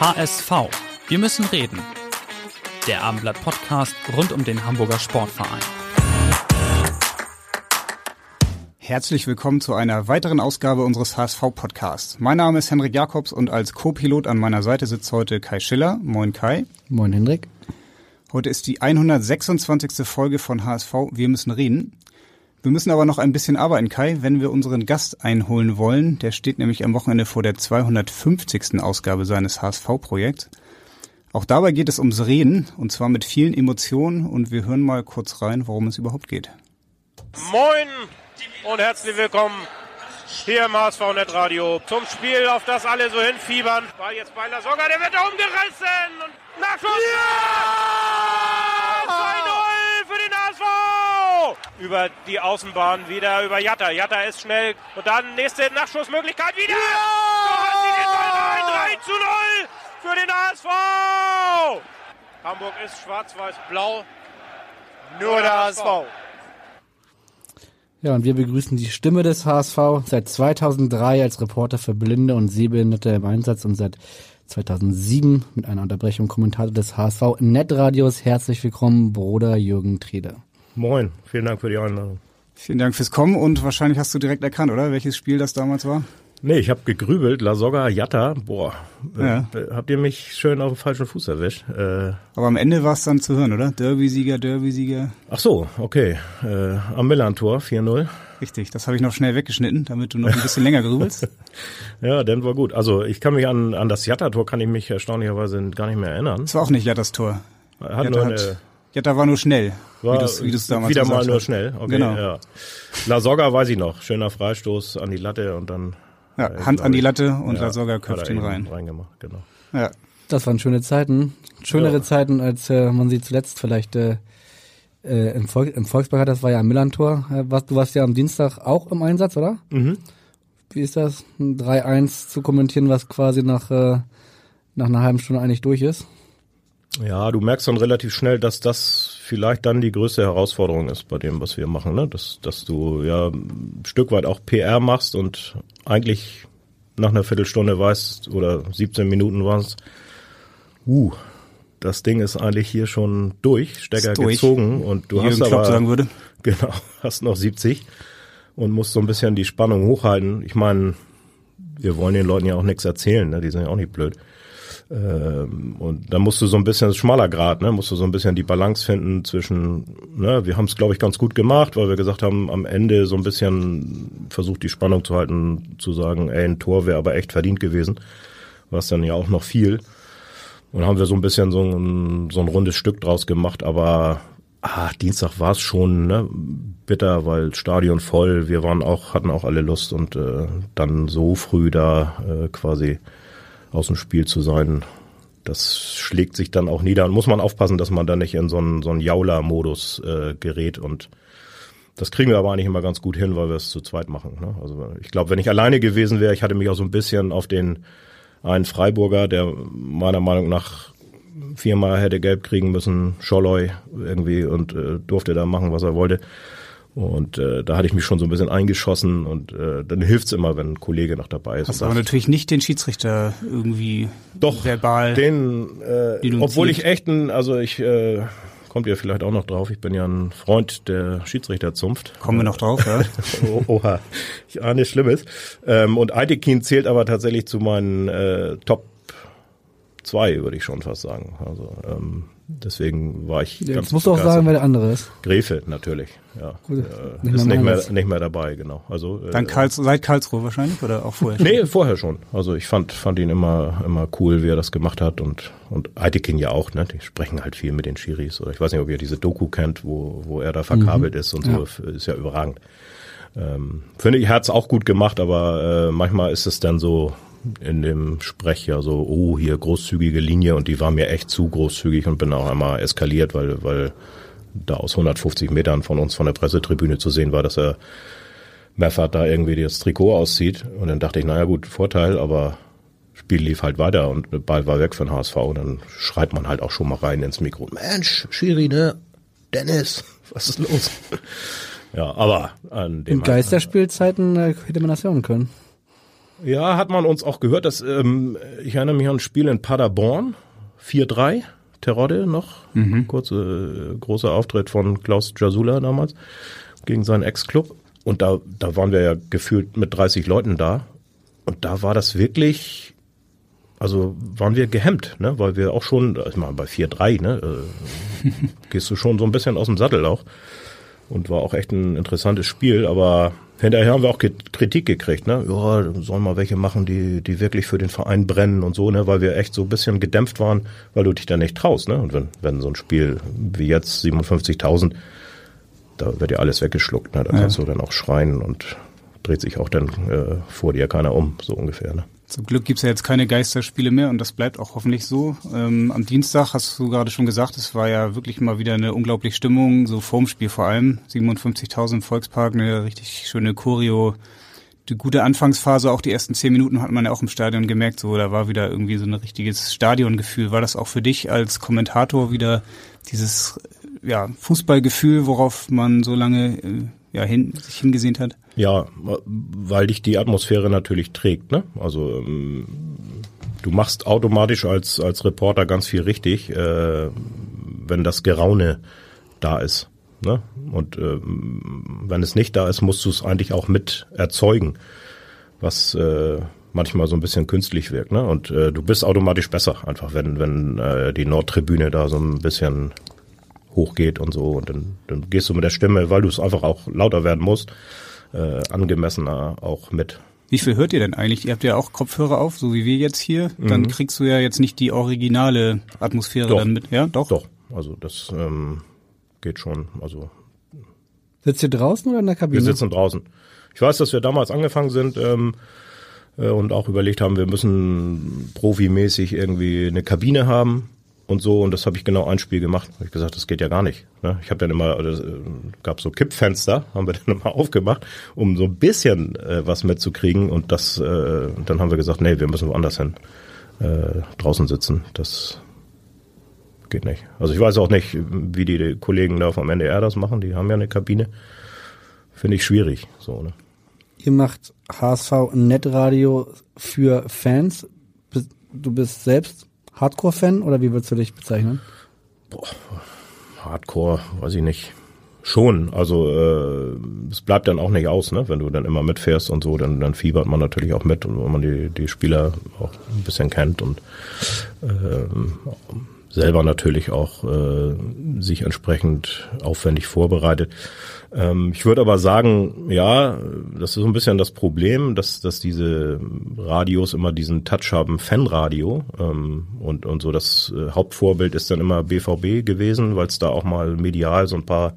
HSV. Wir müssen reden. Der Abendblatt Podcast rund um den Hamburger Sportverein. Herzlich willkommen zu einer weiteren Ausgabe unseres HSV-Podcasts. Mein Name ist Henrik Jakobs und als Co-Pilot an meiner Seite sitzt heute Kai Schiller. Moin Kai. Moin Hendrik. Heute ist die 126. Folge von HSV Wir müssen reden. Wir müssen aber noch ein bisschen arbeiten, Kai, wenn wir unseren Gast einholen wollen. Der steht nämlich am Wochenende vor der 250. Ausgabe seines HSV-Projekts. Auch dabei geht es ums Reden und zwar mit vielen Emotionen und wir hören mal kurz rein, worum es überhaupt geht. Moin und herzlich willkommen hier im HSV Net Radio zum Spiel, auf das alle so hinfiebern. Ball jetzt bei La Soga, der wird da umgerissen und Nachschuss! Ja! 2-0 für den HSV! Über die Außenbahn wieder über Jatta. Jatta ist schnell und dann nächste Nachschussmöglichkeit wieder! Ja! So hat sie den Ball rein, 3 zu 0 für den HSV! Hamburg ist schwarz-weiß-blau. Nur der HSV. Ja, und wir begrüßen die Stimme des HSV seit 2003 als Reporter für Blinde und Sehbehinderte im Einsatz und seit 2007 mit einer Unterbrechung Kommentator des HSV Netradios. Herzlich willkommen, Bruder Jürgen Trede. Moin, vielen Dank für die Einladung. Vielen Dank fürs Kommen und wahrscheinlich hast du direkt erkannt, oder? Welches Spiel das damals war? Nee, ich habe gegrübelt, La Soga, Jatta, boah, Ja. äh, habt ihr mich schön auf den falschen Fuß erwischt? Äh, Aber am Ende war es dann zu hören, oder? Derby-Sieger, Derby-Sieger. ach so, okay, äh, am Millantor 4-0. Richtig, das habe ich noch schnell weggeschnitten, damit du noch ein bisschen länger grübelst. Ja, dann war gut. Also ich kann mich an, an das Jatta-Tor kann ich mich erstaunlicherweise gar nicht mehr erinnern. Das war auch nicht Jattas Tor. Hat Jatta, nur hat, eine, Jatta war nur schnell, war wie du du's damals wieder mal nur hast. schnell. Okay, Genau. ja. La Soga weiß ich noch, schöner Freistoß an die Latte und dann Ja, äh, Hand an die Latte und ja, La Soga hat köpft er ihn rein. Reingemacht, genau. Ja. Das waren schöne Zeiten. Schönere Ja. Zeiten, als äh, man sie zuletzt vielleicht äh, äh, im, Volk, im Volkspark hat. Das war ja am Millantor. Äh, was, du warst ja am Dienstag auch im Einsatz, oder? Mhm. Wie ist das? Ein 3-1 zu kommentieren, was quasi nach, äh, nach einer halben Stunde eigentlich durch ist? Ja, du merkst dann relativ schnell, dass das vielleicht dann die größte Herausforderung ist bei dem, was wir machen, ne? Dass, dass du ja ein Stück weit auch PR machst und eigentlich nach einer Viertelstunde weißt, oder 17 Minuten es, uh, das Ding ist eigentlich hier schon durch, Stecker durch. gezogen und du Jürgen hast Klopp aber, sagen würde. genau, hast noch 70 und musst so ein bisschen die Spannung hochhalten. Ich meine, wir wollen den Leuten ja auch nichts erzählen, ne? Die sind ja auch nicht blöd. Ähm, und da musst du so ein bisschen, das schmaler Grad, ne, musst du so ein bisschen die Balance finden zwischen, ne, wir haben es, glaube ich, ganz gut gemacht, weil wir gesagt haben, am Ende so ein bisschen versucht, die Spannung zu halten, zu sagen, ey, ein Tor wäre aber echt verdient gewesen, was dann ja auch noch viel. Und haben wir so ein bisschen so ein, so ein rundes Stück draus gemacht, aber ah, Dienstag war es schon ne, bitter, weil Stadion voll, wir waren auch, hatten auch alle Lust und äh, dann so früh da äh, quasi aus dem Spiel zu sein, das schlägt sich dann auch nieder und muss man aufpassen, dass man da nicht in so einen, so einen Jauler-Modus äh, gerät und das kriegen wir aber eigentlich immer ganz gut hin, weil wir es zu zweit machen. Ne? Also ich glaube, wenn ich alleine gewesen wäre, ich hatte mich auch so ein bisschen auf den einen Freiburger, der meiner Meinung nach viermal hätte gelb kriegen müssen, Scholloy irgendwie und äh, durfte da machen, was er wollte. Und äh, da hatte ich mich schon so ein bisschen eingeschossen und äh, dann hilft's immer, wenn ein Kollege noch dabei ist. Hast aber natürlich nicht den Schiedsrichter irgendwie doch, verbal. den, äh, obwohl ich echt ein, also ich, äh, kommt ihr vielleicht auch noch drauf, ich bin ja ein Freund der Schiedsrichterzunft. Kommen wir noch drauf, ja? Oh, oha, ich ahne Schlimmes. Ähm, und Aitekin zählt aber tatsächlich zu meinen äh, Top zwei, würde ich schon fast sagen. Also ähm, deswegen war ich Ja, ganz Jetzt musst du auch sagen, wer der andere ist. Gräfe natürlich, ja. Gut, äh, nicht ist nicht mehr, nicht mehr dabei, genau. Also äh, Dann Karls, seit Karlsruhe wahrscheinlich oder auch vorher? Nee, vorher schon. Also ich fand, fand ihn immer, immer cool, wie er das gemacht hat und, und Aitekin ja auch, ne? Die sprechen halt viel mit den Schiris. Oder ich weiß nicht, ob ihr diese Doku kennt, wo, wo er da verkabelt ist und so, ist ja überragend. Ähm, finde ich, hat's auch gut gemacht, aber äh, manchmal ist es dann so in dem Sprech ja so, oh, hier großzügige Linie und die war mir echt zu großzügig und bin auch einmal eskaliert, weil, weil da aus 150 Metern von uns von der Pressetribüne zu sehen war, dass er Meffert da irgendwie das Trikot auszieht. Und dann dachte ich, naja gut, Vorteil, aber Spiel lief halt weiter und der Ball war weg für den HSV. Und dann schreit man halt auch schon mal rein ins Mikro. Mensch, Schiri, ne? Dennis, was ist los? ja, aber an dem In Geisterspielzeiten äh, hätte man das hören können. Ja, hat man uns auch gehört. Dass, ähm, ich erinnere mich an ein Spiel in Paderborn, 4-3, Terodde noch, mhm. kurze, äh, großer Auftritt von Klaus Jasula damals gegen seinen Ex-Club. Und da, da waren wir ja gefühlt mit 30 Leuten da. Und da war das wirklich, also waren wir gehemmt, ne? weil wir auch schon, ich meine, bei 4-3, ne, äh, gehst du schon so ein bisschen aus dem Sattel auch. Und war auch echt ein interessantes Spiel, aber hinterher haben wir auch Kritik gekriegt, ne? Ja, sollen mal welche machen, die, die wirklich für den Verein brennen und so, ne? Weil wir echt so ein bisschen gedämpft waren, weil du dich da nicht traust, ne? Und wenn, wenn so ein Spiel wie jetzt 57.000, da wird ja alles weggeschluckt, ne? Da kannst ja. du dann auch schreien und dreht sich auch dann äh, vor dir keiner um, so ungefähr, ne? Zum Glück gibt's ja jetzt keine Geisterspiele mehr und das bleibt auch hoffentlich so. Ähm, am Dienstag hast du gerade schon gesagt, es war ja wirklich mal wieder eine unglaubliche Stimmung, so vorm Spiel vor allem. 57.000 im Volkspark, eine richtig schöne Choreo. Die gute Anfangsphase, auch die ersten zehn Minuten hat man ja auch im Stadion gemerkt, so da war wieder irgendwie so ein richtiges Stadiongefühl. War das auch für dich als Kommentator wieder dieses ja, Fußballgefühl, worauf man so lange äh, ja, hin, sich hingesehnt hat? Ja, weil dich die Atmosphäre natürlich trägt. Ne? Also ähm, du machst automatisch als, als Reporter ganz viel richtig, äh, wenn das Geraune da ist. Ne? Und äh, wenn es nicht da ist, musst du es eigentlich auch mit erzeugen, was äh, manchmal so ein bisschen künstlich wirkt. Ne? Und äh, du bist automatisch besser, einfach wenn, wenn äh, die Nordtribüne da so ein bisschen hochgeht und so. Und dann, dann gehst du mit der Stimme, weil du es einfach auch lauter werden musst, äh, angemessener auch mit. Wie viel hört ihr denn eigentlich? Ihr habt ja auch Kopfhörer auf, so wie wir jetzt hier. Dann mhm. kriegst du ja jetzt nicht die originale Atmosphäre doch. dann mit. Ja, doch. Doch. Also das ähm, geht schon. Also Sitzt ihr draußen oder in der Kabine? Wir sitzen draußen. Ich weiß, dass wir damals angefangen sind ähm, äh, und auch überlegt haben, wir müssen profimäßig irgendwie eine Kabine haben und so und das habe ich genau ein Spiel gemacht. Hab ich gesagt, das geht ja gar nicht. Ne? Ich habe dann immer, es äh, gab so Kippfenster, haben wir dann immer aufgemacht, um so ein bisschen äh, was mitzukriegen und das, äh, dann haben wir gesagt, nee, wir müssen woanders hin, äh, draußen sitzen. Das geht nicht. Also ich weiß auch nicht, wie die, die Kollegen da vom NDR das machen. Die haben ja eine Kabine. Finde ich schwierig. So. Ne? Ihr macht HSV Netradio für Fans. Du bist selbst Hardcore-Fan oder wie würdest du dich bezeichnen? Boah, Hardcore, weiß ich nicht. Schon, also äh, es bleibt dann auch nicht aus, ne? Wenn du dann immer mitfährst und so, dann, dann fiebert man natürlich auch mit und wenn man die, die Spieler auch ein bisschen kennt und äh, selber natürlich auch äh, sich entsprechend aufwendig vorbereitet. Ähm, ich würde aber sagen, ja, das ist so ein bisschen das Problem, dass, dass diese Radios immer diesen Touch haben, Fanradio. Ähm, und, und so das äh, Hauptvorbild ist dann immer BVB gewesen, weil es da auch mal medial so ein paar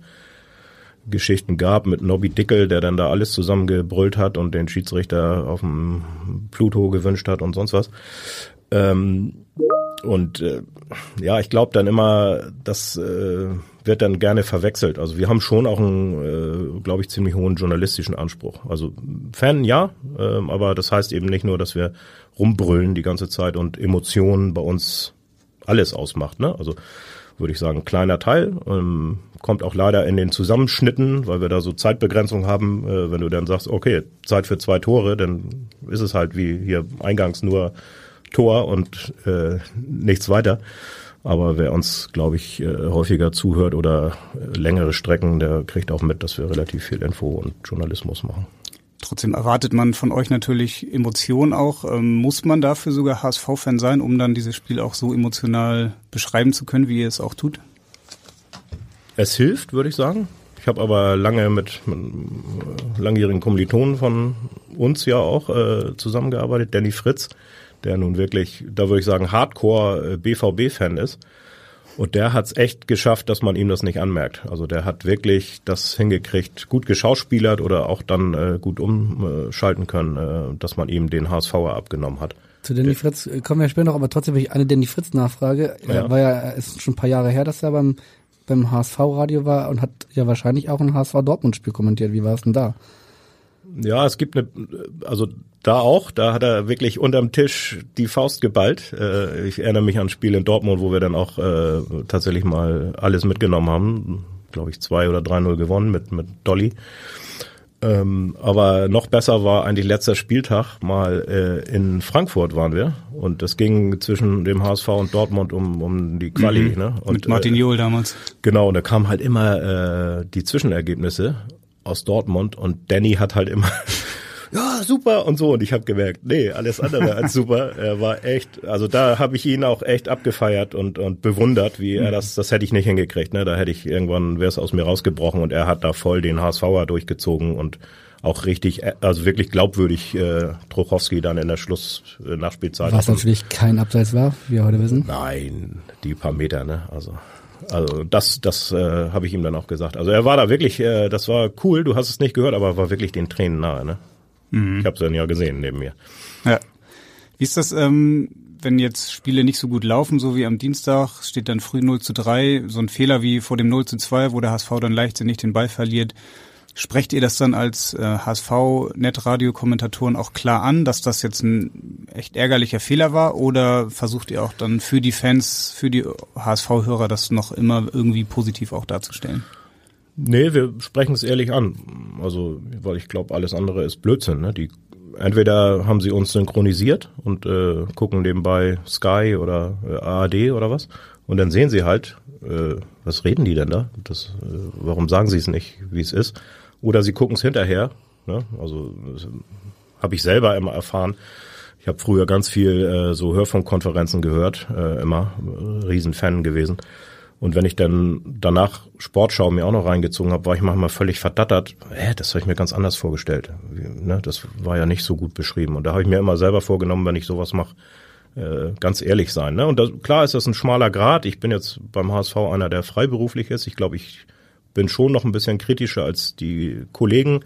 Geschichten gab mit Nobby Dickel, der dann da alles zusammengebrüllt hat und den Schiedsrichter auf dem Pluto gewünscht hat und sonst was. Ähm, und äh, ja, ich glaube dann immer, das äh, wird dann gerne verwechselt. Also wir haben schon auch einen, äh, glaube ich, ziemlich hohen journalistischen Anspruch. Also Fan ja, äh, aber das heißt eben nicht nur, dass wir rumbrüllen die ganze Zeit und Emotionen bei uns alles ausmacht. Ne? Also würde ich sagen, kleiner Teil. Ähm, kommt auch leider in den Zusammenschnitten, weil wir da so Zeitbegrenzung haben. Äh, wenn du dann sagst, okay, Zeit für zwei Tore, dann ist es halt wie hier eingangs nur Tor und äh, nichts weiter. Aber wer uns, glaube ich, äh, häufiger zuhört oder äh, längere Strecken, der kriegt auch mit, dass wir relativ viel Info und Journalismus machen. Trotzdem erwartet man von euch natürlich Emotionen auch. Ähm, muss man dafür sogar HSV-Fan sein, um dann dieses Spiel auch so emotional beschreiben zu können, wie ihr es auch tut? Es hilft, würde ich sagen. Ich habe aber lange mit, mit langjährigen Kommilitonen von uns ja auch äh, zusammengearbeitet. Danny Fritz, der nun wirklich, da würde ich sagen, Hardcore BVB-Fan ist. Und der hat's echt geschafft, dass man ihm das nicht anmerkt. Also der hat wirklich das hingekriegt, gut geschauspielert oder auch dann äh, gut umschalten können, äh, dass man ihm den HSVer abgenommen hat. Zu Danny Fritz äh, kommen wir später noch, aber trotzdem will ich eine Danny Fritz Nachfrage. Ja. Er war ja, ist schon ein paar Jahre her, dass er beim, beim HSV-Radio war und hat ja wahrscheinlich auch ein HSV-Dortmund-Spiel kommentiert. Wie war es denn da? Ja, es gibt eine, also da auch, da hat er wirklich unterm Tisch die Faust geballt. Äh, ich erinnere mich an ein Spiel in Dortmund, wo wir dann auch äh, tatsächlich mal alles mitgenommen haben. Glaube ich, zwei oder 3-0 gewonnen mit, mit Dolly. Ähm, aber noch besser war eigentlich letzter Spieltag mal äh, in Frankfurt waren wir und das ging zwischen dem HSV und Dortmund um, um die Quali. Ne? Und, Mit Martin äh, Jol damals. Genau, und da kamen halt immer äh, die Zwischenergebnisse aus Dortmund und Danny hat halt immer ja, super und so und ich habe gemerkt, nee, alles andere als super. Er war echt, also da habe ich ihn auch echt abgefeiert und und bewundert, wie er das das hätte ich nicht hingekriegt, ne? Da hätte ich irgendwann wäre es aus mir rausgebrochen und er hat da voll den HSVer durchgezogen und auch richtig, äh, also wirklich glaubwürdig äh, Trochowski dann in der Schluss äh. Was natürlich kein Abseits war, wie wir heute wissen. Nein, die paar Meter, ne? Also also das, das äh, habe ich ihm dann auch gesagt. Also er war da wirklich, äh, das war cool. Du hast es nicht gehört, aber war wirklich den Tränen nahe. Ne? Ich habe es dann ja gesehen neben mir. Ja. Wie ist das, ähm, wenn jetzt Spiele nicht so gut laufen, so wie am Dienstag, steht dann früh 0 zu 3, so ein Fehler wie vor dem 0 zu 2, wo der HSV dann leichtsinnig den Ball verliert. Sprecht ihr das dann als äh, HSV-Netradio-Kommentatoren auch klar an, dass das jetzt ein echt ärgerlicher Fehler war? Oder versucht ihr auch dann für die Fans, für die HSV-Hörer das noch immer irgendwie positiv auch darzustellen? Nee, wir sprechen es ehrlich an. Also, weil ich glaube, alles andere ist Blödsinn. Ne? Die entweder haben sie uns synchronisiert und äh, gucken nebenbei Sky oder äh, ARD oder was. Und dann sehen sie halt, äh, was reden die denn da? Das, äh, warum sagen sie es nicht, wie es ist? Oder sie gucken es hinterher. Ne? Also habe ich selber immer erfahren. Ich habe früher ganz viel äh, so Hörfunkkonferenzen gehört, äh, immer äh, Riesenfan gewesen. Und wenn ich dann danach Sportschau mir auch noch reingezogen habe, war ich manchmal völlig verdattert. Hä, das habe ich mir ganz anders vorgestellt. Wie, ne, das war ja nicht so gut beschrieben. Und da habe ich mir immer selber vorgenommen, wenn ich sowas mache, äh, ganz ehrlich sein. Ne? Und das, klar ist das ein schmaler Grad. Ich bin jetzt beim HSV einer, der freiberuflich ist. Ich glaube, ich bin schon noch ein bisschen kritischer als die Kollegen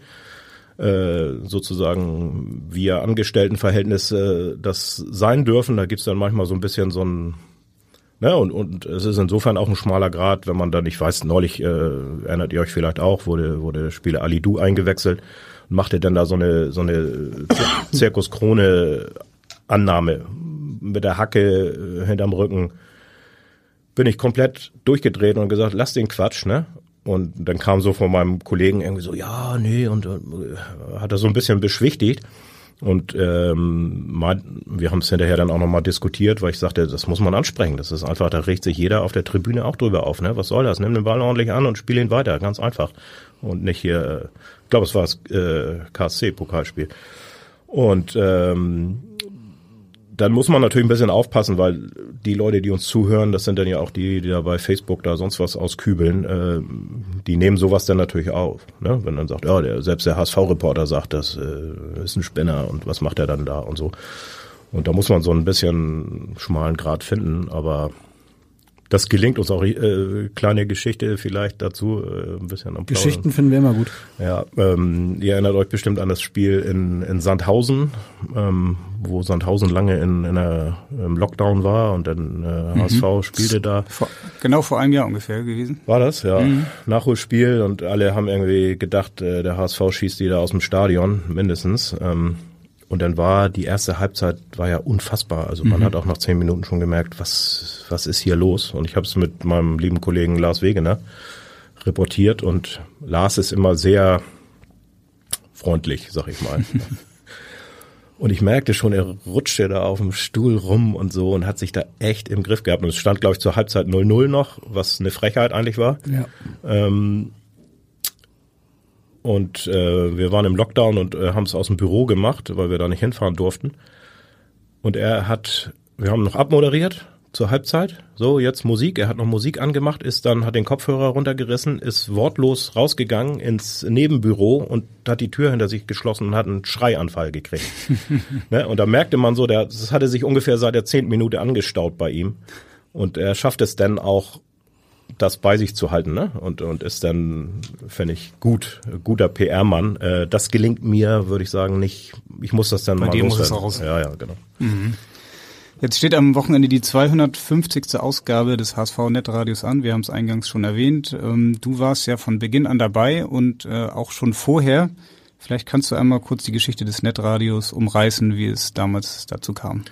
äh, sozusagen via Angestelltenverhältnis äh, das sein dürfen. Da gibt's dann manchmal so ein bisschen so ein Ne, und, und es ist insofern auch ein schmaler Grad, wenn man dann, ich weiß, neulich, äh, erinnert ihr euch vielleicht auch, wurde, wurde der Spieler Ali Du eingewechselt und machte dann da so eine, so eine Zirkus-Krone-Annahme mit der Hacke äh, hinterm Rücken. Bin ich komplett durchgedreht und gesagt, lass den Quatsch, ne? Und dann kam so von meinem Kollegen irgendwie so, ja, nee, und äh, hat er so ein bisschen beschwichtigt. Und ähm, mal, wir haben es hinterher dann auch nochmal diskutiert, weil ich sagte, das muss man ansprechen. Das ist einfach, da regt sich jeder auf der Tribüne auch drüber auf. Ne? Was soll das? Nimm den Ball ordentlich an und spiel ihn weiter, ganz einfach. Und nicht hier, äh, ich glaube, es war das äh, KSC-Pokalspiel. Und ähm, dann muss man natürlich ein bisschen aufpassen, weil die Leute, die uns zuhören, das sind dann ja auch die, die da bei Facebook da sonst was auskübeln, äh, die nehmen sowas dann natürlich auf. Ne? Wenn dann sagt, ja, der, selbst der HSV-Reporter sagt, das äh, ist ein Spinner und was macht er dann da und so. Und da muss man so ein bisschen schmalen Grad finden, aber das gelingt uns auch. Äh, kleine Geschichte vielleicht dazu, äh, ein bisschen am Plaudern. Geschichten finden wir immer gut. Ja, ähm, ihr erinnert euch bestimmt an das Spiel in, in Sandhausen, ähm, wo Sandhausen lange in, in einer im Lockdown war und dann äh, HSV spielte da. Vor, genau vor einem Jahr ungefähr gewesen. War das, ja. Nachholspiel und alle haben irgendwie gedacht, äh, der HSV schießt die da aus dem Stadion, mindestens. Ähm, und dann war die erste Halbzeit war ja unfassbar. Also man hat auch nach zehn Minuten schon gemerkt, was, was ist hier los? Und ich habe es mit meinem lieben Kollegen Lars Wegener reportiert und Lars ist immer sehr freundlich, sag ich mal. Und ich merkte schon, er rutschte da auf dem Stuhl rum und so und hat sich da echt im Griff gehabt. Und es stand, glaube ich, zur Halbzeit 0-0 noch, was eine Frechheit eigentlich war. Ja. Ähm, und äh, wir waren im Lockdown und äh, haben es aus dem Büro gemacht, weil wir da nicht hinfahren durften. Und er hat, wir haben noch abmoderiert zur Halbzeit. So, jetzt Musik. Er hat noch Musik angemacht, ist dann, hat den Kopfhörer runtergerissen, ist wortlos rausgegangen ins Nebenbüro und hat die Tür hinter sich geschlossen und hat einen Schreianfall gekriegt. ne? Und da merkte man so, der, das hatte sich ungefähr seit der zehnten Minute angestaut bei ihm. Und er schafft es dann auch, das bei sich zu halten, ne? Und, und ist dann, finde ich, gut, guter PR-Mann. Äh, das gelingt mir, würde ich sagen, nicht. Ich muss das dann Bei mal dir muss es loswerden. raus. Ja, ja, genau. Jetzt steht am Wochenende die 250. Ausgabe des HSV Netradios an. Wir haben es eingangs schon erwähnt. Ähm, Du warst ja von Beginn an dabei und äh, auch schon vorher. Vielleicht kannst du einmal kurz die Geschichte des Netradios umreißen, wie es damals dazu kam.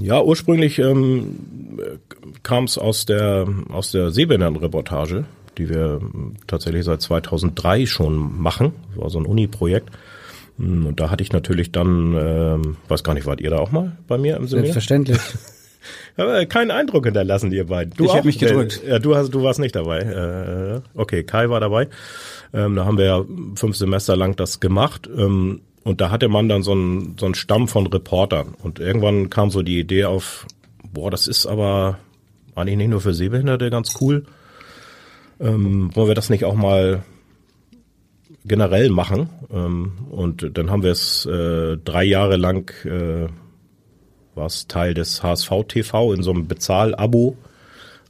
Ja, ursprünglich ähm, kam es aus der aus der Seebehindertenreportage, die wir ähm, tatsächlich seit 2003 schon machen. Das war so ein Uni-Projekt. Mm, Und da hatte ich natürlich dann, ähm, weiß gar nicht, wart ihr da auch mal bei mir im Seminar? Selbstverständlich. Aber keinen Eindruck hinterlassen, ihr beiden. Du Ich hab auch? mich gedrückt. Ja, du hast, du warst nicht dabei. Äh, okay, Kai war dabei. Ähm, da haben wir ja fünf Semester lang das gemacht. Ähm, und da hatte man dann so einen, so einen Stamm von Reportern. Und irgendwann kam so die Idee auf, boah, das ist aber eigentlich nicht nur für Sehbehinderte ganz cool. Ähm, wollen wir das nicht auch mal generell machen? Ähm, und dann haben wir es äh, drei Jahre lang äh, war es Teil des HSV TV in so einem Bezahl-Abo.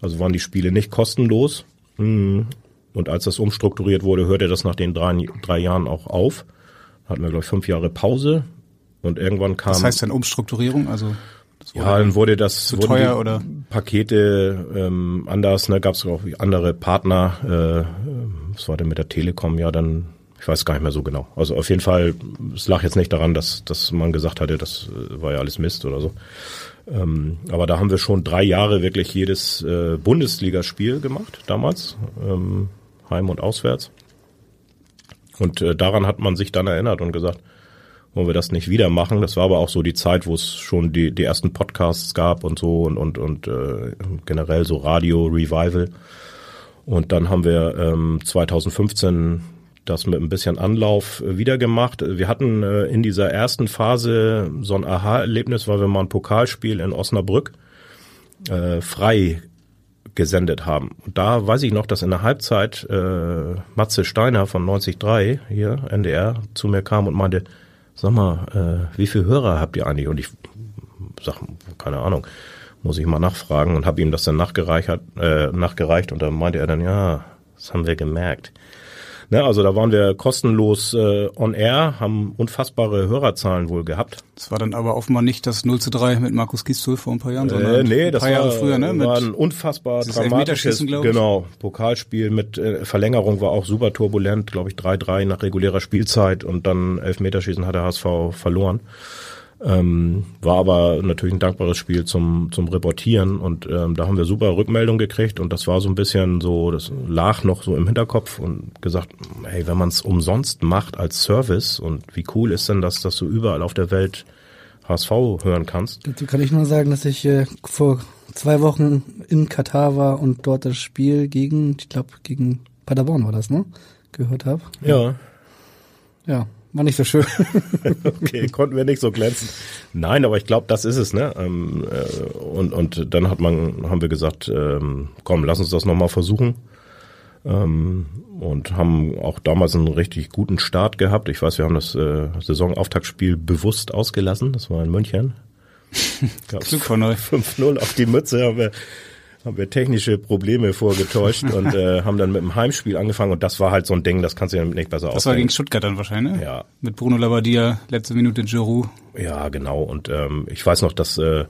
Also waren die Spiele nicht kostenlos. Mhm. Und als das umstrukturiert wurde, hörte das nach den drei, drei Jahren auch auf. Hatten wir, glaube ich, fünf Jahre Pause. Und irgendwann kam. Das heißt dann Umstrukturierung, also ja, dann wurde das zu teuer die oder? Pakete ähm, anders, ne, gab es auch andere Partner, äh, was war denn mit der Telekom, ja dann, ich weiß gar nicht mehr so genau. Also auf jeden Fall, es lag jetzt nicht daran, dass, dass man gesagt hatte, das äh, war ja alles Mist oder so. Ähm, aber da haben wir schon drei Jahre wirklich jedes äh, Bundesligaspiel gemacht, damals, ähm, heim und auswärts. Und äh, daran hat man sich dann erinnert und gesagt, wollen wir das nicht wieder machen. Das war aber auch so die Zeit, wo es schon die, die ersten Podcasts gab und so und, und, und äh, generell so Radio-Revival. Und dann haben wir ähm, 2015 das mit ein bisschen Anlauf äh, wieder gemacht. Wir hatten äh, in dieser ersten Phase so ein Aha-Erlebnis, weil wir mal ein Pokalspiel in Osnabrück äh, frei gesendet haben. Und da weiß ich noch, dass in der Halbzeit äh, Matze Steiner von 93 hier, NDR, zu mir kam und meinte, sag mal, äh, wie viele Hörer habt ihr eigentlich? Und ich sag, keine Ahnung, muss ich mal nachfragen und habe ihm das dann nachgereicht, äh, nachgereicht und da meinte er dann, ja, das haben wir gemerkt. Ne, also da waren wir kostenlos äh, on air, haben unfassbare Hörerzahlen wohl gehabt. Das war dann aber offenbar nicht das 0 zu 3 mit Markus Gistul vor ein paar Jahren, Äh, sondern nee, ein das paar Jahre war, früher, ne? Mit, war ein unfassbar dramatisches, genau, Pokalspiel mit äh, Verlängerung war auch super turbulent, glaube ich 3-3 nach regulärer Spielzeit und dann Elfmeterschießen hat der HSV verloren. Ähm, war aber natürlich ein dankbares Spiel zum, zum Reportieren und ähm, da haben wir super Rückmeldung gekriegt und das war so ein bisschen so, das lag noch so im Hinterkopf und gesagt, hey, wenn man es umsonst macht als Service und wie cool ist denn das, dass du überall auf der Welt HSV hören kannst? Dazu kann ich nur sagen, dass ich äh, vor zwei Wochen in Katar war und dort das Spiel gegen, ich glaube, gegen Paderborn war das, ne? Gehört habe. Ja. Ja, war nicht so schön. Okay, konnten wir nicht so glänzen. Nein, aber ich glaube, das ist es, ne? Ähm, äh, und, und dann hat man, haben wir gesagt, ähm, komm, lass uns das nochmal versuchen. Ähm, und haben auch damals einen richtig guten Start gehabt. Ich weiß, wir haben das äh, Saisonauftaktspiel bewusst ausgelassen. Das war in München. Gab's Glück von euch. 5-0 auf die Mütze haben wir, haben wir technische Probleme vorgetäuscht und äh, haben dann mit dem Heimspiel angefangen und das war halt so ein Ding, das kannst du ja nicht besser das war ausdenken. gegen Stuttgart dann wahrscheinlich, ne? Ja. Mit Bruno Labbadia, letzte Minute Giroud. Ja, genau. Und ähm, ich weiß noch, dass äh,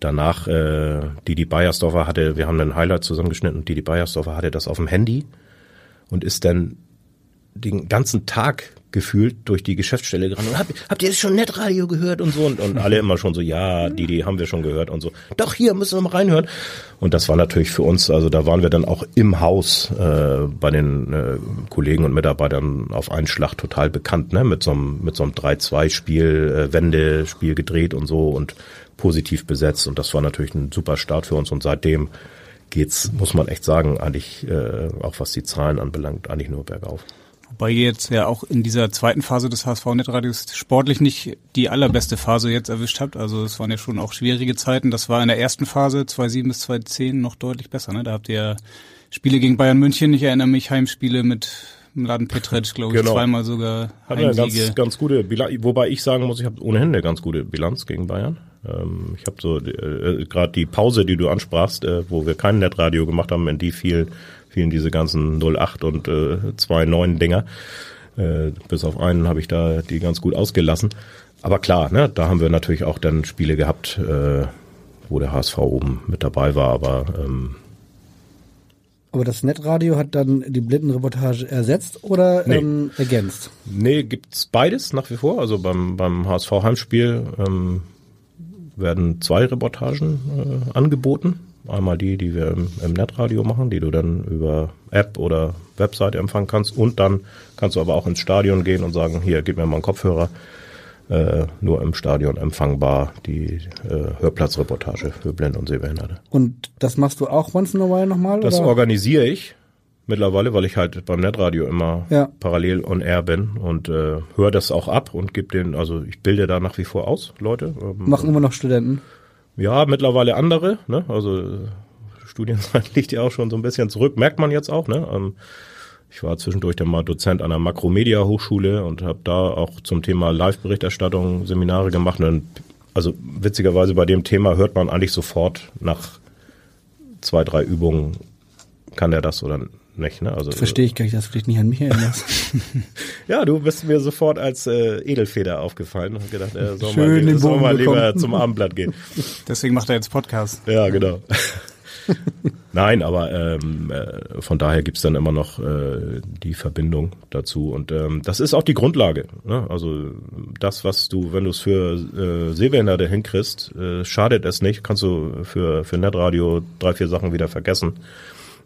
danach äh, Didi Beiersdorfer hatte, wir haben einen Highlight zusammengeschnitten und Didi Beiersdorfer hatte das auf dem Handy und ist dann den ganzen Tag gefühlt durch die Geschäftsstelle gerannt und habt, habt ihr jetzt schon Netradio gehört und so und, und alle immer schon so, ja, Didi haben wir schon gehört und so. Doch, hier müssen wir mal reinhören. Und das war natürlich für uns, also da waren wir dann auch im Haus äh, bei den äh, Kollegen und Mitarbeitern auf einen Schlag total bekannt, ne? Mit so einem, mit so einem 3-2-Spiel, äh, Wendespiel gedreht und so und positiv besetzt. Und das war natürlich ein super Start für uns und seitdem geht's, muss man echt sagen, eigentlich, äh, auch was die Zahlen anbelangt, eigentlich nur bergauf. Wobei ihr jetzt ja auch in dieser zweiten Phase des HSV-Netradios sportlich nicht die allerbeste Phase jetzt erwischt habt. Also es waren ja schon auch schwierige Zeiten. Das war in der ersten Phase 2007 bis 2010 noch deutlich besser. Ne? Da habt ihr Spiele gegen Bayern München, ich erinnere mich, Heimspiele mit Mladen Petric, glaube ich, Genau. zweimal sogar Hat eine ganz, ganz gute Bilanz, wobei ich sagen muss, ich habe ohnehin eine ganz gute Bilanz gegen Bayern. Ähm, ich habe so äh, gerade die Pause, die du ansprachst, äh, wo wir kein Netradio gemacht haben, in die fiel, fielen diese ganzen 08 und äh, 29 Dinger. Äh, bis auf einen habe ich da die ganz gut ausgelassen. Aber klar, ne, da haben wir natürlich auch dann Spiele gehabt, äh, wo der HSV oben mit dabei war, aber ähm, Aber das Netradio hat dann die Blindenreportage ersetzt oder Nee. ähm, ergänzt? Nee, gibt's beides nach wie vor. Also beim, beim HSV Heimspiel ähm, werden zwei Reportagen äh, angeboten. Einmal die, die wir im, im Netradio machen, die du dann über App oder Webseite empfangen kannst. Und dann kannst du aber auch ins Stadion gehen und sagen, hier, gib mir mal einen Kopfhörer. Äh, nur im Stadion empfangbar die äh, Hörplatzreportage für Blind- und Sehbehinderte. Und das machst du auch once in a while nochmal? Das oder? organisiere ich mittlerweile, weil ich halt beim Netradio immer Ja. parallel on air bin und äh, höre das auch ab und gebe den, also ich bilde da nach wie vor aus, Leute. Ähm, Machen immer noch Studenten. Ja, mittlerweile andere, ne? Also äh, Studienzeit liegt ja auch schon so ein bisschen zurück, merkt man jetzt auch, ne? Ähm, ich war zwischendurch dann mal Dozent an der Makromedia Hochschule und habe da auch zum Thema Live-Berichterstattung Seminare gemacht. Und also witzigerweise bei dem Thema hört man eigentlich sofort nach zwei, drei Übungen, kann der das oder nicht. Ne? Also, Verstehe ich gar nicht, dass du dich nicht an mich erinnerst. Ja, du bist mir sofort als äh, Edelfeder aufgefallen und gedacht, er soll Schön mal, den soll mal lieber bekommen. zum Abendblatt gehen. Deswegen macht er jetzt Podcast. Ja, genau. Nein, aber ähm, äh, von daher gibt's dann immer noch äh, die Verbindung dazu. Und ähm, das ist auch die Grundlage. Ne? Also das, was du, wenn du es für äh, Sehbehinderte hinkriegst, äh, schadet es nicht, kannst du für, für Netradio drei, vier Sachen wieder vergessen.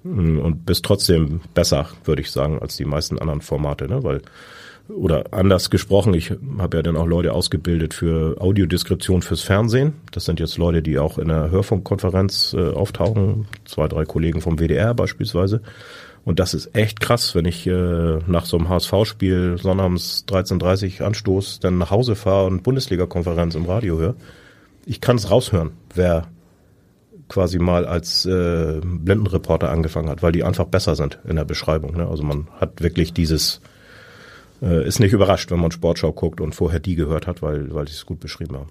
Mm, Und bist trotzdem besser, würde ich sagen, als die meisten anderen Formate, ne? Weil oder anders gesprochen, ich habe ja dann auch Leute ausgebildet für Audiodeskription fürs Fernsehen. Das sind jetzt Leute, die auch in einer Hörfunkkonferenz äh, auftauchen, zwei, drei Kollegen vom WDR beispielsweise. Und das ist echt krass, wenn ich äh, nach so einem HSV-Spiel sonnabends 13.30 Anstoß dann nach Hause fahre und Bundesliga-Konferenz im Radio höre. Ich kann es raushören, wer quasi mal als äh, Blindenreporter angefangen hat, weil die einfach besser sind in der Beschreibung. Ne? Also man hat wirklich dieses äh, ist nicht überrascht, wenn man Sportschau guckt und vorher die gehört hat, weil, weil die es gut beschrieben haben.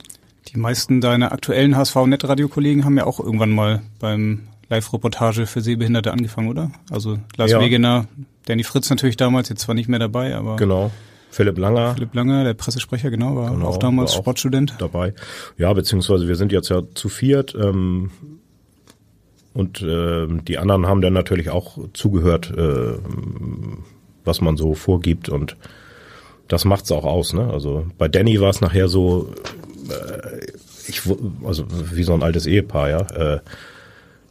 Die meisten deiner aktuellen HSV-Netradio-Kollegen haben ja auch irgendwann mal beim Live-Reportage für Sehbehinderte angefangen, oder? Also Lars Ja. Wegener, Danny Fritz natürlich damals, jetzt zwar nicht mehr dabei, aber Genau. Philipp Langer Philipp Langer, der Pressesprecher, genau, war Genau, auch damals war auch Sportstudent. dabei. Ja, beziehungsweise wir sind jetzt ja zu viert ähm, und ähm, die anderen haben dann natürlich auch zugehört, äh, was man so vorgibt und das macht's auch aus. Ne? Also bei Danny war es nachher so, äh, ich also wie so ein altes Ehepaar, ja. Äh,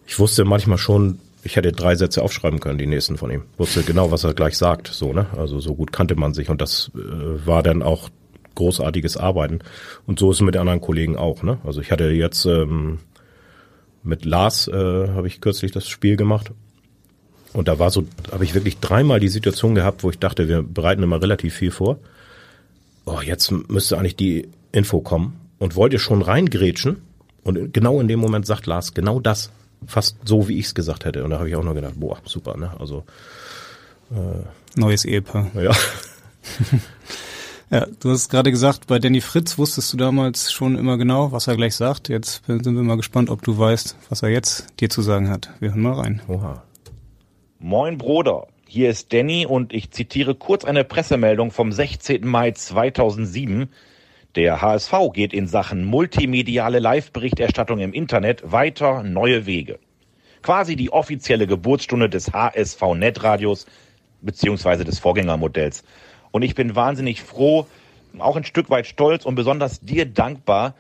ich wusste manchmal schon, ich hätte drei Sätze aufschreiben können, die nächsten von ihm. Wusste genau, was er gleich sagt, so, ne? Also so gut kannte man sich und das äh, war dann auch großartiges Arbeiten. Und so ist es mit anderen Kollegen auch, ne? Also ich hatte jetzt ähm, mit Lars äh, habe ich kürzlich das Spiel gemacht. Und da war so, habe ich wirklich dreimal die Situation gehabt, wo ich dachte, wir bereiten immer relativ viel vor. Oh, jetzt müsste eigentlich die Info kommen und wollte schon reingrätschen. Und genau in dem Moment sagt Lars genau das. Fast so, wie ich es gesagt hätte. Und da habe ich auch nur gedacht, boah, super, ne? Also, Neues Ehepaar. ja. Ja, du hast gerade gesagt, bei Danny Fritz wusstest du damals schon immer genau, was er gleich sagt. Jetzt sind wir mal gespannt, ob du weißt, was er jetzt dir zu sagen hat. Wir hören mal rein. Oha. Moin Bruder, hier ist Danny und ich zitiere kurz eine Pressemeldung vom 16. Mai 2007. Der HSV geht in Sachen multimediale Live-Berichterstattung im Internet weiter neue Wege. Quasi die offizielle Geburtsstunde des HSV Netradios beziehungsweise des Vorgängermodells. Und ich bin wahnsinnig froh, auch ein Stück weit stolz und besonders dir dankbar,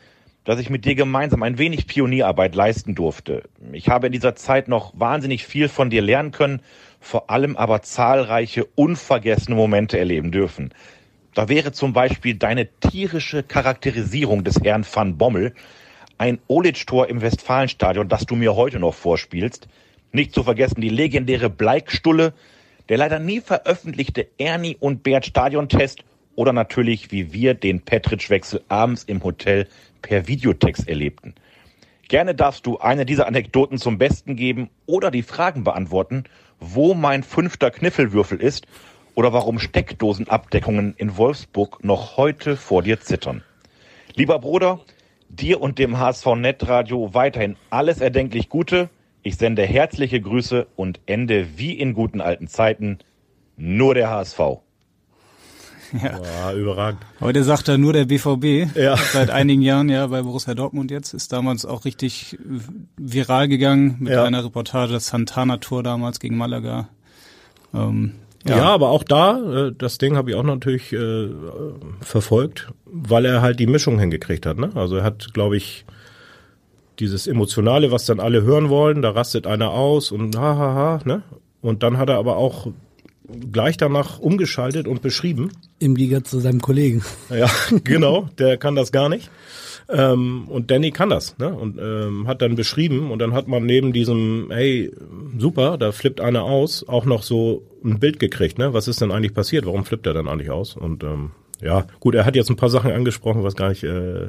dass ich mit dir gemeinsam ein wenig Pionierarbeit leisten durfte. Ich habe in dieser Zeit noch wahnsinnig viel von dir lernen können, vor allem aber zahlreiche unvergessene Momente erleben dürfen. Da wäre zum Beispiel deine tierische Charakterisierung des Herrn van Bommel, ein Olic-Tor im Westfalenstadion, das du mir heute noch vorspielst. Nicht zu vergessen die legendäre Bleikstulle, der leider nie veröffentlichte Ernie und Bert Stadiontest oder natürlich, wie wir den Petritsch-Wechsel abends im Hotel per Videotext erlebten. Gerne darfst du eine dieser Anekdoten zum Besten geben oder die Fragen beantworten, wo mein fünfter Kniffelwürfel ist oder warum Steckdosenabdeckungen in Wolfsburg noch heute vor dir zittern. Lieber Bruder, Dir und dem HSV Netradio weiterhin alles erdenklich Gute. Ich sende herzliche Grüße und ende wie in guten alten Zeiten nur der HSV. Ja, überragend. Heute sagt er nur der BVB. Ja. Seit einigen Jahren ja bei Borussia Dortmund jetzt. Ist damals auch richtig viral gegangen mit Ja. einer Reportage Santana-Tour damals gegen Malaga. Ähm, Ja. aber auch da, äh, das Ding habe ich auch natürlich äh, verfolgt, weil er halt die Mischung hingekriegt hat. Ne? Also er hat, glaube ich, dieses Emotionale, was dann alle hören wollen, da rastet einer aus und ha ha ha, ne? Und dann hat er aber auch gleich danach umgeschaltet und beschrieben. Im Gegensatz zu seinem Kollegen. Ja, genau, der kann das gar nicht. Ähm, und Danny kann das, ne? Und ähm, hat dann beschrieben und dann hat man neben diesem, hey, super, da flippt einer aus, auch noch so ein Bild gekriegt, ne? Was ist denn eigentlich passiert? Warum flippt er dann eigentlich aus? Und ähm, ja, gut, er hat jetzt ein paar Sachen angesprochen, was gar nicht, äh,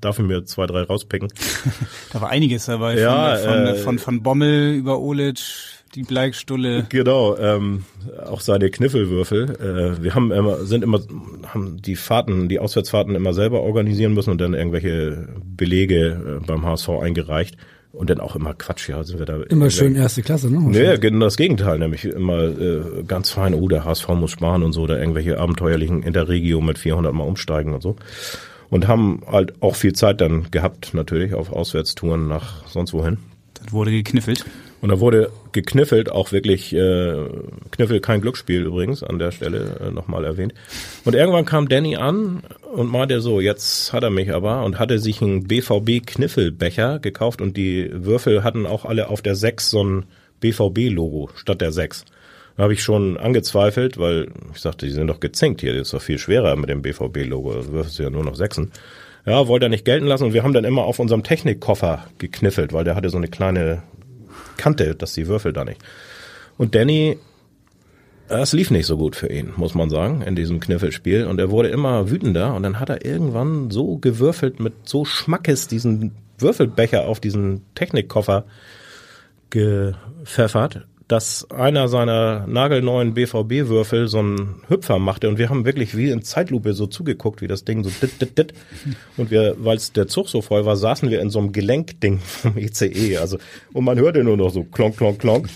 darf ich mir zwei, drei rauspicken. Da war einiges dabei. Ja, von, von, äh, von, von Bommel über Olic, die Bleikstulle. Genau, ähm, auch seine Kniffelwürfel. Äh, wir haben immer, sind immer, haben die Fahrten, die Auswärtsfahrten immer selber organisieren müssen und dann irgendwelche Belege äh, beim HSV eingereicht. Und dann auch immer Quatsch, ja, sind wir da. Immer schön erste Klasse, ne? Nee, genau das Gegenteil, nämlich immer äh, ganz fein, oh, der HSV muss sparen und so, oder irgendwelche abenteuerlichen Interregio mit 400 Mal umsteigen und so. Und haben halt auch viel Zeit dann gehabt, natürlich, auf Auswärtstouren nach sonst wohin. Das wurde gekniffelt. Und da wurde gekniffelt, auch wirklich äh, Kniffel kein Glücksspiel übrigens an der Stelle äh, nochmal erwähnt. Und irgendwann kam Danny an und meinte so, jetzt hat er mich aber und hatte sich einen BVB Kniffelbecher gekauft und die Würfel hatten auch alle auf der 6 so ein BVB Logo statt der 6. Da habe ich schon angezweifelt, weil ich sagte, die sind doch gezinkt hier, das ist doch viel schwerer mit dem BVB Logo, das wirfst du ja nur noch Sechsen. Ja, wollte er nicht gelten lassen und wir haben dann immer auf unserem Technikkoffer gekniffelt, weil der hatte so eine kleine Kante, dass die Würfel da nicht. Und Danny, es lief nicht so gut für ihn, muss man sagen, in diesem Kniffelspiel. Und er wurde immer wütender und dann hat er irgendwann so gewürfelt mit so Schmackes diesen Würfelbecher auf diesen Technikkoffer gepfeffert, dass einer seiner nagelneuen BVB-Würfel so einen Hüpfer machte und wir haben wirklich wie in Zeitlupe so zugeguckt, wie das Ding so dit, dit, dit. Und wir, weil der Zug so voll war, saßen wir in so einem Gelenkding vom ECE. Also, und man hörte nur noch so klonk, klonk, klonk.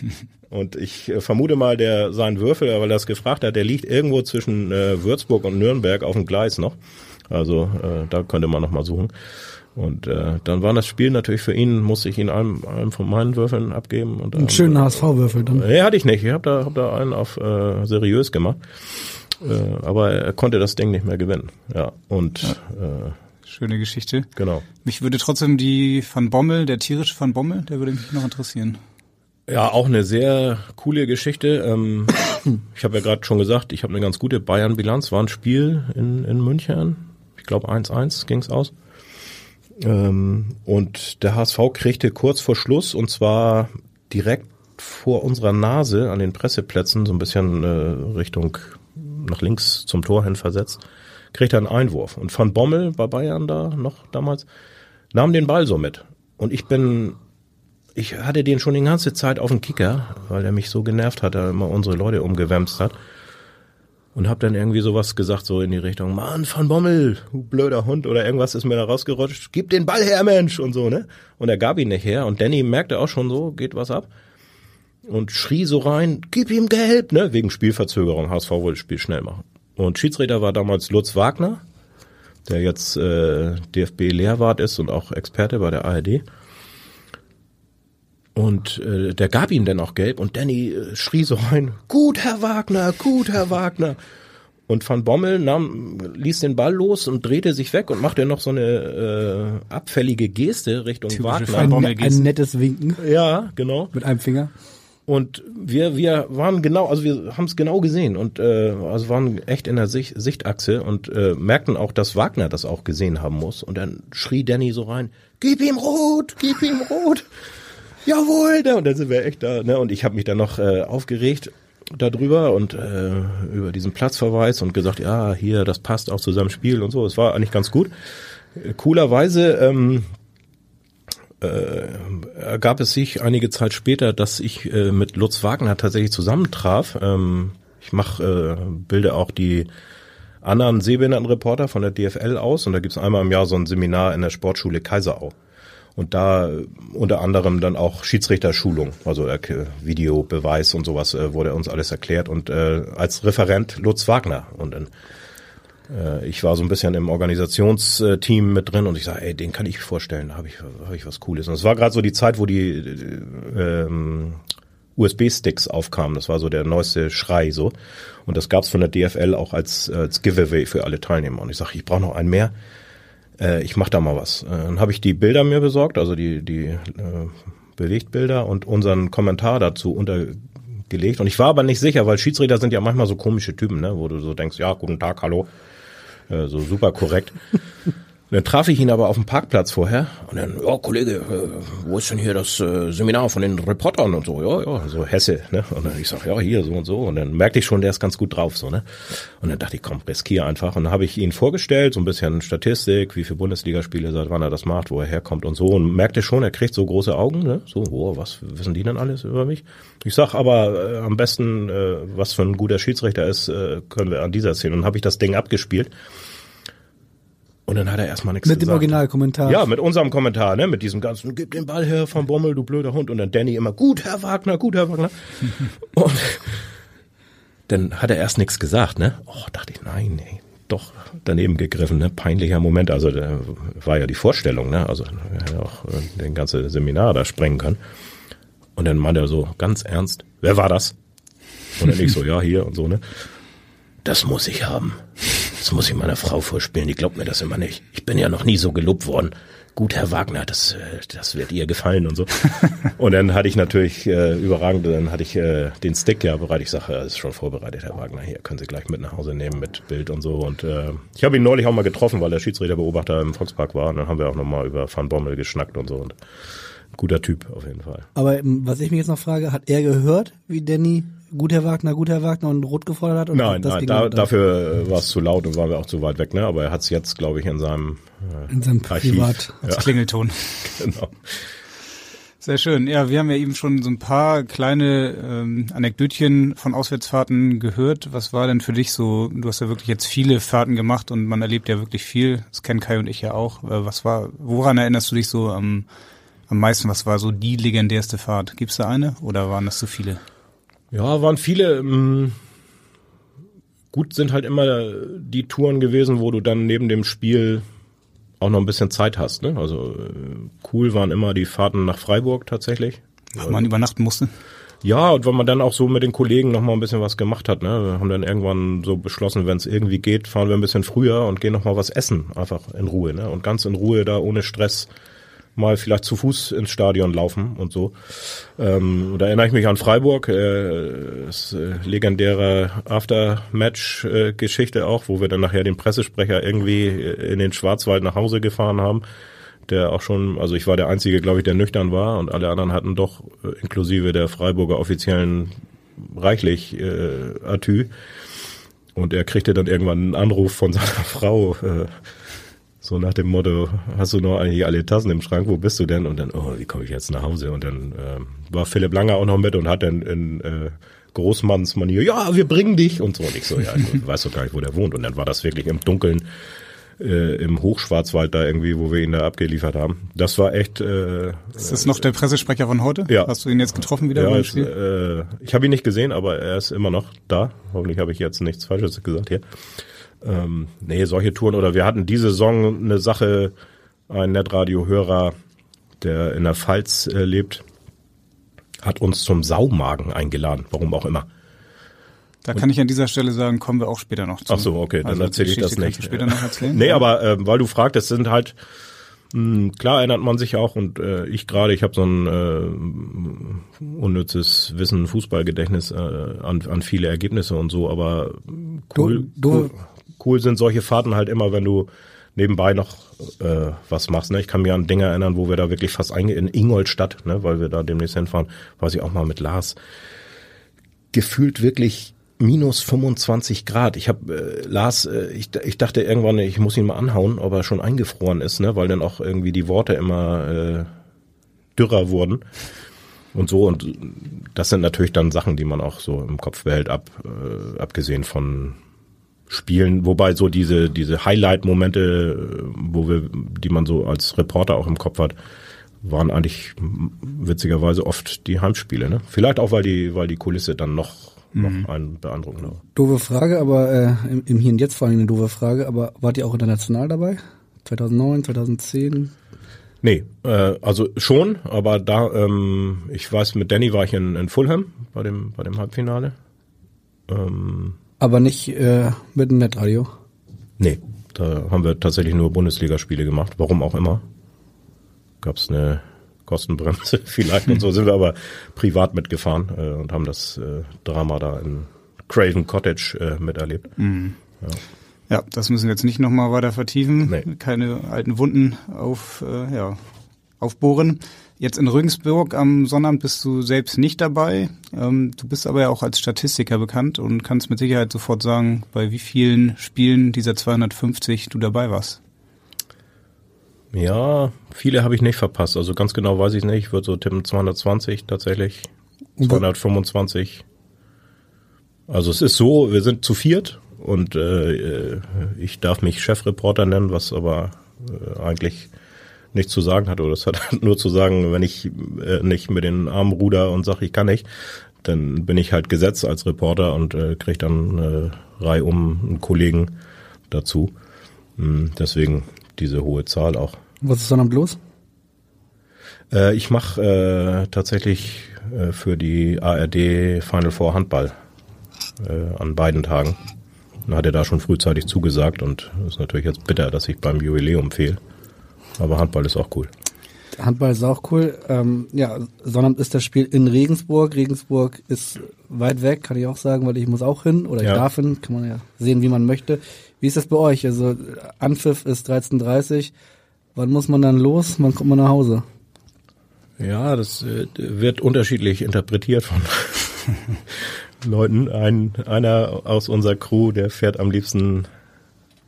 Und ich äh, vermute mal, der sein Würfel, weil er das gefragt hat, der liegt irgendwo zwischen äh, Würzburg und Nürnberg auf dem Gleis noch. Also äh, da könnte man noch mal suchen. Und äh, dann war das Spiel natürlich für ihn, musste ich ihn einem, einem von meinen Würfeln abgeben. Und, Einen ähm, schönen HSV-Würfel dann. Nee, hatte ich nicht. Ich habe da, hab da einen auf äh, seriös gemacht. Äh, aber er konnte das Ding nicht mehr gewinnen. Ja, und Äh, Schöne Geschichte. genau. Mich würde trotzdem die Van Bommel, der tierische Van Bommel, der würde mich noch interessieren. Ja, auch eine sehr coole Geschichte. Ähm, ich habe ja gerade schon gesagt, ich habe eine ganz gute Bayern-Bilanz. War ein Spiel in, in München. Ich glaube 1-1 ging's aus. Ähm, und der HSV kriegte kurz vor Schluss, und zwar direkt vor unserer Nase an den Presseplätzen, so ein bisschen äh, Richtung nach links zum Tor hin versetzt, kriegte einen Einwurf. Und Van Bommel war Bayern da noch damals, nahm den Ball so mit. Und ich bin ich hatte den schon die ganze Zeit auf dem Kicker, weil er mich so genervt hat, er immer unsere Leute umgewämst hat. Und hab dann irgendwie sowas gesagt, so in die Richtung, Mann, Van Bommel, du blöder Hund, oder irgendwas ist mir da rausgerutscht, gib den Ball her, Mensch, und so, ne? Und er gab ihn nicht her, und Danny merkte auch schon so, geht was ab. Und schrie so rein, gib ihm gelb, ne? Wegen Spielverzögerung, HSV wollte das Spiel schnell machen. Und Schiedsrichter war damals Lutz Wagner, der jetzt äh, DFB-Lehrwart ist und auch Experte bei der ARD. Und äh, der gab ihm dann auch gelb und Danny äh, schrie so rein, gut, Herr Wagner, gut, Herr Wagner. Und Van Bommel nahm, ließ den Ball los und drehte sich weg und machte noch so eine äh, abfällige Geste Richtung Typische Wagner. Ein, Bommel ein Geste. nettes Winken Ja, genau. mit einem Finger. Und wir, wir waren genau, also wir haben es genau gesehen und äh, also waren echt in der Sicht, Sichtachse und äh, merkten auch, dass Wagner das auch gesehen haben muss. Und dann schrie Danny so rein, gib ihm rot, gib ihm rot. Jawohl, ne? und dann sind wir echt da. Ne? Und ich habe mich dann noch äh, aufgeregt darüber und äh, über diesen Platzverweis und gesagt, ja, hier, das passt auch zu seinem Spiel und so. Es war eigentlich ganz gut. Coolerweise ähm, äh, ergab es sich einige Zeit später, dass ich äh, mit Lutz Wagner tatsächlich zusammentraf. Ähm, ich mache, äh, bilde auch die anderen Sehbehindertenreporter von der DFL aus und da gibt's einmal im Jahr so ein Seminar in der Sportschule Kaiserau. Und da äh, unter anderem dann auch Schiedsrichterschulung, also äh, Videobeweis und sowas äh, wurde uns alles erklärt und äh, als Referent Lutz Wagner und dann äh, ich war so ein bisschen im Organisationsteam mit drin und ich sage, ey, den kann ich vorstellen, da habe ich, hab ich was Cooles. Und es war gerade so die Zeit, wo die äh, ähm, USB-Sticks aufkamen. Das war so der neueste Schrei so. Und das gab's von der DFL auch als, als Giveaway für alle Teilnehmer. Und ich sage, ich brauche noch einen mehr. Äh, ich mach da mal was. Äh, dann habe ich die Bilder mir besorgt, also die, die äh, Bewegtbilder und unseren Kommentar dazu untergelegt. Und ich war aber nicht sicher, weil Schiedsrichter sind ja manchmal so komische Typen, ne, wo du so denkst, ja, guten Tag, hallo. Äh, so super korrekt. Und dann traf ich ihn aber auf dem Parkplatz vorher und dann, ja Kollege, äh, wo ist denn hier das äh, Seminar von den Reportern und so, ja, ja, so Hesse, ne? Und dann ich sag, ja, hier so und so und dann merkte ich schon, der ist ganz gut drauf, so, ne? Und dann dachte ich, komm, riskier einfach und dann habe ich ihn vorgestellt, so ein bisschen Statistik, wie viele Bundesligaspiele, seit wann er das macht, wo er herkommt und so und merkte schon, er kriegt so große Augen, ne? So, oh, was wissen die denn alles über mich? Ich sag aber äh, am besten, äh, was für ein guter Schiedsrichter ist, äh, können wir an dieser Szene und habe ich das Ding abgespielt. Und dann hat er erstmal nichts Mit gesagt. dem Originalkommentar. Ja, mit unserem Kommentar, ne, mit diesem ganzen, gib den Ball her vom Bommel, du blöder Hund. Und dann Danny immer, gut, Herr Wagner, gut, Herr Wagner. und dann hat er erst nichts gesagt, ne. Oh, dachte ich, nein, nee, doch daneben gegriffen, ne, peinlicher Moment. Also, da war ja die Vorstellung, ne, also, er hätte auch äh, den ganze Seminar da sprengen können. Und dann meinte er so, ganz ernst, wer war das? Und dann ich so, ja, hier und so, ne. Das muss ich haben. Das muss ich meiner Frau vorspielen. Die glaubt mir das immer nicht. Ich bin ja noch nie so gelobt worden. Gut, Herr Wagner, das, äh, das wird ihr gefallen und so. und dann hatte ich natürlich äh, überragend, dann hatte ich äh, den Stick ja bereit. Ich sage, das ist schon vorbereitet, Herr Wagner. Hier können Sie gleich mit nach Hause nehmen mit Bild und so. Und äh, ich habe ihn neulich auch mal getroffen, weil der Schiedsrichterbeobachter im Volkspark war. Und dann haben wir auch nochmal über Van Bommel geschnackt und so. Und guter Typ auf jeden Fall. Aber ähm, was ich mich jetzt noch frage, hat er gehört, wie Danny gut Herr Wagner, gut Herr Wagner und rot gefordert hat? Und Nein, das nein da, dafür war es zu laut und waren wir auch zu weit weg. Ne? Aber er hat es jetzt, glaube ich, in seinem, äh, in seinem Archiv. Privat. Als Klingelton. genau. Sehr schön. Ja, wir haben ja eben schon so ein paar kleine ähm, Anekdötchen von Auswärtsfahrten gehört. Was war denn für dich so? Du hast ja wirklich jetzt viele Fahrten gemacht und man erlebt ja wirklich viel. Das kennen Kai und ich ja auch. Äh, Was war? Woran erinnerst du dich so am am meisten? Was war so die legendärste Fahrt? Gibt's da eine oder waren das zu viele? Ja, waren viele. ähm, Gut sind halt immer die Touren gewesen, wo du dann neben dem Spiel auch noch ein bisschen Zeit hast. Ne? Also äh, cool waren immer die Fahrten nach Freiburg tatsächlich. Wo man übernachten musste? Ja, und wenn man dann auch so mit den Kollegen noch mal ein bisschen was gemacht hat, ne, wir haben dann irgendwann so beschlossen, wenn es irgendwie geht, fahren wir ein bisschen früher und gehen noch mal was essen, einfach in Ruhe, ne, und ganz in Ruhe da ohne Stress mal vielleicht zu Fuß ins Stadion laufen und so. Ähm, da erinnere ich mich an Freiburg, äh, das äh, legendäre Aftermatch-Geschichte auch, wo wir dann nachher den Pressesprecher irgendwie äh, in den Schwarzwald nach Hause gefahren haben der auch schon, also ich war der Einzige, glaube ich, der nüchtern war und alle anderen hatten doch äh, inklusive der Freiburger Offiziellen reichlich äh, Atü. Und er kriegte dann irgendwann einen Anruf von seiner Frau, äh, so nach dem Motto, hast du noch eigentlich alle Tassen im Schrank, wo bist du denn? Und dann, oh, wie komme ich jetzt nach Hause? Und dann äh, war Philipp Langer auch noch mit und hat dann in äh, Großmannsmanier, ja, wir bringen dich und so. Und ich so, ja, ich weiß doch gar nicht, wo der wohnt. Und dann war das wirklich im Dunkeln äh, im Hochschwarzwald da irgendwie, wo wir ihn da abgeliefert haben. Das war echt. Äh, Ist das noch der Pressesprecher von heute? Ja. Hast du ihn jetzt getroffen wieder ja, beim ist, Spiel? äh, ich habe ihn nicht gesehen, aber er ist immer noch da. Hoffentlich habe ich jetzt nichts Falsches gesagt hier. Ähm, nee, solche Touren oder wir hatten diese Saison eine Sache, ein Netradio-Hörer, der in der Pfalz äh, lebt, hat uns zum Saumagen eingeladen, warum auch immer. Da kann ich an dieser Stelle sagen, kommen wir auch später noch zu. Ach so, okay, dann Also erzähle ich das nicht. später noch erzählen. Nee, aber äh, weil du fragst, es sind halt mh, klar erinnert man sich auch und äh, ich gerade, ich habe so ein äh, unnützes Wissen, Fußballgedächtnis äh, an, an viele Ergebnisse und so, aber cool, Du- du- cool, sind solche Fahrten halt immer, wenn du nebenbei noch äh, was machst. Ne? Ich kann mir an Dinge erinnern, wo wir da wirklich fast einge in Ingolstadt, ne, weil wir da demnächst hinfahren, weiß ich auch mal mit Lars gefühlt wirklich minus 25 Grad. Ich habe äh, Lars, äh, ich, ich dachte irgendwann, ich muss ihn mal anhauen, ob er schon eingefroren ist, ne, weil dann auch irgendwie die Worte immer äh, dürrer wurden und so. Und das sind natürlich dann Sachen, die man auch so im Kopf behält, ab, äh, abgesehen von spielen, wobei so diese diese Highlight-Momente, äh, wo wir, die man so als Reporter auch im Kopf hat, waren eigentlich witzigerweise oft die Heimspiele. Ne? Vielleicht auch, weil die weil die Kulisse dann noch noch mhm. ein beeindruckender. war. Doofe Frage, aber äh, im, im Hier und Jetzt vor allem eine doofe Frage, aber wart ihr auch international dabei? 2009, 2010? Nee, äh, also schon, aber da, ähm, ich weiß, mit Danny war ich in, in Fulham bei dem, bei dem Halbfinale. Ähm, aber nicht äh, mit dem Netradio? Nee, da haben wir tatsächlich nur Bundesligaspiele gemacht, warum auch immer. Gab es eine Kostenbremse vielleicht und so sind wir aber privat mitgefahren äh, und haben das äh, Drama da in Craven Cottage äh, miterlebt. Mhm. Ja. Ja, das müssen wir jetzt nicht nochmal weiter vertiefen. Nee. Keine alten Wunden auf, äh, ja, aufbohren. Jetzt in Regensburg am Sonnabend bist du selbst nicht dabei. Ähm, du bist aber ja auch als Statistiker bekannt und kannst mit Sicherheit sofort sagen, bei wie vielen Spielen dieser 250 du dabei warst. Ja, viele habe ich nicht verpasst. Also ganz genau weiß ich nicht. Ich würde so tippen 220 tatsächlich. 225. Also es ist so, wir sind zu viert und äh, ich darf mich Chefreporter nennen, was aber äh, eigentlich nichts zu sagen hat. Oder es hat nur zu sagen, wenn ich äh, nicht mit den Armen ruder und sage, ich kann nicht, dann bin ich halt gesetzt als Reporter und äh, kriege dann äh, Reihe um einen Kollegen dazu. Hm, deswegen diese hohe Zahl auch. Was ist dann los? Äh, ich mache äh, tatsächlich äh, für die ARD Final Four Handball äh, an beiden Tagen hat er da schon frühzeitig zugesagt und ist natürlich jetzt bitter, dass ich beim Jubiläum fehle. Aber Handball ist auch cool. Handball ist auch cool. Ähm, ja, Sonnabend ist das Spiel in Regensburg. Regensburg ist weit weg, kann ich auch sagen, weil ich muss auch hin oder ich ja. darf hin. Kann man ja sehen, wie man möchte. Wie ist das bei euch? Also Anpfiff ist 13.30 Wann muss man dann los? Wann kommt man nach Hause? Ja, das äh, wird unterschiedlich interpretiert von Leuten. Ein, einer aus unserer Crew, der fährt am liebsten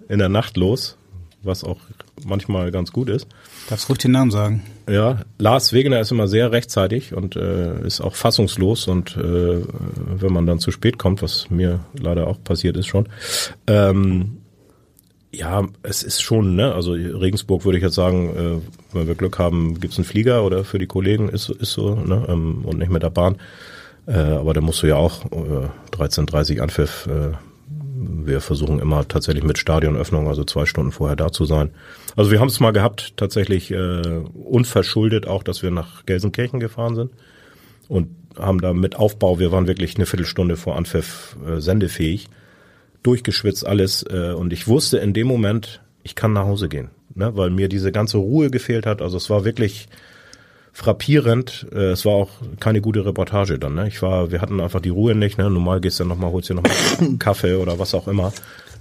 in der Nacht los, was auch manchmal ganz gut ist. Darfst ruhig den Namen sagen. Ja, Lars Wegener ist immer sehr rechtzeitig und äh, ist auch fassungslos und äh, wenn man dann zu spät kommt, was mir leider auch passiert ist schon, ähm, ja, es ist schon, ne? Also Regensburg würde ich jetzt sagen, äh, wenn wir Glück haben, gibt's einen Flieger oder für die Kollegen ist, ist so, ne? Ähm, und nicht mit der Bahn. Äh, aber da musst du ja auch äh, 13.30 Anpfiff. Äh, wir versuchen immer tatsächlich mit Stadionöffnung, also zwei Stunden vorher da zu sein. Also wir haben es mal gehabt, tatsächlich äh, unverschuldet auch, dass wir nach Gelsenkirchen gefahren sind und haben da mit Aufbau, wir waren wirklich eine Viertelstunde vor Anpfiff äh, sendefähig, durchgeschwitzt alles äh, und ich wusste in dem Moment, ich kann nach Hause gehen, ne, weil mir diese ganze Ruhe gefehlt hat. Also es war wirklich frappierend. Äh, es war auch keine gute Reportage dann. Ne? Ich war, wir hatten einfach die Ruhe nicht. Ne? Normal gehst du dann nochmal, holst dir nochmal Kaffee oder was auch immer,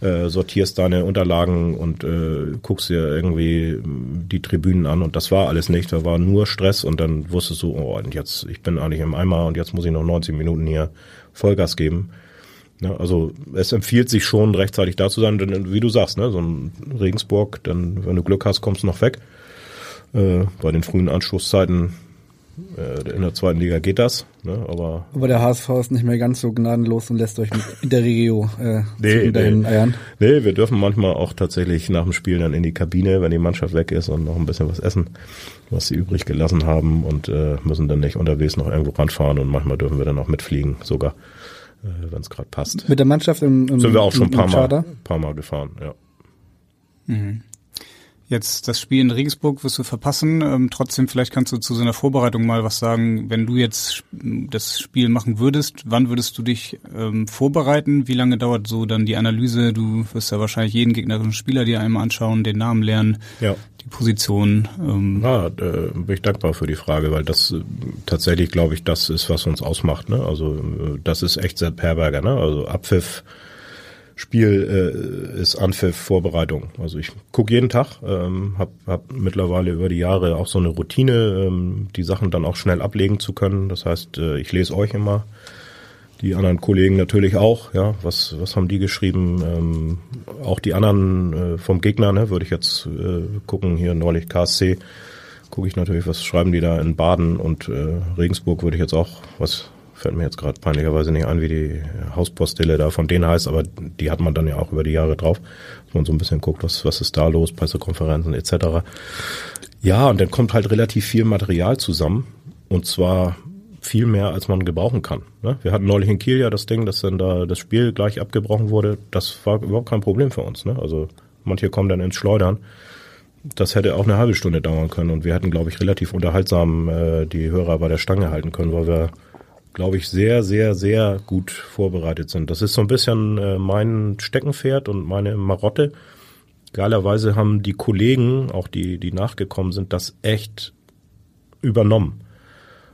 äh, sortierst deine Unterlagen und äh, guckst dir irgendwie die Tribünen an und das war alles nicht. Da war nur Stress und dann wusstest du, oh, und jetzt, ich bin eigentlich im Eimer und jetzt muss ich noch 90 Minuten hier Vollgas geben. Ja, ne? also es empfiehlt sich schon rechtzeitig da zu sein, denn wie du sagst, ne, so ein Regensburg, dann wenn du Glück hast, kommst du noch weg. Äh, bei den frühen Anstoßzeiten äh, in der zweiten Liga geht das, ne? aber aber der HSV ist nicht mehr ganz so gnadenlos und lässt euch mit der Regio äh, nee, nee. eiern. Nee, wir dürfen manchmal auch tatsächlich nach dem Spiel dann in die Kabine, wenn die Mannschaft weg ist und noch ein bisschen was essen, was sie übrig gelassen haben und äh, müssen dann nicht unterwegs noch irgendwo ranfahren und manchmal dürfen wir dann auch mitfliegen sogar, äh, wenn es gerade passt. Mit der Mannschaft im, im Sind wir auch schon ein paar Mal, paar Mal gefahren, ja. Mhm. Jetzt das Spiel in Regensburg wirst du verpassen. Ähm, trotzdem, vielleicht kannst du zu so einer Vorbereitung mal was sagen. Wenn du jetzt das Spiel machen würdest, wann würdest du dich ähm, vorbereiten? Wie lange dauert so dann die Analyse? Du wirst ja wahrscheinlich jeden gegnerischen Spieler dir einmal anschauen, den Namen lernen, ja. die Position. Ähm. Ja, äh, bin ich dankbar für die Frage, weil das äh, tatsächlich, glaube ich, das ist, was uns ausmacht. Ne? Also äh, das ist echt Sepp Herberger. Ne? Also Abpfiff Spiel äh, ist Anpfiff Vorbereitung. Also ich gucke jeden Tag, ähm, habe hab mittlerweile über die Jahre auch so eine Routine, ähm, die Sachen dann auch schnell ablegen zu können. Das heißt, äh, ich lese euch immer, die anderen Kollegen natürlich auch. Ja, was was haben die geschrieben? Ähm, auch die anderen äh, vom Gegner, ne, würde ich jetzt äh, gucken. Hier neulich KSC gucke ich natürlich, was schreiben die da in Baden und äh, Regensburg würde ich jetzt auch was fällt mir jetzt gerade peinlicherweise nicht ein, wie die Hauspostille da von denen heißt, aber die hat man dann ja auch über die Jahre drauf, dass man so ein bisschen guckt, was, was ist da los, Pressekonferenzen etc. Ja, und dann kommt halt relativ viel Material zusammen und zwar viel mehr, als man gebrauchen kann. Ne? Wir hatten neulich in Kiel ja das Ding, dass dann da das Spiel gleich abgebrochen wurde. Das war überhaupt kein Problem für uns. Ne? Also manche kommen dann ins Schleudern. Das hätte auch eine halbe Stunde dauern können und wir hätten, glaube ich, relativ unterhaltsam äh, die Hörer bei der Stange halten können, weil wir, glaube ich, sehr, sehr, sehr gut vorbereitet sind. Das ist so ein bisschen äh, mein Steckenpferd und meine Marotte. Geilerweise haben die Kollegen, auch die, die nachgekommen sind, das echt übernommen.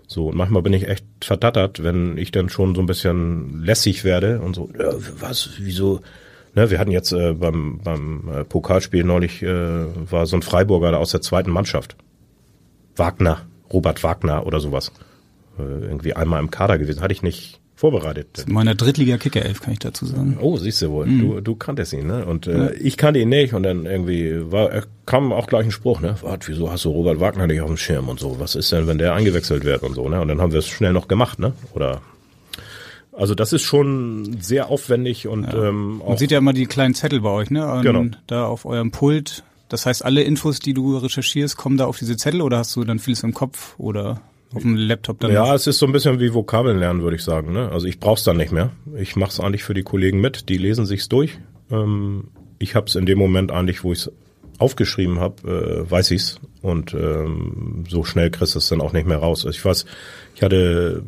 So, und manchmal bin ich echt verdattert, wenn ich dann schon so ein bisschen lässig werde und so, ja, was, wieso, ne, wir hatten jetzt äh, beim, beim äh, Pokalspiel neulich, äh, war so ein Freiburger aus der zweiten Mannschaft. Wagner, Robert Wagner oder sowas. Äh, irgendwie einmal im Kader gewesen, hatte ich nicht vorbereitet. In meiner Drittliga-Kicker-Elf kann ich dazu sagen. Oh, siehst du wohl. Mhm. Du, du kanntest ihn, ne? Und äh, ja. ich kannte ihn nicht und dann irgendwie war, äh, kam auch gleich ein Spruch, ne? Wart, wieso hast du Robert Wagner nicht auf dem Schirm und so? Was ist denn, wenn der eingewechselt wird und so, ne? Und dann haben wir es schnell noch gemacht, ne? Oder also das ist schon sehr aufwendig und ja. ähm, auch Man sieht ja immer die kleinen Zettel bei euch, ne? Und genau. Da auf eurem Pult. Das heißt, alle Infos, die du recherchierst, kommen da auf diese Zettel oder hast du dann vieles im Kopf oder? Auf dem Laptop dann. Ja, es ist so ein bisschen wie Vokabeln lernen, würde ich sagen. Ne? Also ich brauch's dann nicht mehr. Ich mache es eigentlich für die Kollegen mit. Die lesen sich's durch. Ähm, ich habe es in dem Moment eigentlich, wo ich es aufgeschrieben habe, äh, weiß ich's und ähm, so schnell kriegst du es dann auch nicht mehr raus. Also ich weiß, ich hatte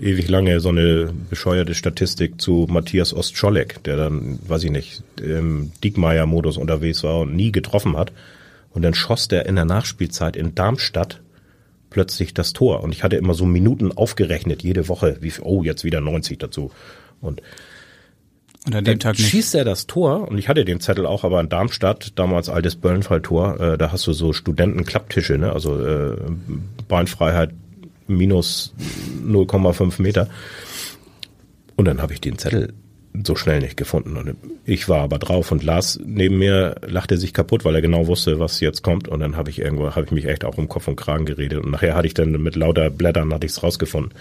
ewig lange so eine bescheuerte Statistik zu Matthias Ostscholek, der dann, weiß ich nicht, im Diekmeier-Modus unterwegs war und nie getroffen hat. Und dann schoss der in der Nachspielzeit in Darmstadt plötzlich das Tor. Und ich hatte immer so Minuten aufgerechnet, jede Woche, wie, oh, jetzt wieder 90 dazu. Und und an dem Tag schießt er das Tor, und ich hatte den Zettel auch, aber in Darmstadt, damals altes Böllenfalltor, äh, da hast du so Studentenklapptische, ne? also äh, Beinfreiheit minus 0,5 Meter. Und dann habe ich den Zettel so schnell nicht gefunden. Und ich war aber drauf und Lars neben mir lachte sich kaputt, weil er genau wusste, was jetzt kommt. Und dann habe ich irgendwo, habe ich mich echt auch um Kopf und Kragen geredet. Und nachher hatte ich dann mit lauter Blättern hatte ich es rausgefunden.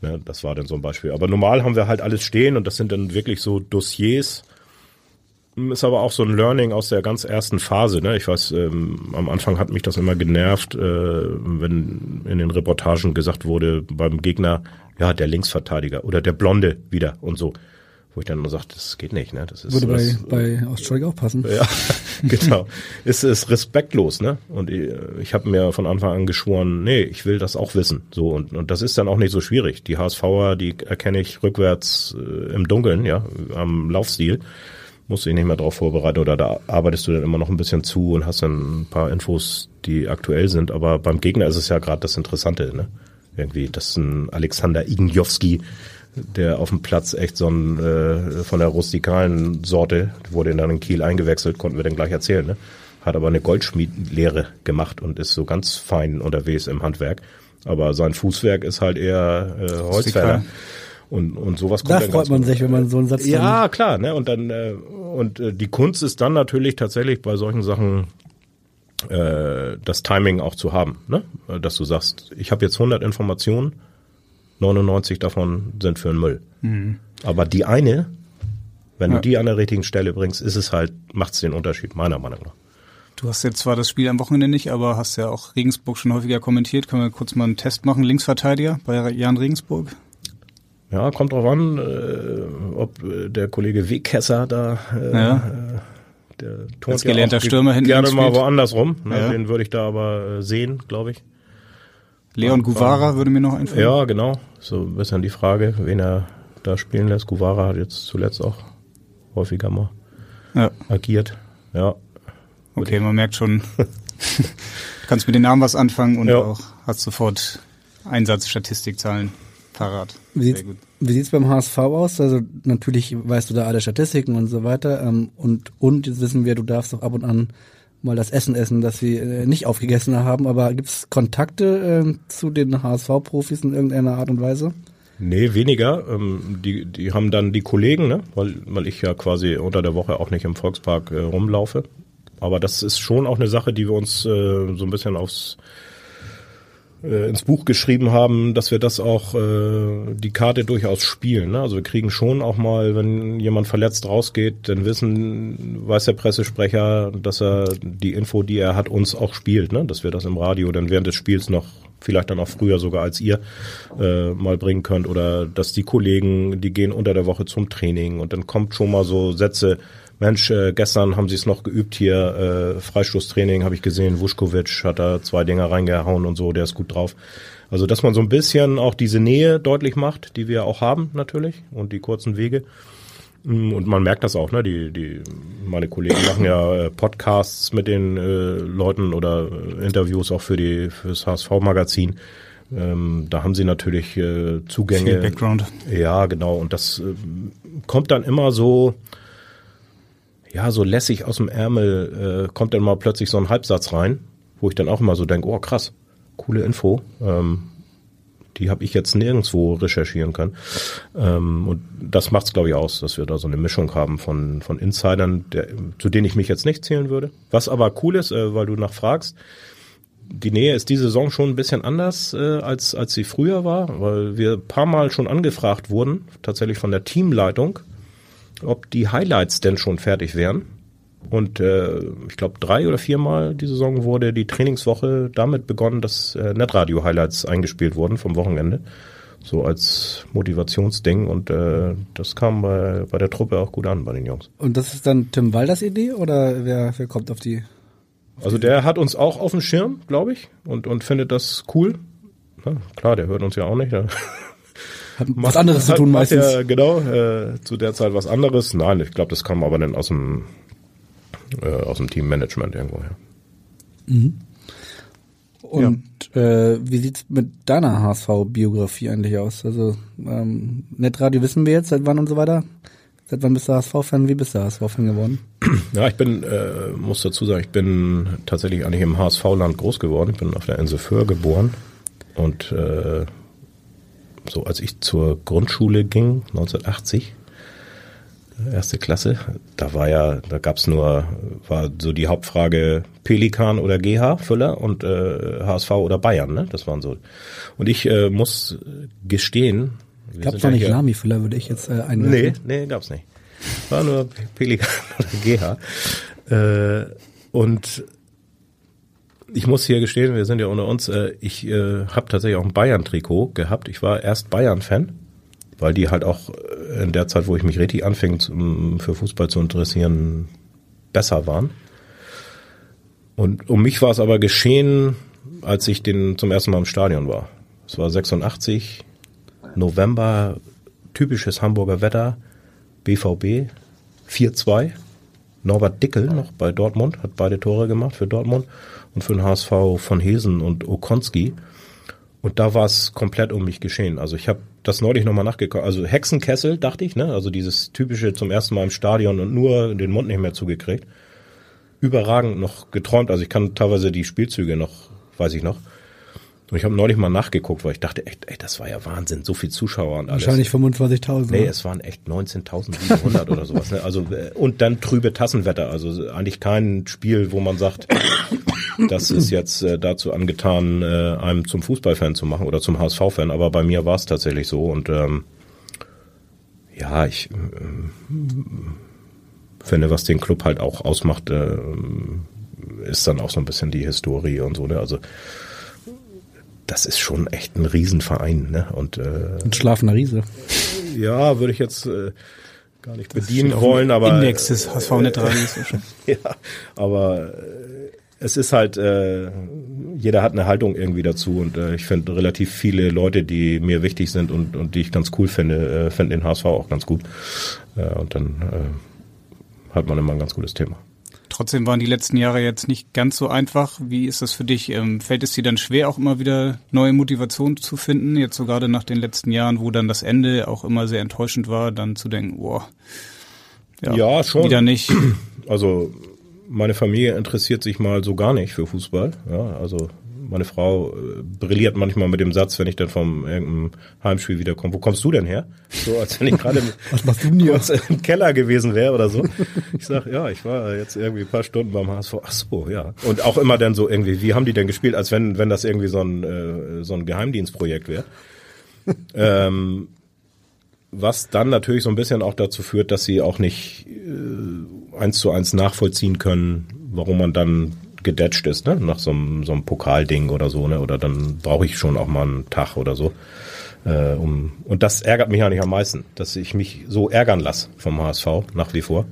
Ne, das war dann so ein Beispiel. Aber normal haben wir halt alles stehen und das sind dann wirklich so Dossiers. Ist aber auch so ein Learning aus der ganz ersten Phase. Ne? Ich weiß, ähm, am Anfang hat mich das immer genervt, äh, wenn in den Reportagen gesagt wurde beim Gegner, ja, der Linksverteidiger oder der Blonde wieder und so wo ich dann nur sage, das geht nicht, ne? Das ist Würde bei, bei Australier auch passen. Ja, genau. es ist respektlos, ne? Und ich, ich habe mir von Anfang an geschworen, nee, ich will das auch wissen. So und, und das ist dann auch nicht so schwierig. Die HSVer, die erkenne ich rückwärts äh, im Dunkeln, ja, am Laufstil. Musst du dich nicht mehr darauf vorbereiten oder da arbeitest du dann immer noch ein bisschen zu und hast dann ein paar Infos, die aktuell sind. Aber beim Gegner ist es ja gerade das Interessante, ne? Irgendwie, dass ein Alexander Ignjowski der auf dem Platz echt so ein äh, von der rustikalen Sorte, wurde dann in Kiel eingewechselt, konnten wir dann gleich erzählen, ne? Hat aber eine Goldschmiedlehre gemacht und ist so ganz fein unterwegs im Handwerk. Aber sein Fußwerk ist halt eher äh, Holzfäller. Und, und sowas kommt da dann freut man sich, wenn man so einen Satz Ja, klar, ne? Und dann äh, und äh, die Kunst ist dann natürlich tatsächlich bei solchen Sachen äh, das Timing auch zu haben, ne? Dass du sagst, ich habe jetzt 100 Informationen, 99 davon sind für den Müll. Mhm. Aber die eine, wenn ja. du die an der richtigen Stelle bringst, ist es halt, macht's den Unterschied, meiner Meinung nach. Du hast jetzt zwar das Spiel am Wochenende nicht, aber hast ja auch Regensburg schon häufiger kommentiert. Können wir kurz mal einen Test machen? Linksverteidiger bei Jan Regensburg? Ja, kommt drauf an, äh, ob äh, der Kollege Wegkesser da äh, ja. äh, der Als gelernter ja Stürmer hinten gerne mal woanders rum. Ne? Ja. Den würde ich da aber äh, sehen, glaube ich. Leon Guvara würde mir noch einfallen. Ja, genau. So ein bisschen die Frage, wen er da spielen lässt. Guvara hat jetzt zuletzt auch häufiger mal ja. agiert. Ja. Okay, man merkt schon, du kannst mit den Namen was anfangen und ja. auch hast sofort Einsatzstatistikzahlen parat. Wie sieht's, wie sieht's beim HSV aus? Also natürlich weißt du da alle Statistiken und so weiter. Ähm, und, und jetzt wissen wir, du darfst auch ab und an mal das Essen essen, das sie äh, nicht aufgegessen haben. Aber gibt es Kontakte äh, zu den HSV-Profis in irgendeiner Art und Weise? Nee, weniger. Ähm, die, die haben dann die Kollegen, ne? weil, weil ich ja quasi unter der Woche auch nicht im Volkspark äh, rumlaufe. Aber das ist schon auch eine Sache, die wir uns äh, so ein bisschen aufs äh, ins Buch geschrieben haben, dass wir das auch äh, die Karte durchaus spielen. Ne? Also wir kriegen schon auch mal, wenn jemand verletzt rausgeht, dann wissen, weiß der Pressesprecher, dass er die Info, die er hat, uns auch spielt, ne? dass wir das im Radio dann während des Spiels noch vielleicht dann auch früher sogar als ihr äh, mal bringen könnt oder dass die Kollegen, die gehen unter der Woche zum Training und dann kommt schon mal so Sätze, Mensch, äh, gestern haben sie es noch geübt hier, äh, Freistoßtraining habe ich gesehen, Vuskovic hat da zwei Dinger reingehauen und so, der ist gut drauf. Also, dass man so ein bisschen auch diese Nähe deutlich macht, die wir auch haben natürlich und die kurzen Wege. Mm, und man merkt das auch, ne? Die, die, meine Kollegen machen ja äh, Podcasts mit den äh, Leuten oder äh, Interviews auch für die fürs HSV-Magazin. Ähm, da haben sie natürlich äh, Zugänge. Viel Background. Ja, genau. Und das äh, kommt dann immer so, ja, so lässig aus dem Ärmel, äh, kommt dann mal plötzlich so ein Halbsatz rein, wo ich dann auch immer so denke, oh krass, coole Info. Ähm, die habe ich jetzt nirgendwo recherchieren können. Ähm, und das macht's glaube ich aus, dass wir da so eine Mischung haben von von Insidern, der, zu denen ich mich jetzt nicht zählen würde. Was aber cool ist, äh, weil du nachfragst, die Nähe ist diese Saison schon ein bisschen anders äh, als als sie früher war, weil wir paar Mal schon angefragt wurden, tatsächlich von der Teamleitung, ob die Highlights denn schon fertig wären. Und äh, ich glaube, drei oder viermal die Saison wurde die Trainingswoche damit begonnen, dass äh, Netradio-Highlights eingespielt wurden vom Wochenende. So als Motivationsding und äh, das kam bei, bei der Truppe auch gut an, bei den Jungs. Und das ist dann Tim Walders Idee oder wer, wer kommt auf die? Also der hat uns auch auf dem Schirm, glaube ich, und, und findet das cool. Na, klar, der hört uns ja auch nicht. Hat was anderes zu tun meistens. Ja, genau, äh, zu der Zeit was anderes. Nein, ich glaube, das kam aber dann aus dem äh, aus dem Teammanagement irgendwo her. Und äh, wie sieht's mit deiner HSV-Biografie eigentlich aus? Also ähm, Netradio wissen wir jetzt, seit wann und so weiter. Seit wann bist du HSV-Fan? Wie bist du HSV-Fan geworden? Ja, ich bin, äh, muss dazu sagen, ich bin tatsächlich eigentlich im HSV-Land groß geworden. Ich bin auf der Insel Föhr geboren und äh, so als ich zur Grundschule ging, 1980, erste Klasse, da war ja, da gab's nur, war so die Hauptfrage Pelikan oder GH, Füller und äh, HSV oder Bayern, ne? Das waren so. Und ich äh, muss gestehen, Gab's sind noch nicht hier- Lami-Füller, würde ich jetzt äh, Nee, einwerfen. nee, gab's nicht. War nur Pelikan oder GH. Äh, und ich muss hier gestehen, wir sind ja unter uns, äh, ich äh, habe tatsächlich auch ein Bayern-Trikot gehabt. Ich war erst Bayern-Fan, weil die halt auch äh, in der Zeit, wo ich mich richtig anfing, zum, für Fußball zu interessieren, besser waren. Und um mich war es aber geschehen, als ich den zum ersten Mal im Stadion war. Es war 86, November, typisches Hamburger Wetter, BVB 4-2. Norbert Dickel noch bei Dortmund, hat beide Tore gemacht für Dortmund und für den HSV von Hesen und Okonski. Und da war es komplett um mich geschehen. Also ich habe das neulich nochmal nachgeguckt. Also Hexenkessel, dachte ich, ne? Also dieses typische zum ersten Mal im Stadion und nur den Mund nicht mehr zugekriegt. Überragend noch geträumt. Also ich kann teilweise die Spielzüge noch, weiß ich noch. Und ich habe neulich mal nachgeguckt, weil ich dachte, echt, ey, das war ja Wahnsinn, so viel Zuschauer und alles. Wahrscheinlich 25.000. Nee, oder? es waren echt 19.700 oder sowas. Ne? Also äh, und dann trübe Tassenwetter. Also eigentlich kein Spiel, wo man sagt, das ist jetzt äh, dazu angetan, äh, einem zum Fußballfan zu machen oder zum HSV-Fan. Aber bei mir war es tatsächlich so und ähm, ja, ich ähm, finde, was den Club halt auch ausmacht, äh, ist dann auch so ein bisschen die Historie und so. Ne? Also das ist schon echt ein Riesenverein. Ne? Und äh, Ein schlafender Riese. ja, würde ich jetzt äh, gar nicht bedienen wollen, aber Index des HSV Netradios. ja, aber äh, es ist halt, äh, jeder hat eine Haltung irgendwie dazu und äh, ich finde relativ viele Leute, die mir wichtig sind und, und die ich ganz cool finde, äh, finden den HSV auch ganz gut. Äh, und dann äh, hat man immer ein ganz gutes Thema. Trotzdem waren die letzten Jahre jetzt nicht ganz so einfach. Wie ist das für dich? Ähm, fällt es dir dann schwer, auch immer wieder neue Motivation zu finden? Jetzt so gerade nach den letzten Jahren, wo dann das Ende auch immer sehr enttäuschend war, dann zu denken, boah, Ja, schon. wieder nicht. Also meine Familie interessiert sich mal so gar nicht für Fußball. Ja, also meine Frau äh, brilliert manchmal mit dem Satz, wenn ich dann vom irgendeinem Heimspiel wiederkomme, wo kommst du denn her? So, als wenn ich gerade im Keller gewesen wäre oder so. Ich sag, ja, ich war jetzt irgendwie ein paar Stunden beim HSV. Ach so, ja. Und auch immer dann so irgendwie, wie haben die denn gespielt, als wenn, wenn das irgendwie so ein, äh, so ein Geheimdienstprojekt wäre. ähm, was dann natürlich so ein bisschen auch dazu führt, dass sie auch nicht äh, eins zu eins nachvollziehen können, warum man dann gedetscht ist, ne? nach so einem, so einem Pokalding oder so, ne? oder dann brauche ich schon auch mal einen Tag oder so. Äh, um, und das ärgert mich eigentlich am meisten, dass ich mich so ärgern lasse vom HSV nach wie vor.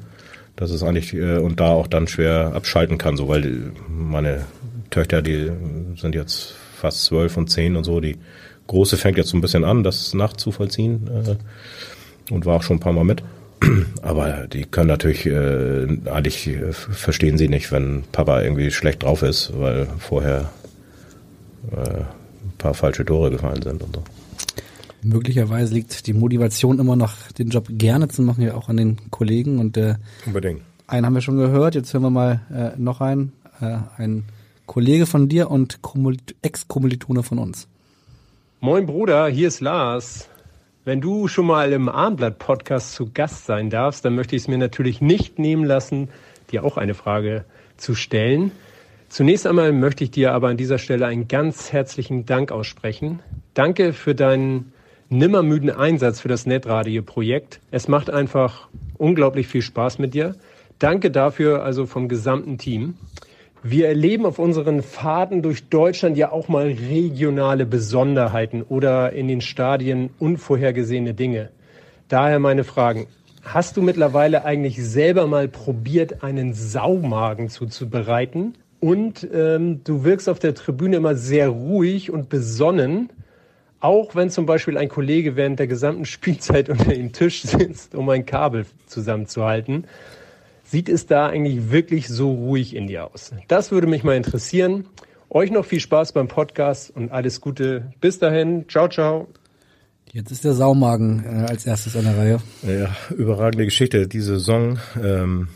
Das ist eigentlich äh, und da auch dann schwer abschalten kann, so weil meine Töchter, die sind jetzt fast zwölf und zehn und so, die große fängt jetzt so ein bisschen an, das nachzuvollziehen äh, und war auch schon ein paar Mal mit. Aber die können natürlich, äh, eigentlich äh, verstehen sie nicht, wenn Papa irgendwie schlecht drauf ist, weil vorher äh, ein paar falsche Tore gefallen sind und so. Möglicherweise liegt die Motivation immer noch, den Job gerne zu machen, ja auch an den Kollegen. Und äh, Unbedingt. einen haben wir schon gehört, jetzt hören wir mal äh, noch einen. Äh, ein Kollege von dir und Kommil- Ex-Kommilitone von uns. Moin Bruder, hier ist Lars. Wenn du schon mal im Armblatt-Podcast zu Gast sein darfst, dann möchte ich es mir natürlich nicht nehmen lassen, dir auch eine Frage zu stellen. Zunächst einmal möchte ich dir aber an dieser Stelle einen ganz herzlichen Dank aussprechen. Danke für deinen nimmermüden Einsatz für das Netradio-Projekt. Es macht einfach unglaublich viel Spaß mit dir. Danke dafür also vom gesamten Team. Wir erleben auf unseren Fahrten durch Deutschland ja auch mal regionale Besonderheiten oder in den Stadien unvorhergesehene Dinge. Daher meine Fragen. Hast du mittlerweile eigentlich selber mal probiert, einen Saumagen zuzubereiten? Und ähm, du wirkst auf der Tribüne immer sehr ruhig und besonnen, auch wenn zum Beispiel ein Kollege während der gesamten Spielzeit unter dem Tisch sitzt, um ein Kabel zusammenzuhalten. Sieht es da eigentlich wirklich so ruhig in dir aus? Das würde mich mal interessieren. Euch noch viel Spaß beim Podcast und alles Gute. Bis dahin. Ciao, ciao. Jetzt ist der Saumagen äh, als erstes an der Reihe. Ja, überragende Geschichte, diese Saison. Ähm,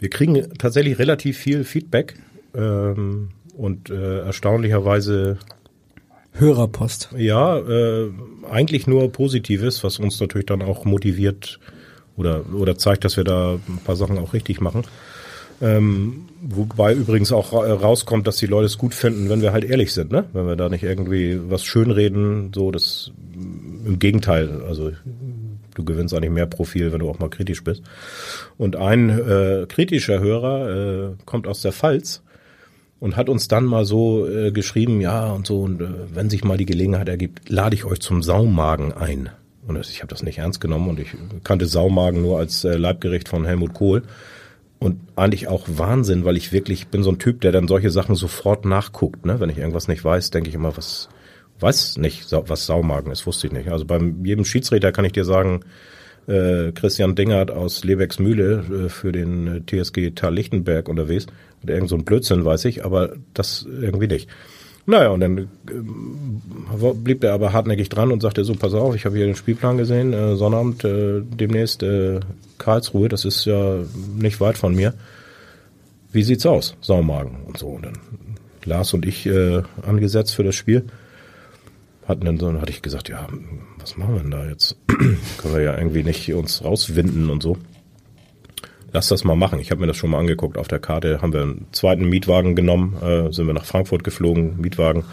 wir kriegen tatsächlich relativ viel Feedback ähm, und äh, erstaunlicherweise Hörerpost. ja, äh, eigentlich nur Positives, was uns natürlich dann auch motiviert oder, oder zeigt, dass wir da ein paar Sachen auch richtig machen. Ähm, wobei übrigens auch ra- rauskommt, dass die Leute es gut finden, wenn wir halt ehrlich sind, ne? Wenn wir da nicht irgendwie was schönreden, so das im Gegenteil, also du gewinnst eigentlich mehr Profil, wenn du auch mal kritisch bist. Und ein äh, kritischer Hörer äh, kommt aus der Pfalz und hat uns dann mal so äh, geschrieben, ja und so, und äh, wenn sich mal die Gelegenheit ergibt, lade ich euch zum Saumagen ein. Und ich habe das nicht ernst genommen und ich kannte Saumagen nur als äh, Leibgericht von Helmut Kohl. Und eigentlich auch Wahnsinn, weil ich wirklich bin so ein Typ, der dann solche Sachen sofort nachguckt. Ne? Wenn ich irgendwas nicht weiß, denke ich immer, was weiß nicht, was Saumagen ist, wusste ich nicht. Also beim jedem Schiedsrichter kann ich dir sagen, äh, Christian Dingert aus Lebex Mühle äh, für den äh, TSG Tal Lichtenberg unterwegs. Und irgend so ein Blödsinn weiß ich, aber das irgendwie nicht. Naja, und dann ähm, blieb er aber hartnäckig dran und sagte so, pass auf, ich habe hier den Spielplan gesehen, äh, Sonnabend äh, demnächst äh, Karlsruhe, das ist ja nicht weit von mir. Wie sieht's aus? Saumagen und so. Und dann Lars und ich äh, angesetzt für das Spiel. Hatten dann so, dann hatte ich gesagt, ja, was machen wir denn da jetzt? Können wir ja irgendwie nicht uns rauswinden und so. Lass das mal machen. Ich habe mir das schon mal angeguckt. Auf der Karte haben wir einen zweiten Mietwagen genommen, äh, sind wir nach Frankfurt geflogen. Mietwagen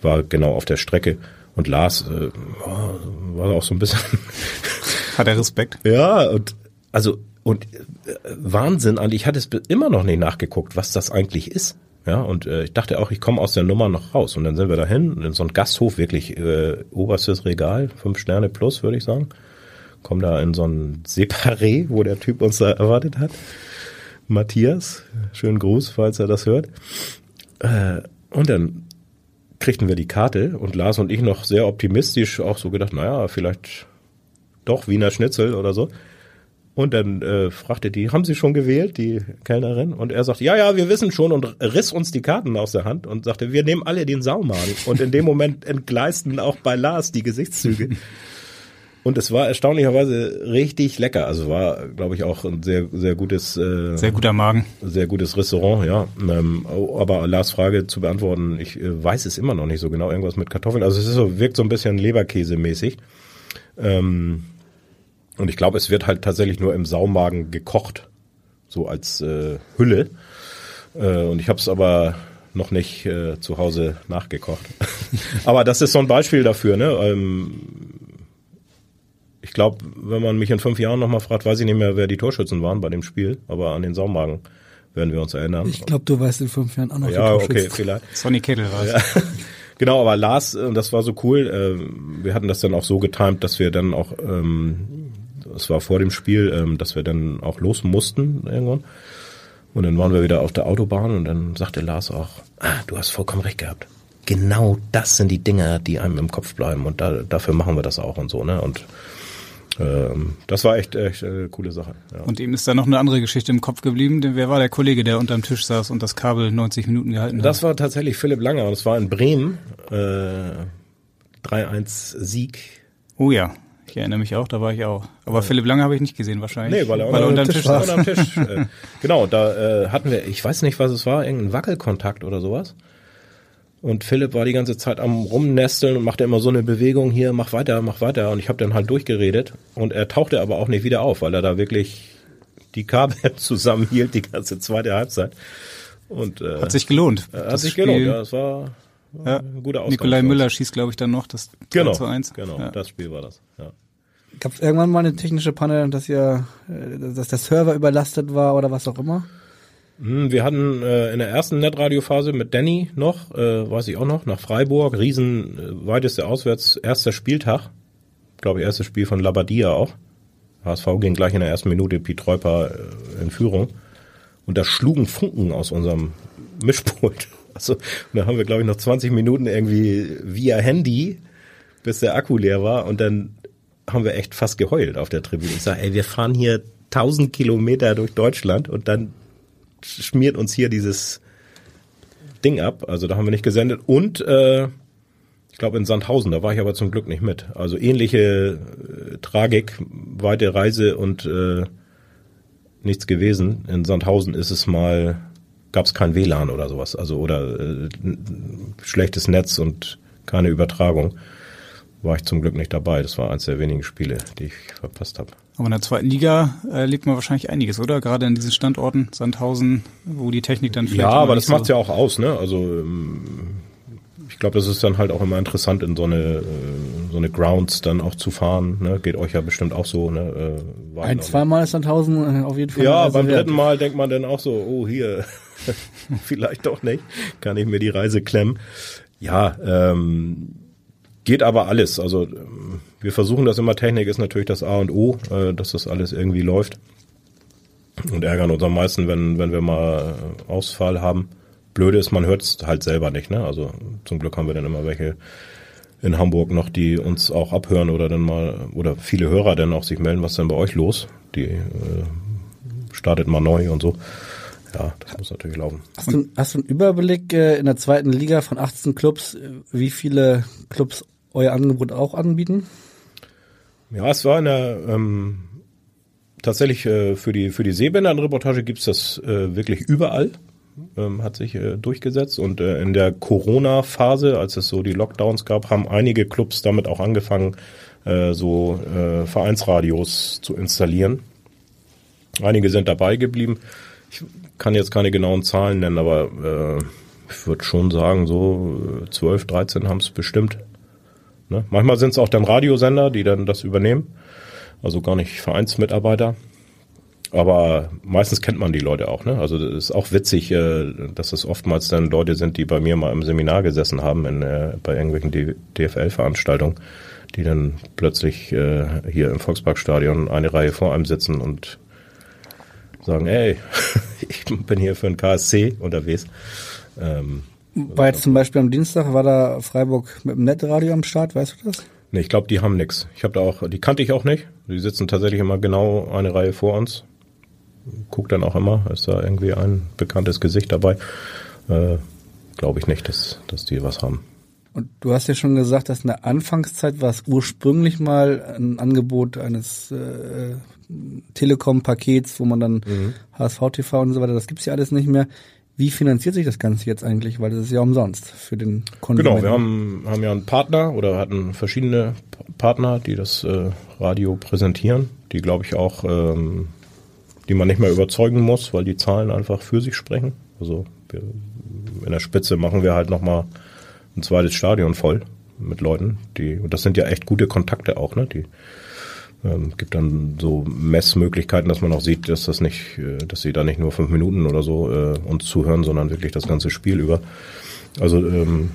war genau auf der Strecke. Und Lars äh, war war auch so ein bisschen Hat er Respekt? ja, und also und äh, Wahnsinn, und ich hatte es immer noch nicht nachgeguckt, was das eigentlich ist. Ja, und äh, ich dachte auch, ich komme aus der Nummer noch raus. Und dann sind wir dahin, in so ein Gasthof, wirklich äh, oberstes Regal, fünf Sterne plus, würde ich sagen. Kommen da in so ein Separé, wo der Typ uns da erwartet hat. Matthias, schönen Gruß, falls er das hört. Äh, und dann kriegten wir die Karte und Lars und ich noch sehr optimistisch auch so gedacht, naja, vielleicht doch Wiener Schnitzel oder so. Und dann äh, fragte die, haben Sie schon gewählt, die Kellnerin? Und er sagte, ja, ja, wir wissen schon und riss uns die Karten aus der Hand und sagte, wir nehmen alle den Saumagen. Und in dem Moment entgleisten auch bei Lars die Gesichtszüge. Und es war erstaunlicherweise richtig lecker. Also war, glaube ich, auch ein sehr, sehr gutes, äh, Sehr guter Magen. sehr gutes Restaurant, ja. Ähm, aber Lars Frage zu beantworten, ich äh, weiß es immer noch nicht so genau. Irgendwas mit Kartoffeln. Also es ist so, wirkt so ein bisschen Leberkäse-mäßig. Ähm, und ich glaube, es wird halt tatsächlich nur im Saumagen gekocht, so als äh, Hülle. Äh, und ich habe es aber noch nicht äh, zu Hause nachgekocht. aber das ist so ein Beispiel dafür. Ne? Ähm, ich glaube, wenn man mich in fünf Jahren nochmal fragt, weiß ich nicht mehr, wer die Torschützen waren bei dem Spiel, aber an den Saumagen werden wir uns erinnern. Ich glaube, du weißt in fünf Jahren auch noch ja, die okay, Torschützen. vielleicht. Sonny Kittel war es. Ja. Genau, aber Lars, äh, das war so cool. äh, Wir hatten das dann auch so getimt, dass wir dann auch, ähm, das war vor dem Spiel, ähm, dass wir dann auch los mussten irgendwann. Und dann waren wir wieder auf der Autobahn und dann sagte Lars auch, ah, du hast vollkommen recht gehabt. Genau das sind die Dinge, die einem im Kopf bleiben und da, dafür machen wir das auch und so, ne? Und ähm, das war echt, echt äh, coole Sache. Ja. Und ihm ist da noch eine andere Geschichte im Kopf geblieben, denn wer war der Kollege, der unterm Tisch saß und das Kabel 90 Minuten gehalten hat? Das war tatsächlich Philipp Langer und es war in Bremen. Äh, 3-1 Sieg. Oh ja, ich erinnere mich auch, da war ich auch. Aber Philipp Lange habe ich nicht gesehen wahrscheinlich. Nee, weil er, weil er unter unterm Tisch saß. Unterm Tisch äh, genau, da äh, hatten wir, ich weiß nicht, was es war, irgendein Wackelkontakt oder sowas. Und Philipp war die ganze Zeit am rumnesteln und machte immer so eine Bewegung hier, mach weiter, mach weiter. Und ich habe dann halt durchgeredet. Und er tauchte aber auch nicht wieder auf, weil er da wirklich die Kabel zusammenhielt die ganze zweite Halbzeit. Und äh, Hat sich gelohnt. hat Das sich Spiel- gelohnt. Ja, es war, war Ja. ein guter Ausgang. Nikolai. Müller schießt, glaube ich, dann noch das 2 Genau, zu 1. genau, Ja. das Spiel war das. Ja. Gab es irgendwann mal eine technische Panne, dass ihr, äh, dass der Server überlastet war oder was auch immer? Hm, Wir hatten äh, in der ersten Netradio-Phase mit Danny noch, äh, weiß ich auch noch, nach Freiburg, riesen äh, weiteste Auswärts, erster Spieltag, glaube ich, erstes Spiel von Labadia auch. HSV ging gleich in der ersten Minute Piet Reuper äh, in Führung. Und da schlugen Funken aus unserem Mischpult. Also, und da haben wir, glaube ich, noch 20 Minuten irgendwie via Handy, bis der Akku leer war. Und dann haben wir echt fast geheult auf der Tribüne. Ich sage, ey, wir fahren hier 1000 Kilometer durch Deutschland und dann schmiert uns hier dieses Ding ab. Also da haben wir nicht gesendet. Und äh, ich glaube in Sandhausen, da war ich aber zum Glück nicht mit. Also ähnliche äh, Tragik, weite Reise und äh, nichts gewesen. In Sandhausen ist es mal, gab es kein WLAN oder sowas. Also oder äh, schlechtes Netz und keine Übertragung. War ich zum Glück nicht dabei. Das war eins der wenigen Spiele, die ich verpasst habe. Aber in der zweiten Liga erlebt man wahrscheinlich einiges, oder? Gerade in diesen Standorten, Sandhausen, wo die Technik dann vielleicht Ja, aber das macht's so ja auch aus, ne? Also ähm, ich glaube, das ist dann halt auch immer interessant, in so eine äh, so eine Grounds dann auch zu fahren. Ne? Geht euch ja bestimmt auch so. Ne? Äh, Ein, noch- zweimal ist Sandhausen äh, auf jeden Fall. Ja, beim wert. dritten Mal denkt man dann auch so, oh hier, vielleicht doch nicht, kann ich mir die Reise klemmen. Ja, ähm, geht aber alles. Also ähm, wir versuchen das immer. Technik ist natürlich das A und O, äh, dass das alles irgendwie läuft. Und ärgern uns am meisten, wenn, wenn wir mal äh, Ausfall haben. Blöde ist, man hört es halt selber nicht. Ne? Also zum Glück haben wir dann immer welche in Hamburg noch, die uns auch abhören oder dann mal, oder viele Hörer dann auch sich melden, was ist denn bei euch los? Die äh, startet mal neu und so. Ja, das muss natürlich laufen. Hast du, hast du einen Überblick äh, in der zweiten Liga von 18 Clubs, äh, wie viele Clubs euer Angebot auch anbieten? Ja, es war in der ähm, tatsächlich äh, für die für die Seebändern-Reportage gibt's das äh, wirklich überall. Ähm, hat sich äh, durchgesetzt und äh, in der Corona-Phase, als es so die Lockdowns gab, haben einige Clubs damit auch angefangen, äh, so äh, Vereinsradios zu installieren. Einige sind dabei geblieben. Ich kann jetzt keine genauen Zahlen nennen, aber äh, ich würde schon sagen, so äh, 12, 13 haben es bestimmt. Ne? Manchmal sind es auch dann Radiosender, die dann das übernehmen. Also gar nicht Vereinsmitarbeiter. Aber meistens kennt man die Leute auch. Ne? Also das ist auch witzig, äh, dass es oftmals dann Leute sind, die bei mir mal im Seminar gesessen haben, in, äh, bei irgendwelchen DFL-Veranstaltungen, die dann plötzlich äh, hier im Volksparkstadion eine Reihe vor einem sitzen und sagen, ey, ich bin hier für ein KSC unterwegs. Ähm, War jetzt zum Beispiel am Dienstag, war da Freiburg mit dem Netradio am Start, weißt du das? Nee, ich glaube, die haben nix. Ich habe da auch, die kannte ich auch nicht. Die sitzen tatsächlich immer genau eine Reihe vor uns. Guck dann auch immer, ist da irgendwie ein bekanntes Gesicht dabei. Äh, glaube ich nicht, dass, dass die was haben. Und du hast ja schon gesagt, dass in der Anfangszeit war es ursprünglich mal ein Angebot eines äh, Telekom-Pakets, wo man dann mhm. HSV TV und so weiter, das gibt's ja alles nicht mehr. Wie finanziert sich das Ganze jetzt eigentlich? Weil das ist ja umsonst für den Konsumenten. Genau, wir haben, haben ja einen Partner oder hatten verschiedene Partner, die das äh, Radio präsentieren, die glaube ich auch, ähm, die man nicht mehr überzeugen muss, weil die Zahlen einfach für sich sprechen. Also wir, in der Spitze machen wir halt nochmal ein zweites Stadion voll mit Leuten, die, und das sind ja echt gute Kontakte auch, ne? Die ähm, gibt dann so Messmöglichkeiten, dass man auch sieht, dass das nicht, äh, dass sie da nicht nur fünf Minuten oder so äh, uns zuhören, sondern wirklich das ganze Spiel über. Also ähm,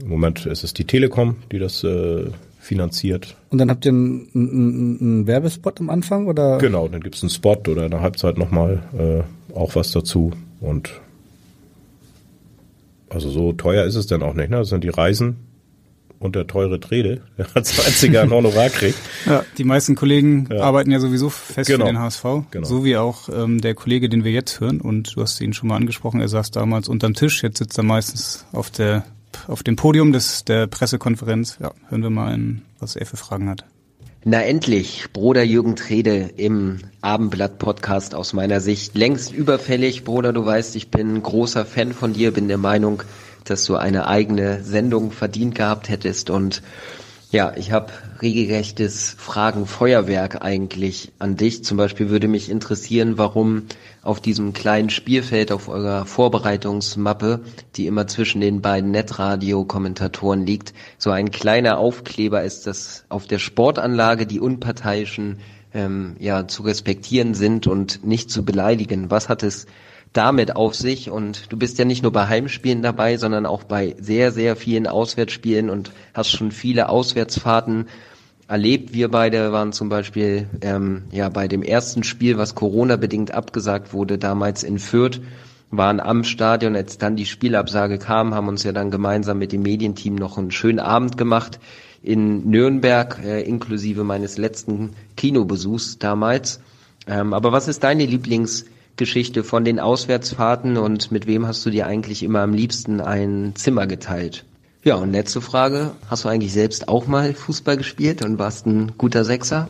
im Moment ist es die Telekom, die das äh, finanziert. Und dann habt ihr einen, einen, einen Werbespot am Anfang oder? Genau, dann gibt's einen Spot oder in der Halbzeit nochmal äh, auch was dazu. Und also so teuer ist es dann auch nicht. Ne? Das sind die Reisen, und der teure Trede, der als einziger ein Honorar kriegt. Ja, die meisten Kollegen ja. arbeiten ja sowieso fest genau. für den HSV, genau. so wie auch ähm, der Kollege, den wir jetzt hören. Und du hast ihn schon mal angesprochen, er saß damals unterm Tisch, jetzt sitzt er meistens auf der auf dem Podium des der Pressekonferenz. Ja, hören wir mal an, was er für Fragen hat. Na endlich, Bruder Jürgen Trede im Abendblatt-Podcast aus meiner Sicht. Längst überfällig, Bruder, du weißt, ich bin großer Fan von dir, bin der Meinung, dass du eine eigene Sendung verdient gehabt hättest. Und ja, ich habe regelrechtes Fragenfeuerwerk eigentlich an dich. Zum Beispiel würde mich interessieren, warum auf diesem kleinen Spielfeld auf eurer Vorbereitungsmappe, die immer zwischen den beiden Netradio-Kommentatoren liegt, so ein kleiner Aufkleber ist, dass auf der Sportanlage die Unparteiischen ähm, ja zu respektieren sind und nicht zu beleidigen. Was hat es damit auf sich. Und du bist ja nicht nur bei Heimspielen dabei, sondern auch bei sehr, sehr vielen Auswärtsspielen und hast schon viele Auswärtsfahrten erlebt. Wir beide waren zum Beispiel ähm, ja bei dem ersten Spiel, was Corona bedingt abgesagt wurde, damals in Fürth, waren am Stadion, als dann die Spielabsage kam, haben uns ja dann gemeinsam mit dem Medienteam noch einen schönen Abend gemacht in Nürnberg, äh, inklusive meines letzten Kinobesuchs damals. Ähm, aber was ist deine Lieblings- Geschichte von den Auswärtsfahrten und mit wem hast du dir eigentlich immer am liebsten ein Zimmer geteilt? Ja, und letzte Frage. Hast du eigentlich selbst auch mal Fußball gespielt und warst ein guter Sechser?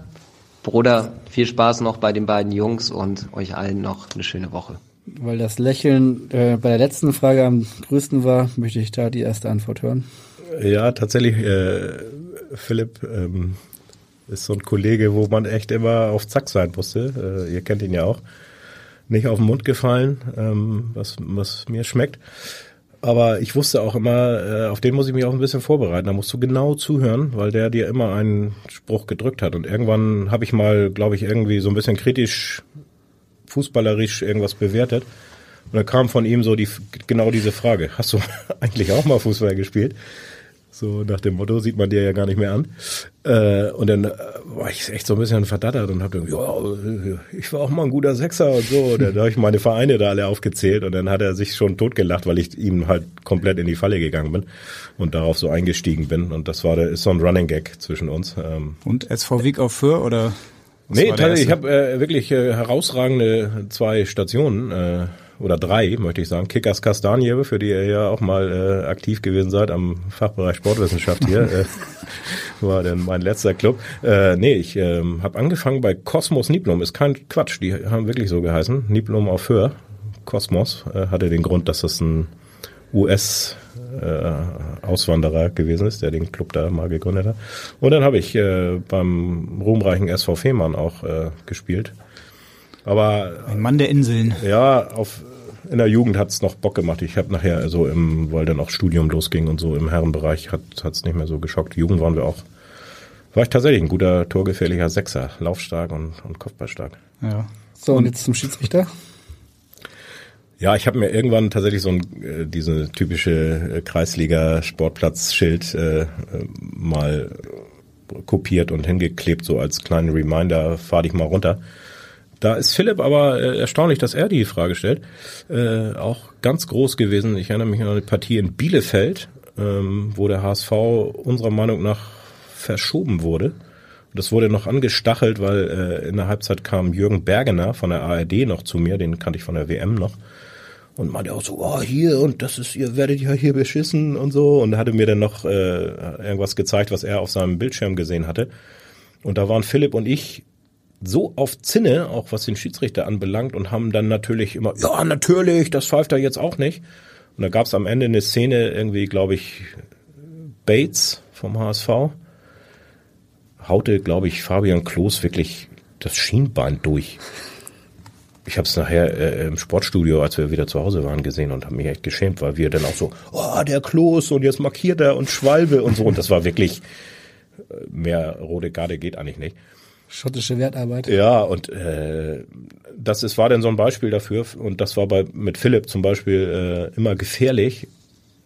Bruder, viel Spaß noch bei den beiden Jungs und euch allen noch eine schöne Woche. Weil das Lächeln äh, bei der letzten Frage am größten war, möchte ich da die erste Antwort hören. Ja, tatsächlich, äh, Philipp ähm, ist so ein Kollege, wo man echt immer auf Zack sein musste. Äh, ihr kennt ihn ja auch nicht auf den Mund gefallen, ähm, was, was mir schmeckt. Aber ich wusste auch immer, äh, auf den muss ich mich auch ein bisschen vorbereiten. Da musst du genau zuhören, weil der dir immer einen Spruch gedrückt hat. Und irgendwann habe ich mal, glaube ich, irgendwie so ein bisschen kritisch, fußballerisch irgendwas bewertet. Und da kam von ihm so die genau diese Frage: Hast du eigentlich auch mal Fußball gespielt? So nach dem Motto, sieht man dir ja gar nicht mehr an. Äh, und dann äh, war ich echt so ein bisschen verdattert und habe ja, ich war auch mal ein guter Sechser und so. Und dann habe ich meine Vereine da alle aufgezählt und dann hat er sich schon totgelacht, weil ich ihm halt komplett in die Falle gegangen bin und darauf so eingestiegen bin. Und das war der, ist so ein Running Gag zwischen uns. Ähm, und SV Wieg auf Für oder? Nee, ich habe äh, wirklich äh, herausragende zwei Stationen. Äh, oder drei, möchte ich sagen. Kickers Kastanie, für die ihr ja auch mal äh, aktiv gewesen seid am Fachbereich Sportwissenschaft hier. äh, war denn mein letzter Club. Äh, nee, ich äh, habe angefangen bei Cosmos Niblum. Ist kein Quatsch, die haben wirklich so geheißen. Niblum auf Höhe. Kosmos äh, hatte den Grund, dass das ein US äh, Auswanderer gewesen ist, der den Club da mal gegründet hat. Und dann habe ich äh, beim ruhmreichen SV Fehmarn auch äh, gespielt. Aber ein Mann der Inseln. Ja, auf in der Jugend hat's noch Bock gemacht. Ich habe nachher so im, weil dann auch Studium losging und so im Herrenbereich hat hat's nicht mehr so geschockt. Jugend waren wir auch. War ich tatsächlich ein guter torgefährlicher Sechser, laufstark und, und kopfballstark. Ja. So und jetzt zum Schiedsrichter. Ja, ich habe mir irgendwann tatsächlich so ein äh, diese typische äh, Kreisliga Sportplatzschild äh, äh, mal kopiert und hingeklebt so als kleinen Reminder, fahr dich mal runter. Da ist Philipp aber äh, erstaunlich, dass er die Frage stellt. Äh, auch ganz groß gewesen. Ich erinnere mich an eine Partie in Bielefeld, ähm, wo der HSV unserer Meinung nach verschoben wurde. Das wurde noch angestachelt, weil äh, in der Halbzeit kam Jürgen Bergener von der ARD noch zu mir, den kannte ich von der WM noch. und meinte auch so, oh, hier und das ist, ihr werdet ja hier beschissen und so und hatte mir dann noch äh, irgendwas gezeigt, was er auf seinem Bildschirm gesehen hatte. Und da waren Philipp und ich so auf Zinne, auch was den Schiedsrichter anbelangt und haben dann natürlich immer, ja, natürlich, das pfeift er jetzt auch nicht. Und da gab es am Ende eine Szene, irgendwie, glaube ich, Bates vom HSV, haute, glaube ich, Fabian Klos wirklich das Schienbein durch. Ich habe es nachher äh, im Sportstudio, als wir wieder zu Hause waren, gesehen und habe mich echt geschämt, weil wir dann auch so, oh, der Klos und jetzt markiert er und Schwalbe und so. Und das war wirklich, äh, mehr rote Garde geht eigentlich nicht. Schottische Wertarbeit. Ja, und äh, das ist, war dann so ein Beispiel dafür. Und das war bei mit Philipp zum Beispiel äh, immer gefährlich,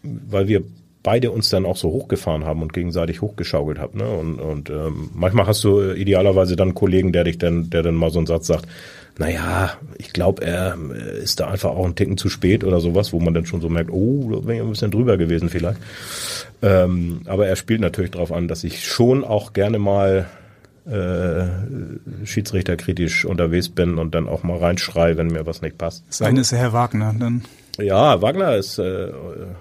weil wir beide uns dann auch so hochgefahren haben und gegenseitig hochgeschaukelt haben. Ne? Und, und ähm, manchmal hast du idealerweise dann einen Kollegen, der dich dann, der dann mal so einen Satz sagt, naja, ich glaube, er ist da einfach auch einen Ticken zu spät oder sowas, wo man dann schon so merkt, oh, da bin ich ein bisschen drüber gewesen vielleicht. Ähm, aber er spielt natürlich darauf an, dass ich schon auch gerne mal äh, schiedsrichterkritisch unterwegs bin und dann auch mal reinschreie, wenn mir was nicht passt. Sein ist Herr Wagner dann. Ja, Wagner ist äh,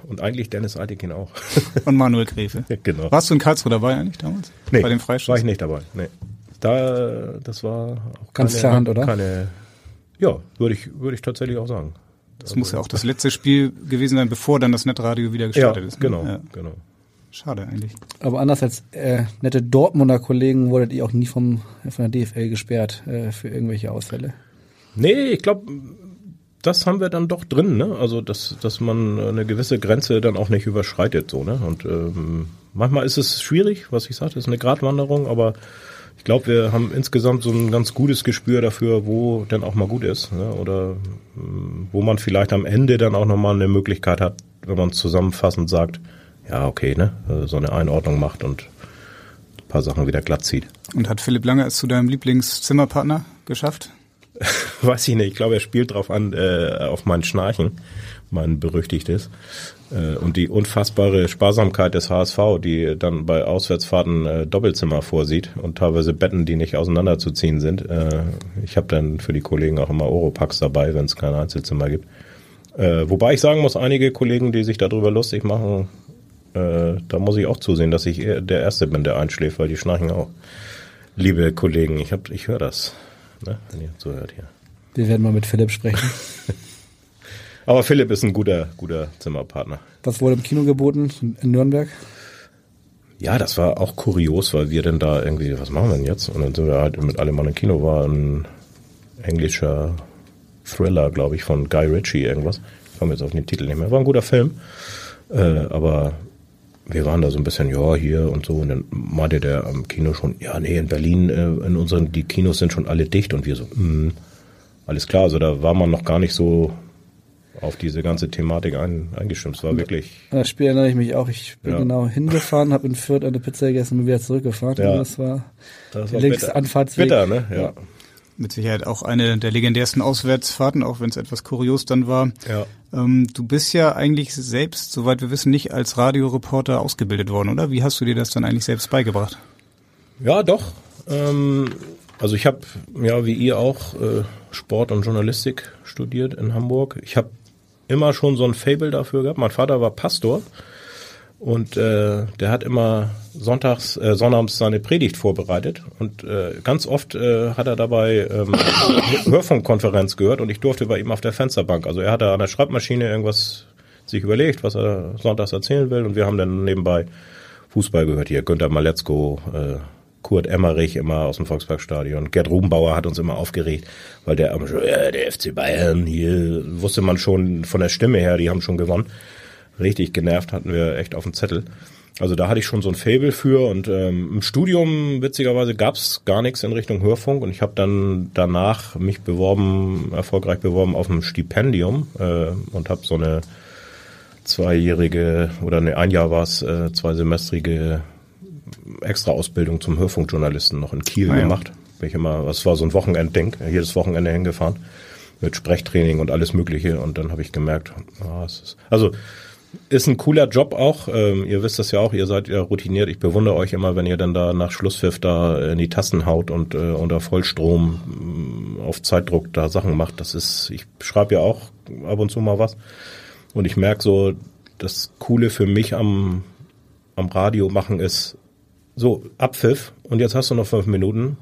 und eigentlich Dennis Eitekin auch. und Manuel Gräfe. genau. Warst du in Karlsruhe dabei eigentlich damals? Nee, Bei dem Freistoß? war ich nicht dabei. Nee. Da, das war auch Ganz keine, klar Hand, oder? Keine, ja, würde ich, würde ich tatsächlich auch sagen. Das muss ja auch das letzte Spiel gewesen sein, bevor dann das Netradio wieder gestartet ja, ist. ne? Genau, Ja. genau. Schade eigentlich. Aber anders als äh, nette Dortmunder Kollegen wurdet ihr auch nie vom, von der DFL gesperrt äh, für irgendwelche Ausfälle. Nee, ich glaube, das haben wir dann doch drin, ne? Also dass, dass man eine gewisse Grenze dann auch nicht überschreitet, so, ne? Und ähm, manchmal ist es schwierig, was ich sagte, ist eine Gratwanderung, aber ich glaube, wir haben insgesamt so ein ganz gutes Gespür dafür, wo denn auch mal gut ist, ne? Oder ähm, wo man vielleicht am Ende dann auch nochmal eine Möglichkeit hat, wenn man zusammenfassend sagt, ja, okay, ne, also so eine Einordnung macht und ein paar Sachen wieder glatt zieht. Und hat Philipp Lange es zu deinem Lieblingszimmerpartner geschafft? Weiß ich nicht. Ich glaube, er spielt drauf an, äh, auf mein Schnarchen, mein berüchtigtes. Äh, und die unfassbare Sparsamkeit des HSV, die dann bei Auswärtsfahrten äh, Doppelzimmer vorsieht und teilweise Betten, die nicht auseinanderzuziehen sind. Äh, ich habe dann für die Kollegen auch immer Oropax dabei, wenn es kein Einzelzimmer gibt. Äh, wobei ich sagen muss, einige Kollegen, die sich darüber lustig machen, äh, da muss ich auch zusehen, dass ich der Erste bin, der einschläft, weil die schnarchen auch. Liebe Kollegen, ich, hab, ich höre das, ne, wenn ihr zuhört hier. Wir werden mal mit Philipp sprechen. Aber Philipp ist ein guter, guter Zimmerpartner. Was wurde im Kino geboten in Nürnberg? Ja, das war auch kurios, weil wir dann da irgendwie, was machen wir denn jetzt? Und dann sind wir halt mit allem Mann im Kino, war ein englischer Thriller, glaube ich, von Guy Ritchie irgendwas. Ich komme jetzt auf den Titel nicht mehr. War ein guter Film. Äh, aber wir waren da so ein bisschen, ja, hier und so. Und dann meinte der am Kino schon, ja, nee, in Berlin, äh, in unseren, die Kinos sind schon alle dicht. Und wir so, mm, alles klar. Also da war man noch gar nicht so auf diese ganze Thematik ein, eingestimmt. Es war wirklich, An das Spiel erinnere ich mich auch. Ich bin Ja. genau hingefahren, habe in Fürth eine Pizza gegessen und bin wieder zurückgefahren. Ja. Und das war das war bitter. Anfahrtsweg. Bitter, ne? Ja. Mit Sicherheit auch eine der legendärsten Auswärtsfahrten, auch wenn es etwas kurios dann war. ja. Ähm, du bist ja eigentlich selbst, soweit wir wissen, nicht als Radioreporter ausgebildet worden, oder? Wie hast du dir das dann eigentlich selbst beigebracht? Ja, doch. Ähm, also ich habe, ja, wie ihr auch, äh, Sport und Journalistik studiert in Hamburg. Ich habe immer schon so ein Fable dafür gehabt. Mein Vater war Pastor und äh, der hat immer sonntags, äh, sonnabends seine Predigt vorbereitet und äh, ganz oft äh, hat er dabei ähm, Hörfunkkonferenz gehört und ich durfte bei ihm auf der Fensterbank. Also er hatte an der Schreibmaschine irgendwas sich überlegt, was er sonntags erzählen will und wir haben dann nebenbei Fußball gehört hier. Günter Maletzko, äh, Kurt Emmerich immer aus dem Volksparkstadion. Gerd Rubenbauer hat uns immer aufgeregt, weil der ja, der FC Bayern, hier wusste man schon von der Stimme her, die haben schon gewonnen. Richtig genervt hatten wir echt auf dem Zettel. Also da hatte ich schon so ein Fable für und ähm, im Studium witzigerweise gab's gar nichts in Richtung Hörfunk und ich habe dann danach mich beworben, erfolgreich beworben auf ein Stipendium äh, und habe so eine zweijährige oder ne, ein Jahr war's, äh, zweisemestrige extra Ausbildung zum Hörfunkjournalisten noch in Kiel Ah ja. gemacht. Bin ich immer, das war so ein Wochenendding, jedes Wochenende hingefahren mit Sprechtraining und alles Mögliche und dann habe ich gemerkt, ah, es ist, also ist ein cooler Job auch. Ähm, ihr wisst das ja auch, ihr seid ja routiniert. Ich bewundere euch immer, wenn ihr dann da nach Schlusspfiff da in die Tasten haut und äh, unter Vollstrom äh, auf Zeitdruck da Sachen macht. Das ist, ich schreibe ja auch ab und zu mal was. Und ich merke so, das Coole für mich am, am Radio machen ist so Abpfiff und jetzt hast du noch fünf Minuten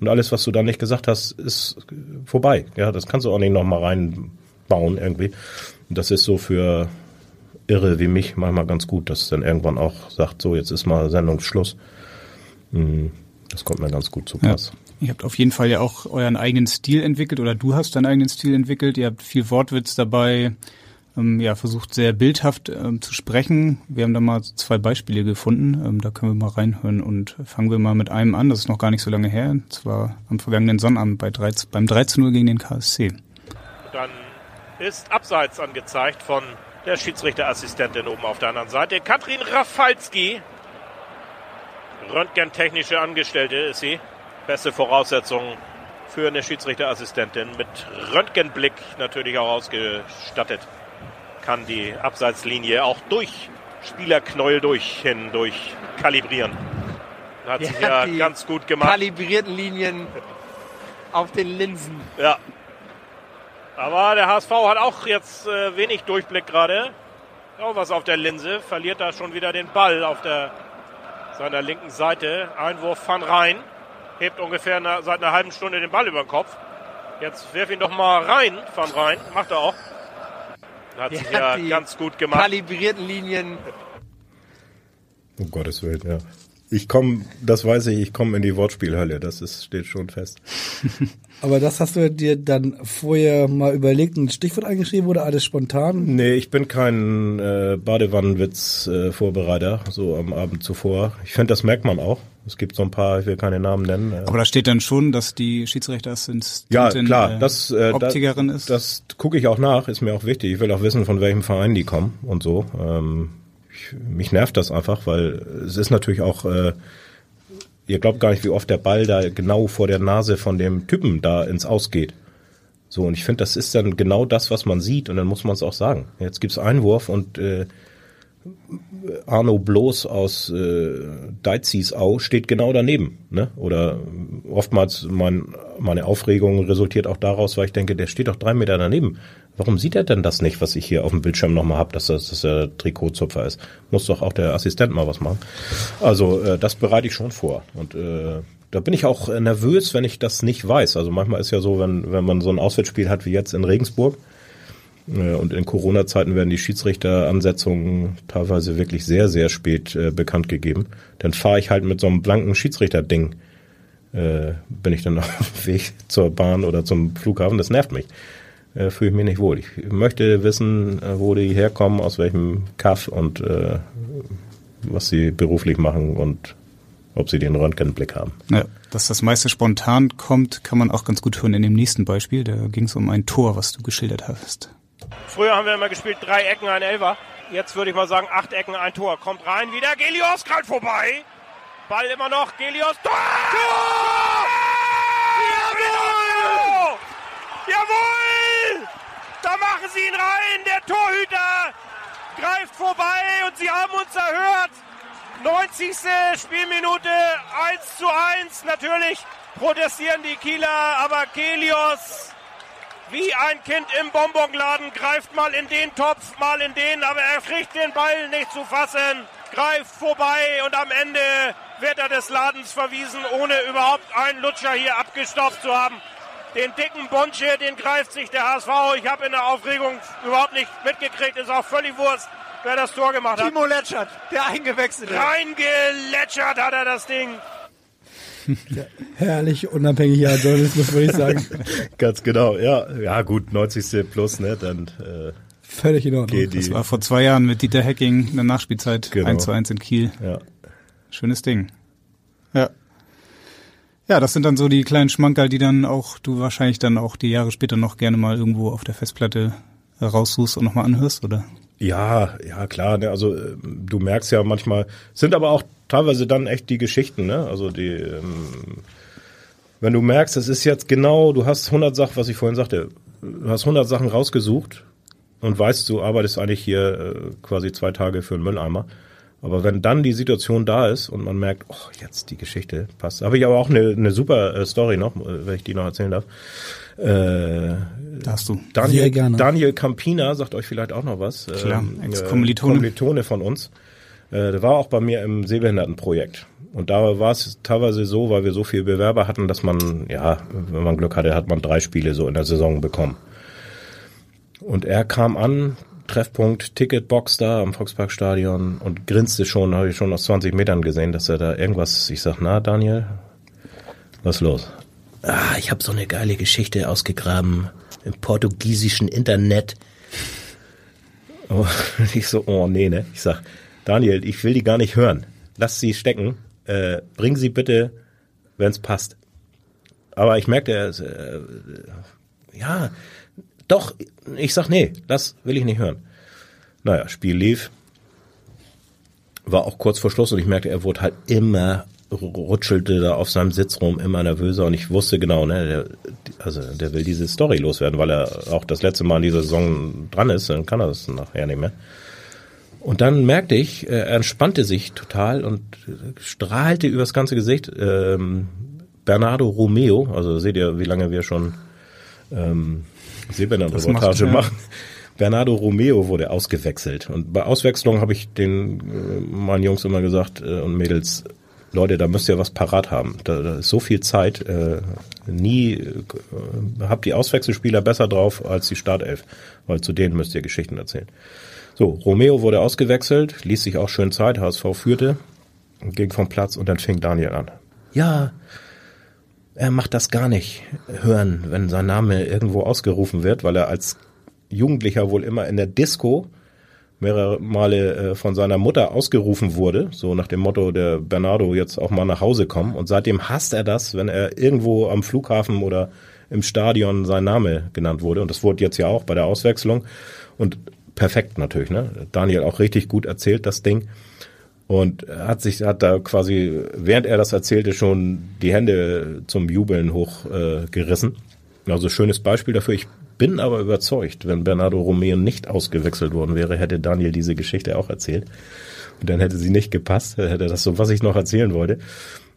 und alles, was du dann nicht gesagt hast, ist vorbei. Ja, das kannst du auch nicht nochmal reinbauen irgendwie. Und das ist so für Irre wie mich manchmal ganz gut, dass dann irgendwann auch sagt, so jetzt ist mal Sendungsschluss. Hm, das kommt mir ganz gut zu Pass. Ja. Ihr habt auf jeden Fall ja auch euren eigenen Stil entwickelt oder du hast deinen eigenen Stil entwickelt. Ihr habt viel Wortwitz dabei, ähm, ja, versucht sehr bildhaft ähm, zu sprechen. Wir haben da mal zwei Beispiele gefunden. Ähm, da können wir mal reinhören und fangen wir mal mit einem an. Das ist noch gar nicht so lange her. Und zwar am vergangenen Sonnabend bei 13, beim 13 gegen den KSC. Dann ist Abseits angezeigt von der Schiedsrichterassistentin oben auf der anderen Seite. Katrin Rafalski. Röntgentechnische Angestellte ist sie. Beste Voraussetzungen für eine Schiedsrichterassistentin. Mit Röntgenblick natürlich auch ausgestattet. Kann die Abseitslinie auch durch Spielerknäuel durch hin durch kalibrieren. Hat sie ja, ja ganz gut gemacht. Kalibrierten Linien auf den Linsen. Ja, aber der HSV hat auch jetzt äh, wenig Durchblick gerade. Auch was auf der Linse. Verliert da schon wieder den Ball auf der seiner linken Seite. Einwurf van Rhein. Hebt ungefähr eine, seit einer halben Stunde den Ball über den Kopf. Jetzt werf ihn doch mal rein, van Rhein. Macht er auch. Hat sich ja ganz gut gemacht. Kalibrierten Linien. Um Gottes Willen, ja. Ich komme, das weiß ich, ich komme in die Wortspielhölle, das ist, steht schon fest. Aber das hast du dir dann vorher mal überlegt, ein Stichwort eingeschrieben oder alles spontan? Nee, ich bin kein äh, Badewannenwitz-Vorbereiter, äh, so am Abend zuvor. Ich finde, das merkt man auch. Es gibt so ein paar, ich will keine Namen nennen. Äh. Aber da steht dann schon, dass die Schiedsrichterassistentin ja, klar, äh, das, äh, Optikerin das, ist? Das gucke ich auch nach, ist mir auch wichtig. Ich will auch wissen, von welchem Verein die kommen und so. Ähm, ich, mich nervt das einfach, weil es ist natürlich auch, äh, ihr glaubt gar nicht, wie oft der Ball da genau vor der Nase von dem Typen da ins Ausgeht. So, und ich finde, das ist dann genau das, was man sieht, und dann muss man es auch sagen. Jetzt gibt's Einwurf und äh, Arno Bloß aus äh, Deizisau steht genau daneben. Ne? Oder oftmals mein, meine Aufregung resultiert auch daraus, weil ich denke, der steht doch drei Meter daneben. Warum sieht er denn das nicht, was ich hier auf dem Bildschirm nochmal habe, dass das dass der Trikotzupfer ist? Muss doch auch der Assistent mal was machen. Also äh, das bereite ich schon vor. Und äh, da bin ich auch nervös, wenn ich das nicht weiß. Also manchmal ist ja so, wenn, wenn man so ein Auswärtsspiel hat wie jetzt in Regensburg, äh, und in Corona-Zeiten werden die Schiedsrichteransetzungen teilweise wirklich sehr, sehr spät äh, bekannt gegeben. Dann fahre ich halt mit so einem blanken Schiedsrichterding, äh, bin ich dann auf dem Weg zur Bahn oder zum Flughafen. Das nervt mich äh, fühle ich mich nicht wohl. Ich möchte wissen, äh, wo die herkommen, aus welchem Kaff und äh, was sie beruflich machen und ob sie den Röntgenblick haben. Ja, dass das meiste spontan kommt, kann man auch ganz gut hören in dem nächsten Beispiel. Da ging es um ein Tor, was du geschildert hast. Früher haben wir immer gespielt, drei Ecken, ein Elfer. Jetzt würde ich mal sagen, acht Ecken, ein Tor. Kommt rein, wieder Gelios, gerade vorbei. Ball immer noch, Gelios, Tor! Tor! Jawohl! Da machen sie ihn rein. Der Torhüter greift vorbei und sie haben uns erhört. 90. Spielminute 1 zu 1. Natürlich protestieren die Kieler, aber Kelios wie ein Kind im Bonbonladen greift mal in den Topf, mal in den, aber er kriegt den Ball nicht zu fassen, greift vorbei und am Ende wird er des Ladens verwiesen, ohne überhaupt einen Lutscher hier abgestopft zu haben. Den dicken Bonsche, den greift sich der HSV. Ich habe in der Aufregung überhaupt nicht mitgekriegt. Ist auch völlig Wurst, wer das Tor gemacht hat. Timo Letschert, der eingewechselt hat. Reingeletschert hat er das Ding. Ja, herrlich unabhängiger Journalismus, würde ich sagen. Ganz genau, ja. Ja, gut, 90. plus, ne, dann, äh, Völlig in Ordnung. Das war vor zwei Jahren mit Dieter Hecking in der Nachspielzeit genau. 1 zu 1 in Kiel. Ja. Schönes Ding. Ja. Ja, das sind dann so die kleinen Schmankerl, die dann auch du wahrscheinlich dann auch die Jahre später noch gerne mal irgendwo auf der Festplatte raussuchst und nochmal anhörst, oder? Ja, ja klar. Ne? Also äh, du merkst ja manchmal, sind aber auch teilweise dann echt die Geschichten, ne? Also die, ähm, wenn du merkst, es ist jetzt genau, du hast 100 Sachen, was ich vorhin sagte, du hast 100 Sachen rausgesucht und weißt, du arbeitest eigentlich hier äh, quasi zwei Tage für einen Mülleimer. Aber wenn dann die Situation da ist und man merkt, oh, jetzt die Geschichte passt. Habe ich aber auch eine, eine super äh, Story noch, äh, wenn ich die noch erzählen darf. Äh, Darfst du. Daniel, Sehr gerne. Daniel Campina sagt euch vielleicht auch noch was. Klar, Ähm, Ex-Kommilitone. Äh, Kommilitone von uns. Äh, der war auch bei mir im Sehbehindertenprojekt. Und da war es teilweise so, weil wir so viele Bewerber hatten, dass man, ja, wenn man Glück hatte, hat man drei Spiele so in der Saison bekommen. Und er kam an, Treffpunkt, Ticketbox da am Volksparkstadion und grinste schon, habe ich schon aus 20 Metern gesehen, dass er da irgendwas, ich sag, na Daniel, was ist los? Ah, ich habe so eine geile Geschichte ausgegraben im portugiesischen Internet. Oh, ich so, oh nee, ne? Ich sag, Daniel, ich will die gar nicht hören. Lass sie stecken. Äh, bring sie bitte, wenn's passt. Aber ich merkte, er äh, ja, doch, ich sag, nee, das will ich nicht hören. Naja, Spiel lief. War auch kurz vor Schluss und ich merkte, er wurde halt immer rutschelte da auf seinem Sitz rum, immer nervöser und ich wusste genau, ne, der, also der will diese Story loswerden, weil er auch das letzte Mal in dieser Saison dran ist, dann kann er das nachher nicht mehr. Und dann merkte ich, äh, er entspannte sich total und strahlte übers ganze Gesicht. Ähm, Bernardo Romeo, also seht ihr, wie lange wir schon ähm, Ja. machen. Bernardo Romeo wurde ausgewechselt. Und bei Auswechslung habe ich den äh, meinen Jungs immer gesagt äh, und Mädels, Leute, da müsst ihr was parat haben. Da, da ist so viel Zeit. Äh, nie äh, habt die Auswechselspieler besser drauf als die Startelf, weil zu denen müsst ihr Geschichten erzählen. So, Romeo wurde ausgewechselt, ließ sich auch schön Zeit, HSV führte, ging vom Platz und dann fing Daniel an. Ja, er macht das gar nicht hören, wenn sein Name irgendwo ausgerufen wird, weil er als Jugendlicher wohl immer in der Disco mehrere Male äh, von seiner Mutter ausgerufen wurde, so nach dem Motto, der Bernardo jetzt auch mal nach Hause kommen. Und seitdem hasst er das, wenn er irgendwo am Flughafen oder im Stadion sein Name genannt wurde. Und das wurde jetzt ja auch bei der Auswechslung. Und perfekt natürlich, ne? Daniel auch richtig gut erzählt, das Ding. Und er hat sich, hat da quasi, während er das erzählte, schon die Hände zum Jubeln hochgerissen. Äh, gerissen. also schönes Beispiel dafür. Ich bin aber überzeugt, wenn Bernardo Romeo nicht ausgewechselt worden wäre, hätte Daniel diese Geschichte auch erzählt. Und dann hätte sie nicht gepasst, dann hätte das so, was ich noch erzählen wollte.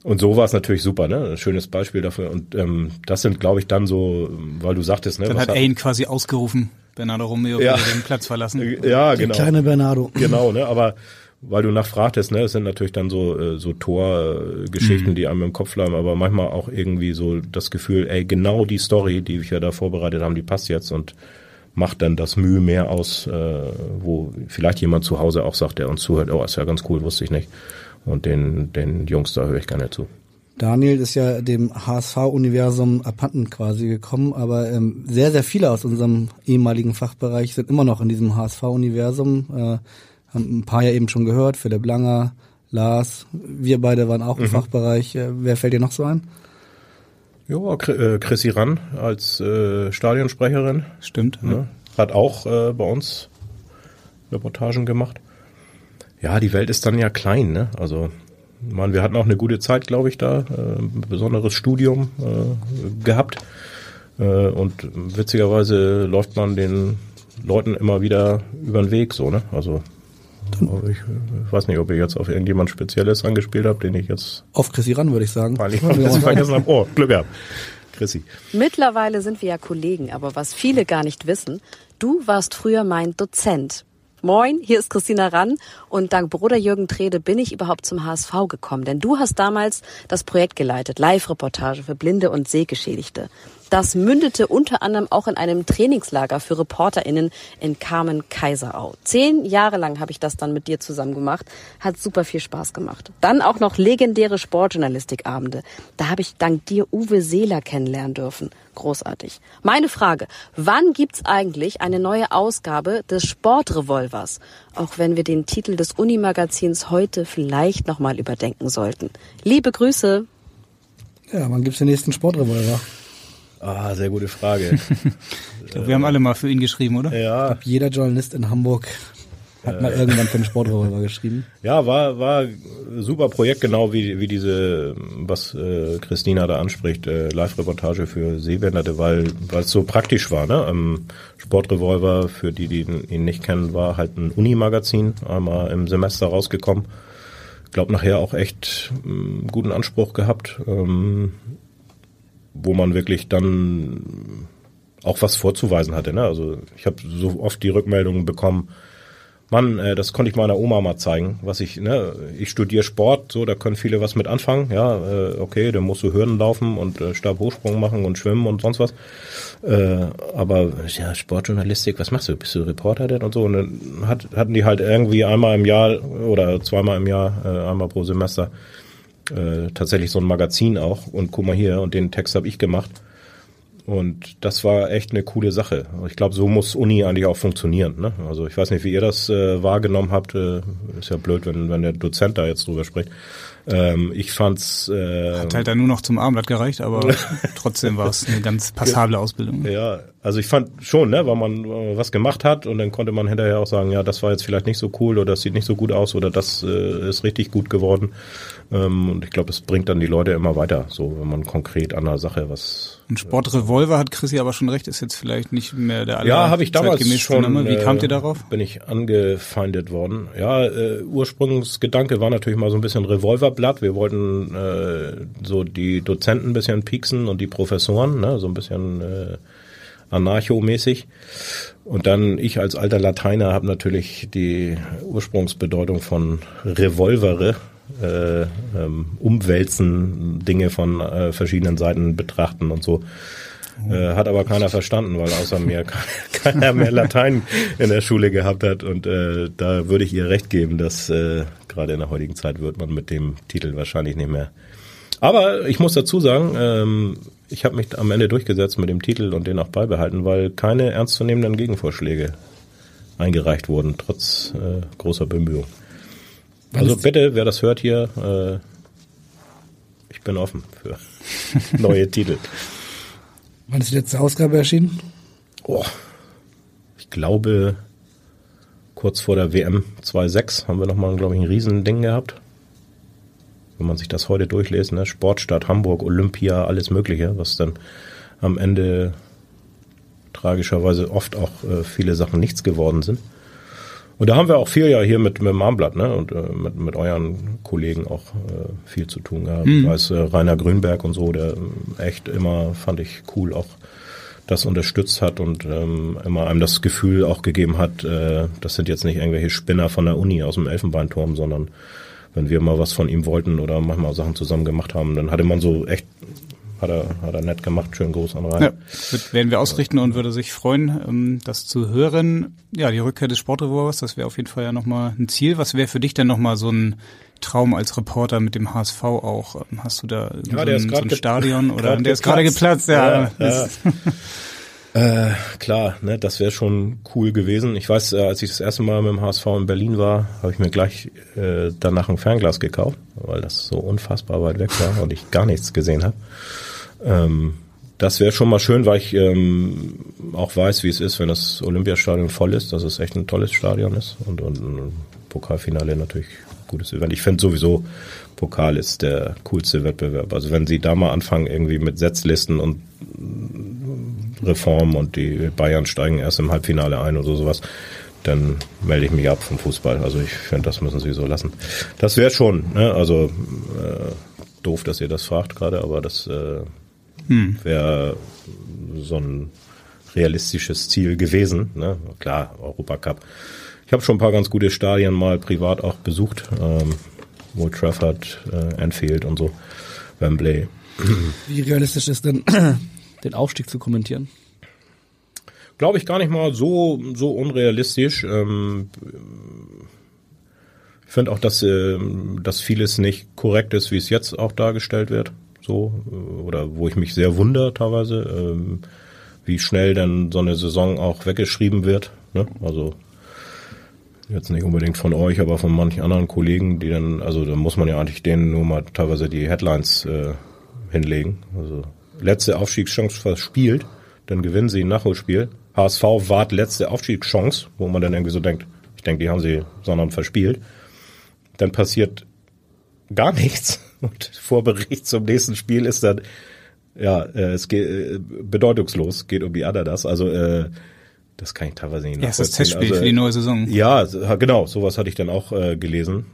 Und so war es natürlich super, ne? Ein schönes Beispiel dafür. Und ähm, das sind, glaube ich, dann so, weil du sagtest, ne? Dann was hat er ihn quasi ausgerufen. Bernardo Romeo Ja. würde den Platz verlassen. Ja, Der genau. kleine Bernardo. Genau, ne? Aber weil du nachfragtest, ne, es sind natürlich dann so äh, so Torgeschichten, die einem im Kopf bleiben, aber manchmal auch irgendwie so das Gefühl, ey, genau die Story, die wir da vorbereitet haben, die passt jetzt und macht dann das Mühe mehr aus, äh, wo vielleicht jemand zu Hause auch sagt, der uns zuhört, oh, ist ja ganz cool, wusste ich nicht. Und den den Jungs da höre ich gerne zu. Daniel ist ja dem HSV-Universum abhanden quasi gekommen, aber ähm, sehr, sehr viele aus unserem ehemaligen Fachbereich sind immer noch in diesem HSV-Universum. Äh, haben ein paar ja eben schon gehört, Philipp Langer, Lars, wir beide waren auch im Fachbereich. Äh, wer fällt dir noch so ein? Ja, äh, Chrissy Rann als äh, Stadionsprecherin. Stimmt. Ne? Hat auch äh, bei uns Reportagen gemacht. Ja, die Welt ist dann ja klein, ne? Also, ich meine, wir hatten auch eine gute Zeit, glaube ich, da, äh, ein besonderes Studium äh, gehabt. Äh, und witzigerweise läuft man den Leuten immer wieder über den Weg, so, ne? Also, ich weiß nicht, ob ihr jetzt auf irgendjemand Spezielles angespielt habt, den ich jetzt Auf Chrissy ran, würde ich sagen. ein bisschen vergessen habe. Oh, Glück gehabt. Chrissy. Mittlerweile sind wir ja Kollegen, aber was viele gar nicht wissen, du warst früher mein Dozent. Moin, hier ist Christina Rann und dank Bruder Jürgen Trede bin ich überhaupt zum HSV gekommen, denn du hast damals das Projekt geleitet, Live-Reportage für Blinde und Sehgeschädigte. Das mündete unter anderem auch in einem Trainingslager für ReporterInnen in Kamen-Kaiserau. Zehn Jahre lang habe ich das dann mit dir zusammen gemacht. Hat super viel Spaß gemacht. Dann auch noch legendäre Sportjournalistikabende. Da habe ich dank dir Uwe Seeler kennenlernen dürfen. Großartig. Meine Frage, wann gibt's eigentlich eine neue Ausgabe des Sportrevolvers? Auch wenn wir den Titel des Unimagazins heute vielleicht nochmal überdenken sollten. Liebe Grüße. Ja, wann gibt's den nächsten Sportrevolver? Ah, sehr gute Frage. Ich glaub, wir haben alle mal für ihn geschrieben, oder? ja, Jeder Journalist in Hamburg Hat mal irgendwann für den Sportrevolver geschrieben. Ja, war war super Projekt, genau wie wie diese, was äh, Christina da anspricht, äh, Live-Reportage für Sehbehinderte, weil weil es so praktisch war. Ne? Ähm, Sportrevolver, für die, die ihn nicht kennen, war halt ein Uni-Magazin, einmal im Semester rausgekommen. Glaub nachher auch echt ähm, guten Anspruch gehabt, ähm, wo man wirklich dann auch was vorzuweisen hatte. Ne? Also ich habe so oft die Rückmeldungen bekommen, Mann, äh, das konnte ich meiner Oma mal zeigen, was ich, ne, ich studiere Sport, so, da können viele was mit anfangen, ja, äh, okay, dann musst du Hürden laufen und äh, Stabhochsprung machen und schwimmen und sonst was. Äh, aber ja, Sportjournalistik, was machst du? Bist du Reporter denn und so? Und dann hat, hatten die halt irgendwie einmal im Jahr oder zweimal im Jahr, äh, einmal pro Semester äh, tatsächlich so ein Magazin auch und guck mal hier und den Text habe ich gemacht. Und das war echt eine coole Sache. Ich glaube, so muss Uni eigentlich auch funktionieren. Ne? Also ich weiß nicht, wie ihr das äh, wahrgenommen habt. Äh, ist ja blöd, wenn, wenn der Dozent da jetzt drüber spricht. Ähm, ich fand's äh, Hat halt dann nur noch zum Abendblatt gereicht, aber trotzdem war es eine ganz passable Ausbildung. Ja, also ich fand schon, ne, weil man äh, was gemacht hat und dann konnte man hinterher auch sagen, ja, das war jetzt vielleicht nicht so cool oder das sieht nicht so gut aus oder das äh, ist richtig gut geworden. Ähm, und ich glaube, das bringt dann die Leute immer weiter, so wenn man konkret an der Sache was. Ein Sportrevolver hat Chrissy aber schon recht, ist jetzt vielleicht nicht mehr der aller Ja, habe ich damals schon. Name. Wie äh, kamt ihr darauf? Bin ich angefeindet worden. Ja, äh, Ursprungsgedanke war natürlich mal so ein bisschen Revolverblatt. Wir wollten äh, so die Dozenten ein bisschen pieksen und die Professoren, ne, so ein bisschen äh, anarchomäßig. Und dann ich als alter Lateiner habe natürlich die Ursprungsbedeutung von Revolvere äh, ähm, umwälzen, Dinge von äh, verschiedenen Seiten betrachten und so. Äh, hat aber keiner verstanden, weil außer mir keiner mehr Latein in der Schule gehabt hat. Und äh, da würde ich ihr recht geben, dass äh, gerade in der heutigen Zeit wird man mit dem Titel wahrscheinlich nicht mehr. Aber ich muss dazu sagen, ähm, ich habe mich am Ende durchgesetzt mit dem Titel und den auch beibehalten, weil keine ernstzunehmenden Gegenvorschläge eingereicht wurden, trotz äh, großer Bemühungen. Also bitte, wer das hört hier, äh, ich bin offen für neue Titel. Wann ist die letzte Ausgabe erschienen? Oh, ich glaube, kurz vor der WM 2.6 haben wir nochmal, glaube ich, ein Riesending gehabt. Wenn man sich das heute durchliest, ne? Sportstadt Hamburg, Olympia, alles Mögliche, was dann am Ende tragischerweise oft auch äh, viele Sachen nichts geworden sind. Und da haben wir auch viel ja hier mit, mit dem Armblatt ne? und äh, mit, mit euren Kollegen auch äh, viel zu tun gehabt. Mhm. Ich weiß, äh, Rainer Grünberg und so, der ähm, echt immer, fand ich cool, auch das unterstützt hat und ähm, immer einem das Gefühl auch gegeben hat, äh, das sind jetzt nicht irgendwelche Spinner von der Uni aus dem Elfenbeinturm, sondern wenn wir mal was von ihm wollten oder manchmal Sachen zusammen gemacht haben, dann hatte man so echt, hat er, hat er nett gemacht, schön groß an rein. Ja, werden wir ausrichten und würde sich freuen, ähm, das zu hören. Ja, die Rückkehr des Sportrevolvers, das wäre auf jeden Fall ja nochmal ein Ziel. Was wäre für dich denn nochmal so ein Traum als Reporter mit dem HSV auch? Ähm, Hast du da Ja, so, ein, so ein Stadion oder der ist gerade geplatzt. Ja, Ja, ja. Äh, klar, ne, das wäre schon cool gewesen. Ich weiß, äh, als ich das erste Mal mit dem HSV in Berlin war, habe ich mir gleich äh, danach ein Fernglas gekauft, weil das so unfassbar weit weg war und ich gar nichts gesehen habe. Ähm, das wäre schon mal schön, weil ich ähm, auch weiß, wie es ist, wenn das Olympiastadion voll ist, dass es echt ein tolles Stadion ist und, und ein Pokalfinale natürlich gutes Event. Ich finde sowieso, Pokal ist der coolste Wettbewerb. Also wenn sie da mal anfangen irgendwie mit Setzlisten und Reform und die Bayern steigen erst im Halbfinale ein oder sowas, dann melde ich mich ab vom Fußball. Also ich finde, das müssen sie so lassen. Das wäre schon, ne? also äh, doof, dass ihr das fragt gerade, aber das äh, Hm. wäre so ein realistisches Ziel gewesen. Ne? Klar, Europacup. Ich habe schon ein paar ganz gute Stadien mal privat auch besucht. Ähm, Old Trafford, äh, Anfield und so, Wembley. Wie realistisch ist denn, den Aufstieg zu kommentieren? Glaube ich gar nicht mal so so unrealistisch. Ähm, ich finde auch, dass ähm, dass vieles nicht korrekt ist, wie es jetzt auch dargestellt wird. So oder wo ich mich sehr wundere teilweise, ähm, wie schnell dann so eine Saison auch weggeschrieben wird. Ne? Also jetzt nicht unbedingt von euch, aber von manchen anderen Kollegen, die dann, also da muss man ja eigentlich denen nur mal teilweise die Headlines äh, hinlegen. Also letzte Aufstiegschance verspielt, dann gewinnen sie ein Nachholspiel. HSV wart letzte Aufstiegschance, wo man dann irgendwie so denkt, Ich denke, die haben sie, sondern verspielt. Dann passiert gar nichts. Und Vorbericht zum nächsten Spiel ist dann, ja, äh, es geht äh, bedeutungslos, geht um die Ananas. Also äh, das kann ich teilweise nicht Erstes nachvollziehen. Testspiel also, für die neue Saison. Ja, genau, sowas hatte ich dann auch äh, gelesen.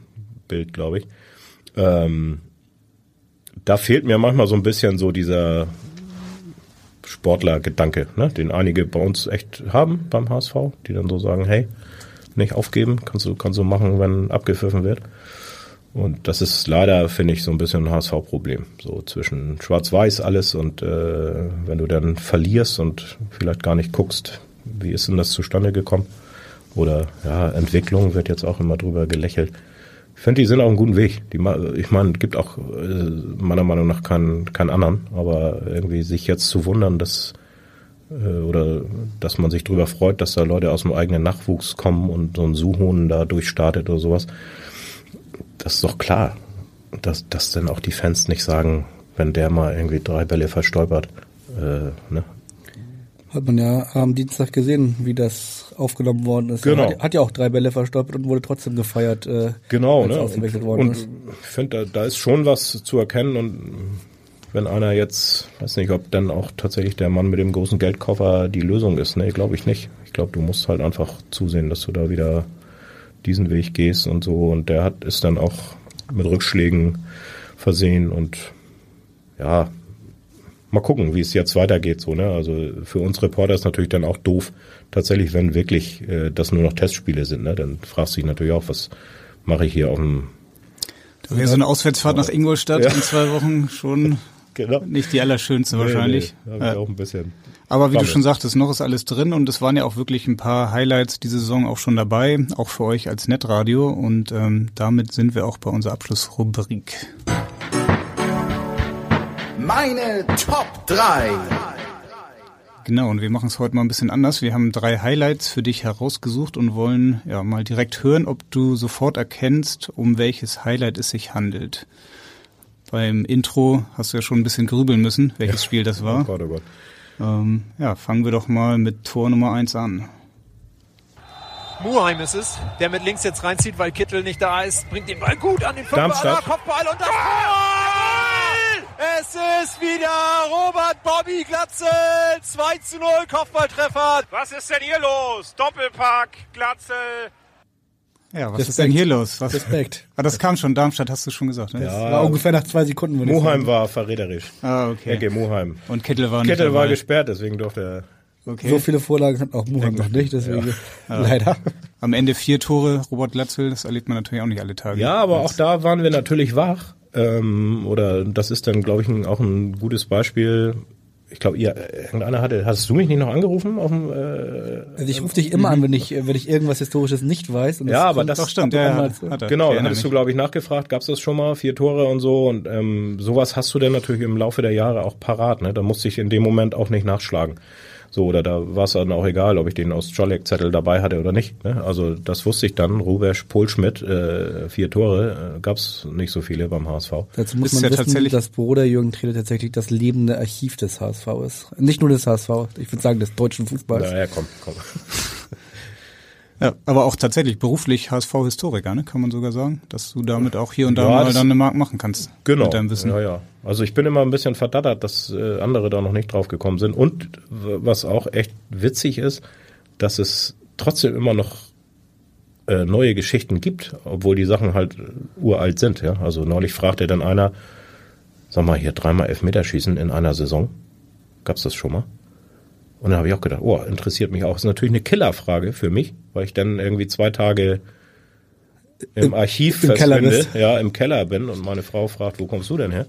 Bild, glaube ich. Ähm, da fehlt mir manchmal so ein bisschen so dieser Sportler-Gedanke, ne? den einige bei uns echt haben beim HSV, die dann so sagen, hey, nicht aufgeben, kannst du, kannst du machen, wenn abgepfiffen wird. Und das ist leider, finde ich, so ein bisschen ein HSV-Problem. So zwischen Schwarz-Weiß alles und äh, wenn du dann verlierst und vielleicht gar nicht guckst, wie ist denn das zustande gekommen? Oder ja, Entwicklung wird jetzt auch immer drüber gelächelt. Ich finde, die sind auf einem guten Weg. Die, ich meine, gibt auch äh, meiner Meinung nach keinen, keinen anderen, aber irgendwie sich jetzt zu wundern, dass äh, oder dass man sich drüber freut, dass da Leute aus dem eigenen Nachwuchs kommen und so ein Suhonen da durchstartet oder sowas. Das ist doch klar, dass, dass dann auch die Fans nicht sagen, wenn der mal irgendwie drei Bälle verstolpert, äh, ne? Hat man ja am Dienstag gesehen, wie das aufgenommen worden ist. Genau. Hat, hat ja auch drei Bälle verstolpert und wurde trotzdem gefeiert. Äh, Genau, ne? ausgewechselt Und, worden und ist. ich finde, da, da ist schon was zu erkennen und wenn einer jetzt, weiß nicht, ob dann auch tatsächlich der Mann mit dem großen Geldkoffer die Lösung ist, ne, glaube ich nicht. Ich glaube, du musst halt einfach zusehen, dass du da wieder diesen Weg gehst und so und der hat ist dann auch mit Rückschlägen versehen und ja, mal gucken, wie es jetzt weitergeht so, ne? Also für uns Reporter ist natürlich dann auch doof, tatsächlich, wenn wirklich äh, das nur noch Testspiele sind, ne? Dann fragst du dich natürlich auch, was mache ich hier auf dem Da wäre so eine Auswärtsfahrt nach Ingolstadt Ja. in zwei Wochen schon Genau. nicht die allerschönste wahrscheinlich. Nee, nee, Äh, auch ein bisschen. Aber wie du Bammel. schon sagtest, noch ist alles drin und es waren ja auch wirklich ein paar Highlights diese Saison auch schon dabei, auch für euch als Netradio und ähm, damit sind wir auch bei unserer Abschlussrubrik. Meine Top 3. Genau, und wir machen es heute mal ein bisschen anders. Wir haben drei Highlights für dich herausgesucht und wollen ja mal direkt hören, ob du sofort erkennst, um welches Highlight es sich handelt. Beim Intro hast du ja schon ein bisschen grübeln müssen, welches Spiel das war. Oh Gott, oh Gott. Ähm, ja, fangen wir doch mal mit Tor Nummer eins an. Muheim ist es, der mit links jetzt reinzieht, weil Kittel nicht da ist. Bringt den Ball gut an den Fünfer. Kopfball und das Tor! Es ist wieder Robert Bobby Glatzel. 2 zu 0 Kopfballtreffer. Was ist denn hier los? Doppelpack, Glatzel. Ja, was Respekt. ist denn hier los? Was? Respekt. Ah, das kam schon, Darmstadt hast du schon gesagt, ne? Ja. War ungefähr nach zwei Sekunden. Moheim war verräterisch. Ah, okay. Ecke Moheim. Und Kittel war nicht Kittel war dabei. gesperrt, deswegen durfte er. Okay. So viele Vorlagen hat auch Moheim noch nicht, deswegen leider. Am Ende vier Tore, Robert Glatzel, das erlebt man natürlich auch nicht alle Tage. Ja, aber auch da waren wir natürlich wach. Ähm, oder das ist dann, glaube ich, ein, auch ein gutes Beispiel. Ich glaube, ihr, irgendeiner hatte, hast du mich nicht noch angerufen auf dem, äh, Also ich rufe dich immer an, wenn ich, wenn ich irgendwas Historisches nicht weiß. Und Ja, aber das Doch, stimmt, ja, ja. Genau, Ich da erinnere hattest du, glaube ich, nachgefragt, gab's das schon mal, vier Tore und so und ähm, sowas hast du dann natürlich im Laufe der Jahre auch parat, ne? Da musste ich in dem Moment auch nicht nachschlagen. So, oder da war es dann auch egal, ob ich den aus Jolek-Zettel dabei hatte oder nicht. Ne? Also das wusste ich dann, Rubesch, Polschmidt, äh, vier Tore, äh, gab's nicht so viele beim HSV. Dazu muss Ist man ja wissen, tatsächlich- dass Bruder Jürgen Trede tatsächlich das lebende Archiv des HSV ist. Nicht nur des HSV, ich würde sagen des deutschen Fußballs. Naja, komm, komm. Ja, aber auch tatsächlich beruflich HSV-Historiker, ne? kann man sogar sagen, dass du damit auch hier und da Ja, mal dann eine Mark machen kannst. Genau. Mit deinem Wissen. Ja, ja. Also ich bin immer ein bisschen verdattert, dass äh, andere da noch nicht drauf gekommen sind. Und was auch echt witzig ist, dass es trotzdem immer noch äh, neue Geschichten gibt, obwohl die Sachen halt äh, uralt sind. Ja? Also neulich fragte dann einer, sag mal, hier dreimal Elfmeterschießen in einer Saison. Gab's das schon mal? Und dann habe ich auch gedacht, oh, interessiert mich auch. ist natürlich eine Killerfrage für mich, weil ich dann irgendwie zwei Tage im, Im- Archiv im bist. ja, im Keller bin und meine Frau fragt, wo kommst du denn her?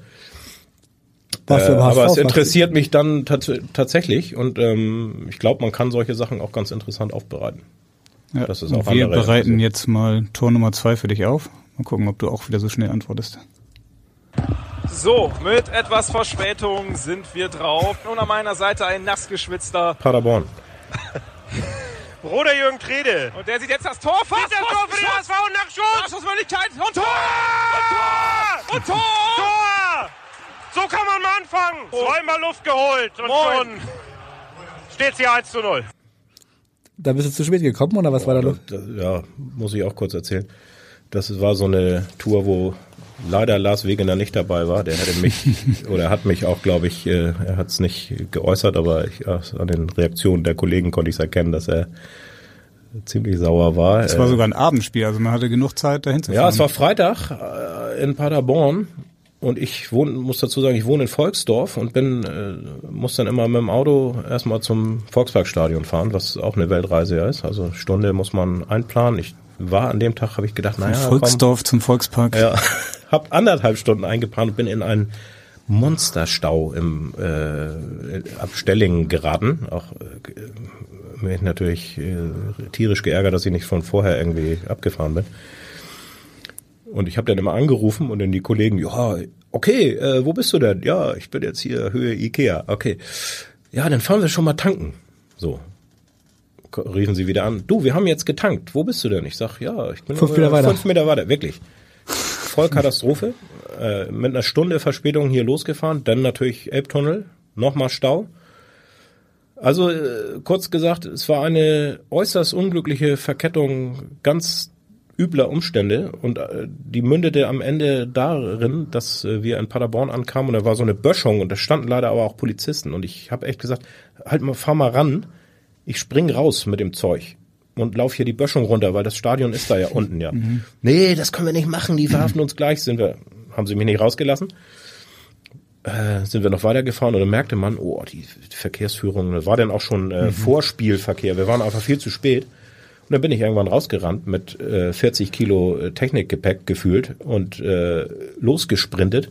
Du Äh, im aber es interessiert mich dann tats tatsächlich und ähm, ich glaube, man kann solche Sachen auch ganz interessant aufbereiten. Ja, Das ist auch wir bereiten interessiert. jetzt mal Tor Nummer zwei für dich auf. Mal gucken, ob du auch wieder so schnell antwortest. So, mit etwas Verspätung sind wir drauf. Und an meiner Seite ein nassgeschwitzter. Paderborn. Bruder Jürgen Trede. Und der sieht jetzt das Tor fast. Das Tor für den HSV und Nachschuss. Nachschussmöglichkeit. Und Tor! Tor! Und Tor! Tor! So kann man mal anfangen. Zweimal Luft geholt und Moin. schon steht's hier 1 zu 0. Da bist du zu spät gekommen oder was war da los? Ja, muss ich auch kurz erzählen. Das war so eine Tour, wo leider Lars Wegener nicht dabei war. Der hätte mich oder hat mich auch, glaube ich, äh, er hat es nicht geäußert, aber ich, an den Reaktionen der Kollegen konnte ich es erkennen, dass er ziemlich sauer war. Es war sogar ein Abendspiel, also man hatte genug Zeit dahin zu fahren. Ja, es war Freitag äh, in Paderborn und ich wohne, muss dazu sagen, ich wohne in Volksdorf und bin, äh, muss dann immer mit dem Auto erstmal zum Volksparkstadion fahren, was auch eine Weltreise ist. Also Stunde muss man einplanen. Ich war an dem Tag, habe ich gedacht, naja. Volksdorf komm, zum Volkspark. Ja, hab anderthalb Stunden eingeplant und bin in einen Monsterstau im äh, ab Stellingen geraten. Auch äh, mich natürlich äh, tierisch geärgert, dass ich nicht von vorher irgendwie abgefahren bin. Und ich habe dann immer angerufen und dann die Kollegen, ja, okay, äh, wo bist du denn? Ja, ich bin jetzt hier Höhe Ikea. Okay. Ja, dann fahren wir schon mal tanken. So. Riefen sie wieder an. Du, wir haben jetzt getankt. Wo bist du denn? Ich sag, ja, ich bin fünf Meter weiter. Fünf Meter weiter, wirklich. Voll Katastrophe. äh, mit einer Stunde Verspätung hier losgefahren. Dann natürlich Elbtunnel. Nochmal Stau. Also äh, kurz gesagt, es war eine äußerst unglückliche Verkettung ganz übler Umstände und äh, die mündete am Ende darin, dass äh, wir in Paderborn ankamen und da war so eine Böschung und da standen leider aber auch Polizisten und ich habe echt gesagt, halt mal, fahr mal ran, ich spring raus mit dem Zeug und lauf hier die Böschung runter, weil das Stadion ist da ja unten, ja. Mhm. Nee, das können wir nicht machen, die verhaften uns gleich, sind wir, haben sie mich nicht rausgelassen. Äh, sind wir noch weitergefahren und dann merkte man, oh, die Verkehrsführung, das war dann auch schon äh, mhm. Vorspielverkehr, wir waren einfach viel zu spät. Und dann bin ich irgendwann rausgerannt mit äh, 40 Kilo äh, Technikgepäck gefühlt und äh, losgesprintet.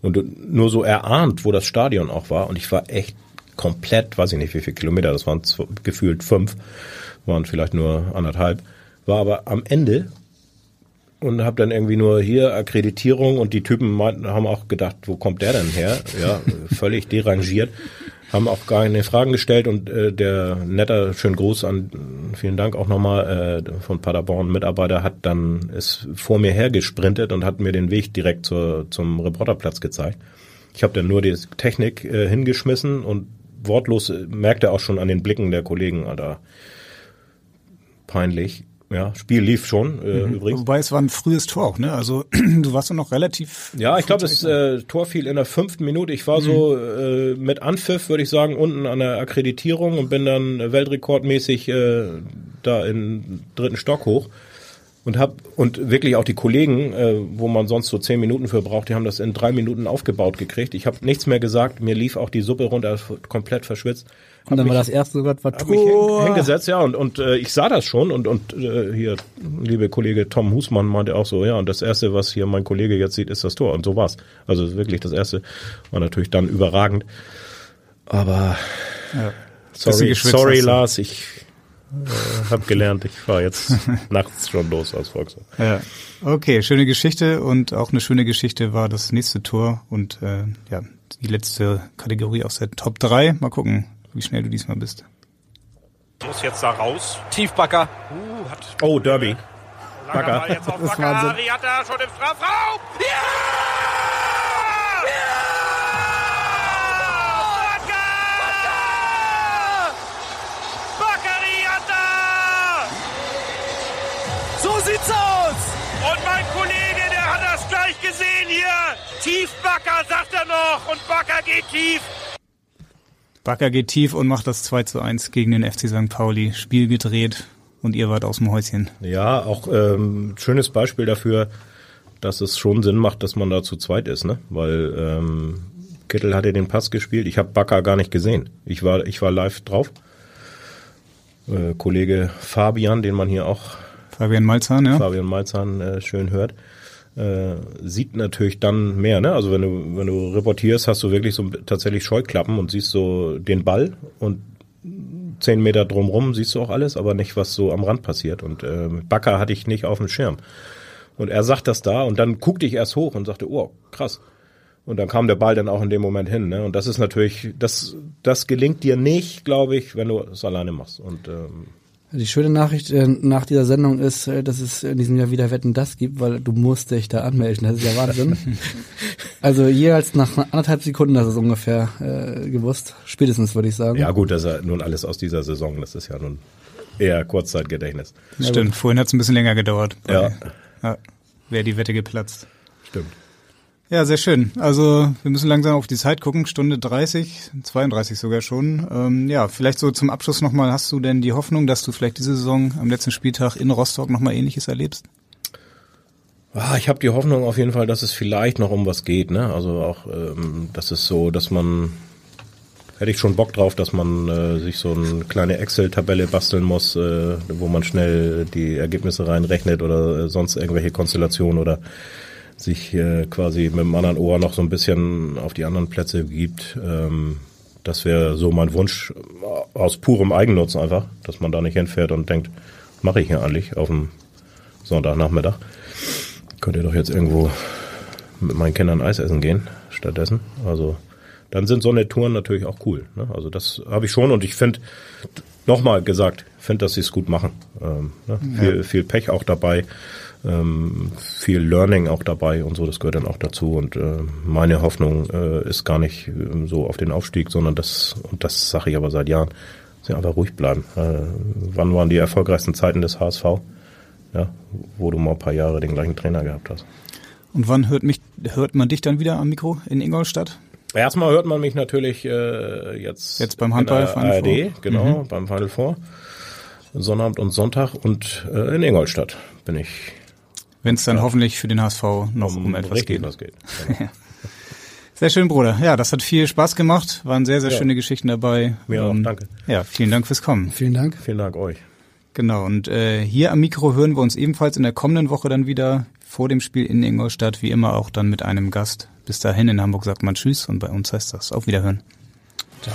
Und nur so erahnt, wo das Stadion auch war. Und ich war echt komplett, weiß ich nicht wie viele Kilometer, das waren gefühlt fünf, waren vielleicht nur anderthalb. War aber am Ende und habe dann irgendwie nur hier Akkreditierung und die Typen meinten, haben auch gedacht, wo kommt der denn her? Ja, völlig derangiert haben auch gar keine Fragen gestellt und äh, der netter, schönen Gruß an, vielen Dank auch nochmal äh, von Paderborn Mitarbeiter hat dann ist vor mir hergesprintet und hat mir den Weg direkt zur, zum Reporterplatz gezeigt. Ich habe dann nur die Technik äh, hingeschmissen und wortlos äh, merkte auch schon an den Blicken der Kollegen, Alter, peinlich. Ja, Spiel lief schon äh, mhm. übrigens. Wobei es war ein frühes Tor auch, ne? Also du warst ja noch relativ. Ja, ich glaube, das äh, Tor fiel in der fünften Minute. Ich war mhm. so äh, mit Anpfiff, würde ich sagen, unten an der Akkreditierung und bin dann weltrekordmäßig äh, da in dritten Stock hoch und hab und wirklich auch die Kollegen, äh, wo man sonst so zehn Minuten für braucht, die haben das in drei Minuten aufgebaut gekriegt. Ich habe nichts mehr gesagt, mir lief auch die Suppe runter, komplett verschwitzt. Und dann war das erste Wort war Tor. hingesetzt, ja, und, und äh, ich sah das schon und, und äh, hier, liebe Kollege Tom Husmann meinte auch so, ja, und das erste, was hier mein Kollege jetzt sieht, ist das Tor. Und so war's. Also wirklich das erste war natürlich dann überragend. Aber ja. sorry, sorry Lars, ich äh, habe gelernt, ich fahre jetzt nachts schon los aus Volkswagen. Ja. Okay, schöne Geschichte und auch eine schöne Geschichte war das nächste Tor und äh, ja, die letzte Kategorie aus der Top 3. Mal gucken, wie schnell du diesmal bist. Muss jetzt da raus. Tiefbacker. Uh, hat oh, Derby. Backer. Ball jetzt auf Backer. Riata schon im Strafraum. Ja! ja! So sieht's aus! Und mein Kollege, der hat das gleich gesehen hier. Tiefbacker, sagt er noch. Und Backer geht tief. Backer geht tief und macht das 2 zu 1 gegen den FC St. Pauli. Spiel gedreht und ihr wart aus dem Häuschen. Ja, auch ähm, schönes Beispiel dafür, dass es schon Sinn macht, dass man da zu zweit ist, ne? Weil ähm, Kittel hatte den Pass gespielt. Ich habe Backer gar nicht gesehen. Ich war, ich war live drauf. Äh, Kollege Fabian, den man hier auch Fabian Malzahn, ja. Fabian Malzahn äh, schön hört äh, sieht natürlich dann mehr, ne? Also wenn du, wenn du reportierst, hast du wirklich so tatsächlich Scheuklappen und siehst so den Ball und zehn Meter drumrum siehst du auch alles, aber nicht, was so am Rand passiert. Und äh, Backer hatte ich nicht auf dem Schirm. Und er sagt das da und dann guckte ich erst hoch und sagte, oh, krass. Und dann kam der Ball dann auch in dem Moment hin. Ne? Und das ist natürlich, das, das gelingt dir nicht, glaube ich, wenn du es alleine machst. Und ähm, Die schöne Nachricht äh, nach dieser Sendung ist, äh, dass es in diesem Jahr wieder Wetten das gibt, weil du musst dich da anmelden. Das ist ja Wahnsinn. also jeweils nach anderthalb Sekunden, das ist ungefähr äh, gewusst. Spätestens würde ich sagen. Ja gut, das ist ja nun alles aus dieser Saison. Das ist ja nun eher Kurzzeitgedächtnis. Stimmt, vorhin hat es ein bisschen länger gedauert. Ja. ja. Wäre die Wette geplatzt. Stimmt. Ja, sehr schön. Also wir müssen langsam auf die Zeit gucken. Stunde 30, 32 sogar schon. Ähm, ja, vielleicht so zum Abschluss nochmal, hast du denn die Hoffnung, dass du vielleicht diese Saison am letzten Spieltag in Rostock nochmal ähnliches erlebst? Ah, ich habe die Hoffnung auf jeden Fall, dass es vielleicht noch um was geht. Ne? Also auch, ähm, das ist so, dass man hätte ich schon Bock drauf, dass man äh, sich so eine kleine Excel-Tabelle basteln muss, äh, wo man schnell die Ergebnisse reinrechnet oder äh, sonst irgendwelche Konstellationen oder sich äh, quasi mit dem anderen Ohr noch so ein bisschen auf die anderen Plätze gibt. Ähm, das wäre so mein Wunsch aus purem Eigennutz einfach, dass man da nicht hinfährt und denkt, mache ich hier eigentlich auf dem Sonntagnachmittag. Könnt ihr doch jetzt irgendwo mit meinen Kindern Eis essen gehen stattdessen. Also dann sind so eine Touren natürlich auch cool. Ne? Also das habe ich schon und ich finde, nochmal gesagt, finde, dass sie es gut machen. Ähm, ne? ja. viel, viel Pech auch dabei ähm, viel Learning auch dabei und so, das gehört dann auch dazu. Und äh, meine Hoffnung äh, ist gar nicht äh, so auf den Aufstieg, sondern das, und das sage ich aber seit Jahren, sie einfach ruhig bleiben. Äh, wann waren die erfolgreichsten Zeiten des HSV? Ja, wo du mal ein paar Jahre den gleichen Trainer gehabt hast. Und wann hört mich, hört man dich dann wieder am Mikro in Ingolstadt? Erstmal hört man mich natürlich äh, jetzt, jetzt beim Handball ARD, genau, mhm. beim Final Four. Sonnabend und Sonntag und äh, in Ingolstadt bin ich wenn es dann ja. hoffentlich für den HSV noch um, um etwas geht. Was geht. Genau. Sehr schön, Bruder. Ja, das hat viel Spaß gemacht. Waren sehr, sehr ja. schöne Geschichten dabei. Mir auch, danke. Ja, vielen Dank fürs Kommen. Vielen Dank. Vielen Dank euch. Genau, und äh, hier am Mikro hören wir uns ebenfalls in der kommenden Woche dann wieder vor dem Spiel in Ingolstadt, wie immer auch dann mit einem Gast. Bis dahin in Hamburg sagt man Tschüss und bei uns heißt das auf Wiederhören. Ciao.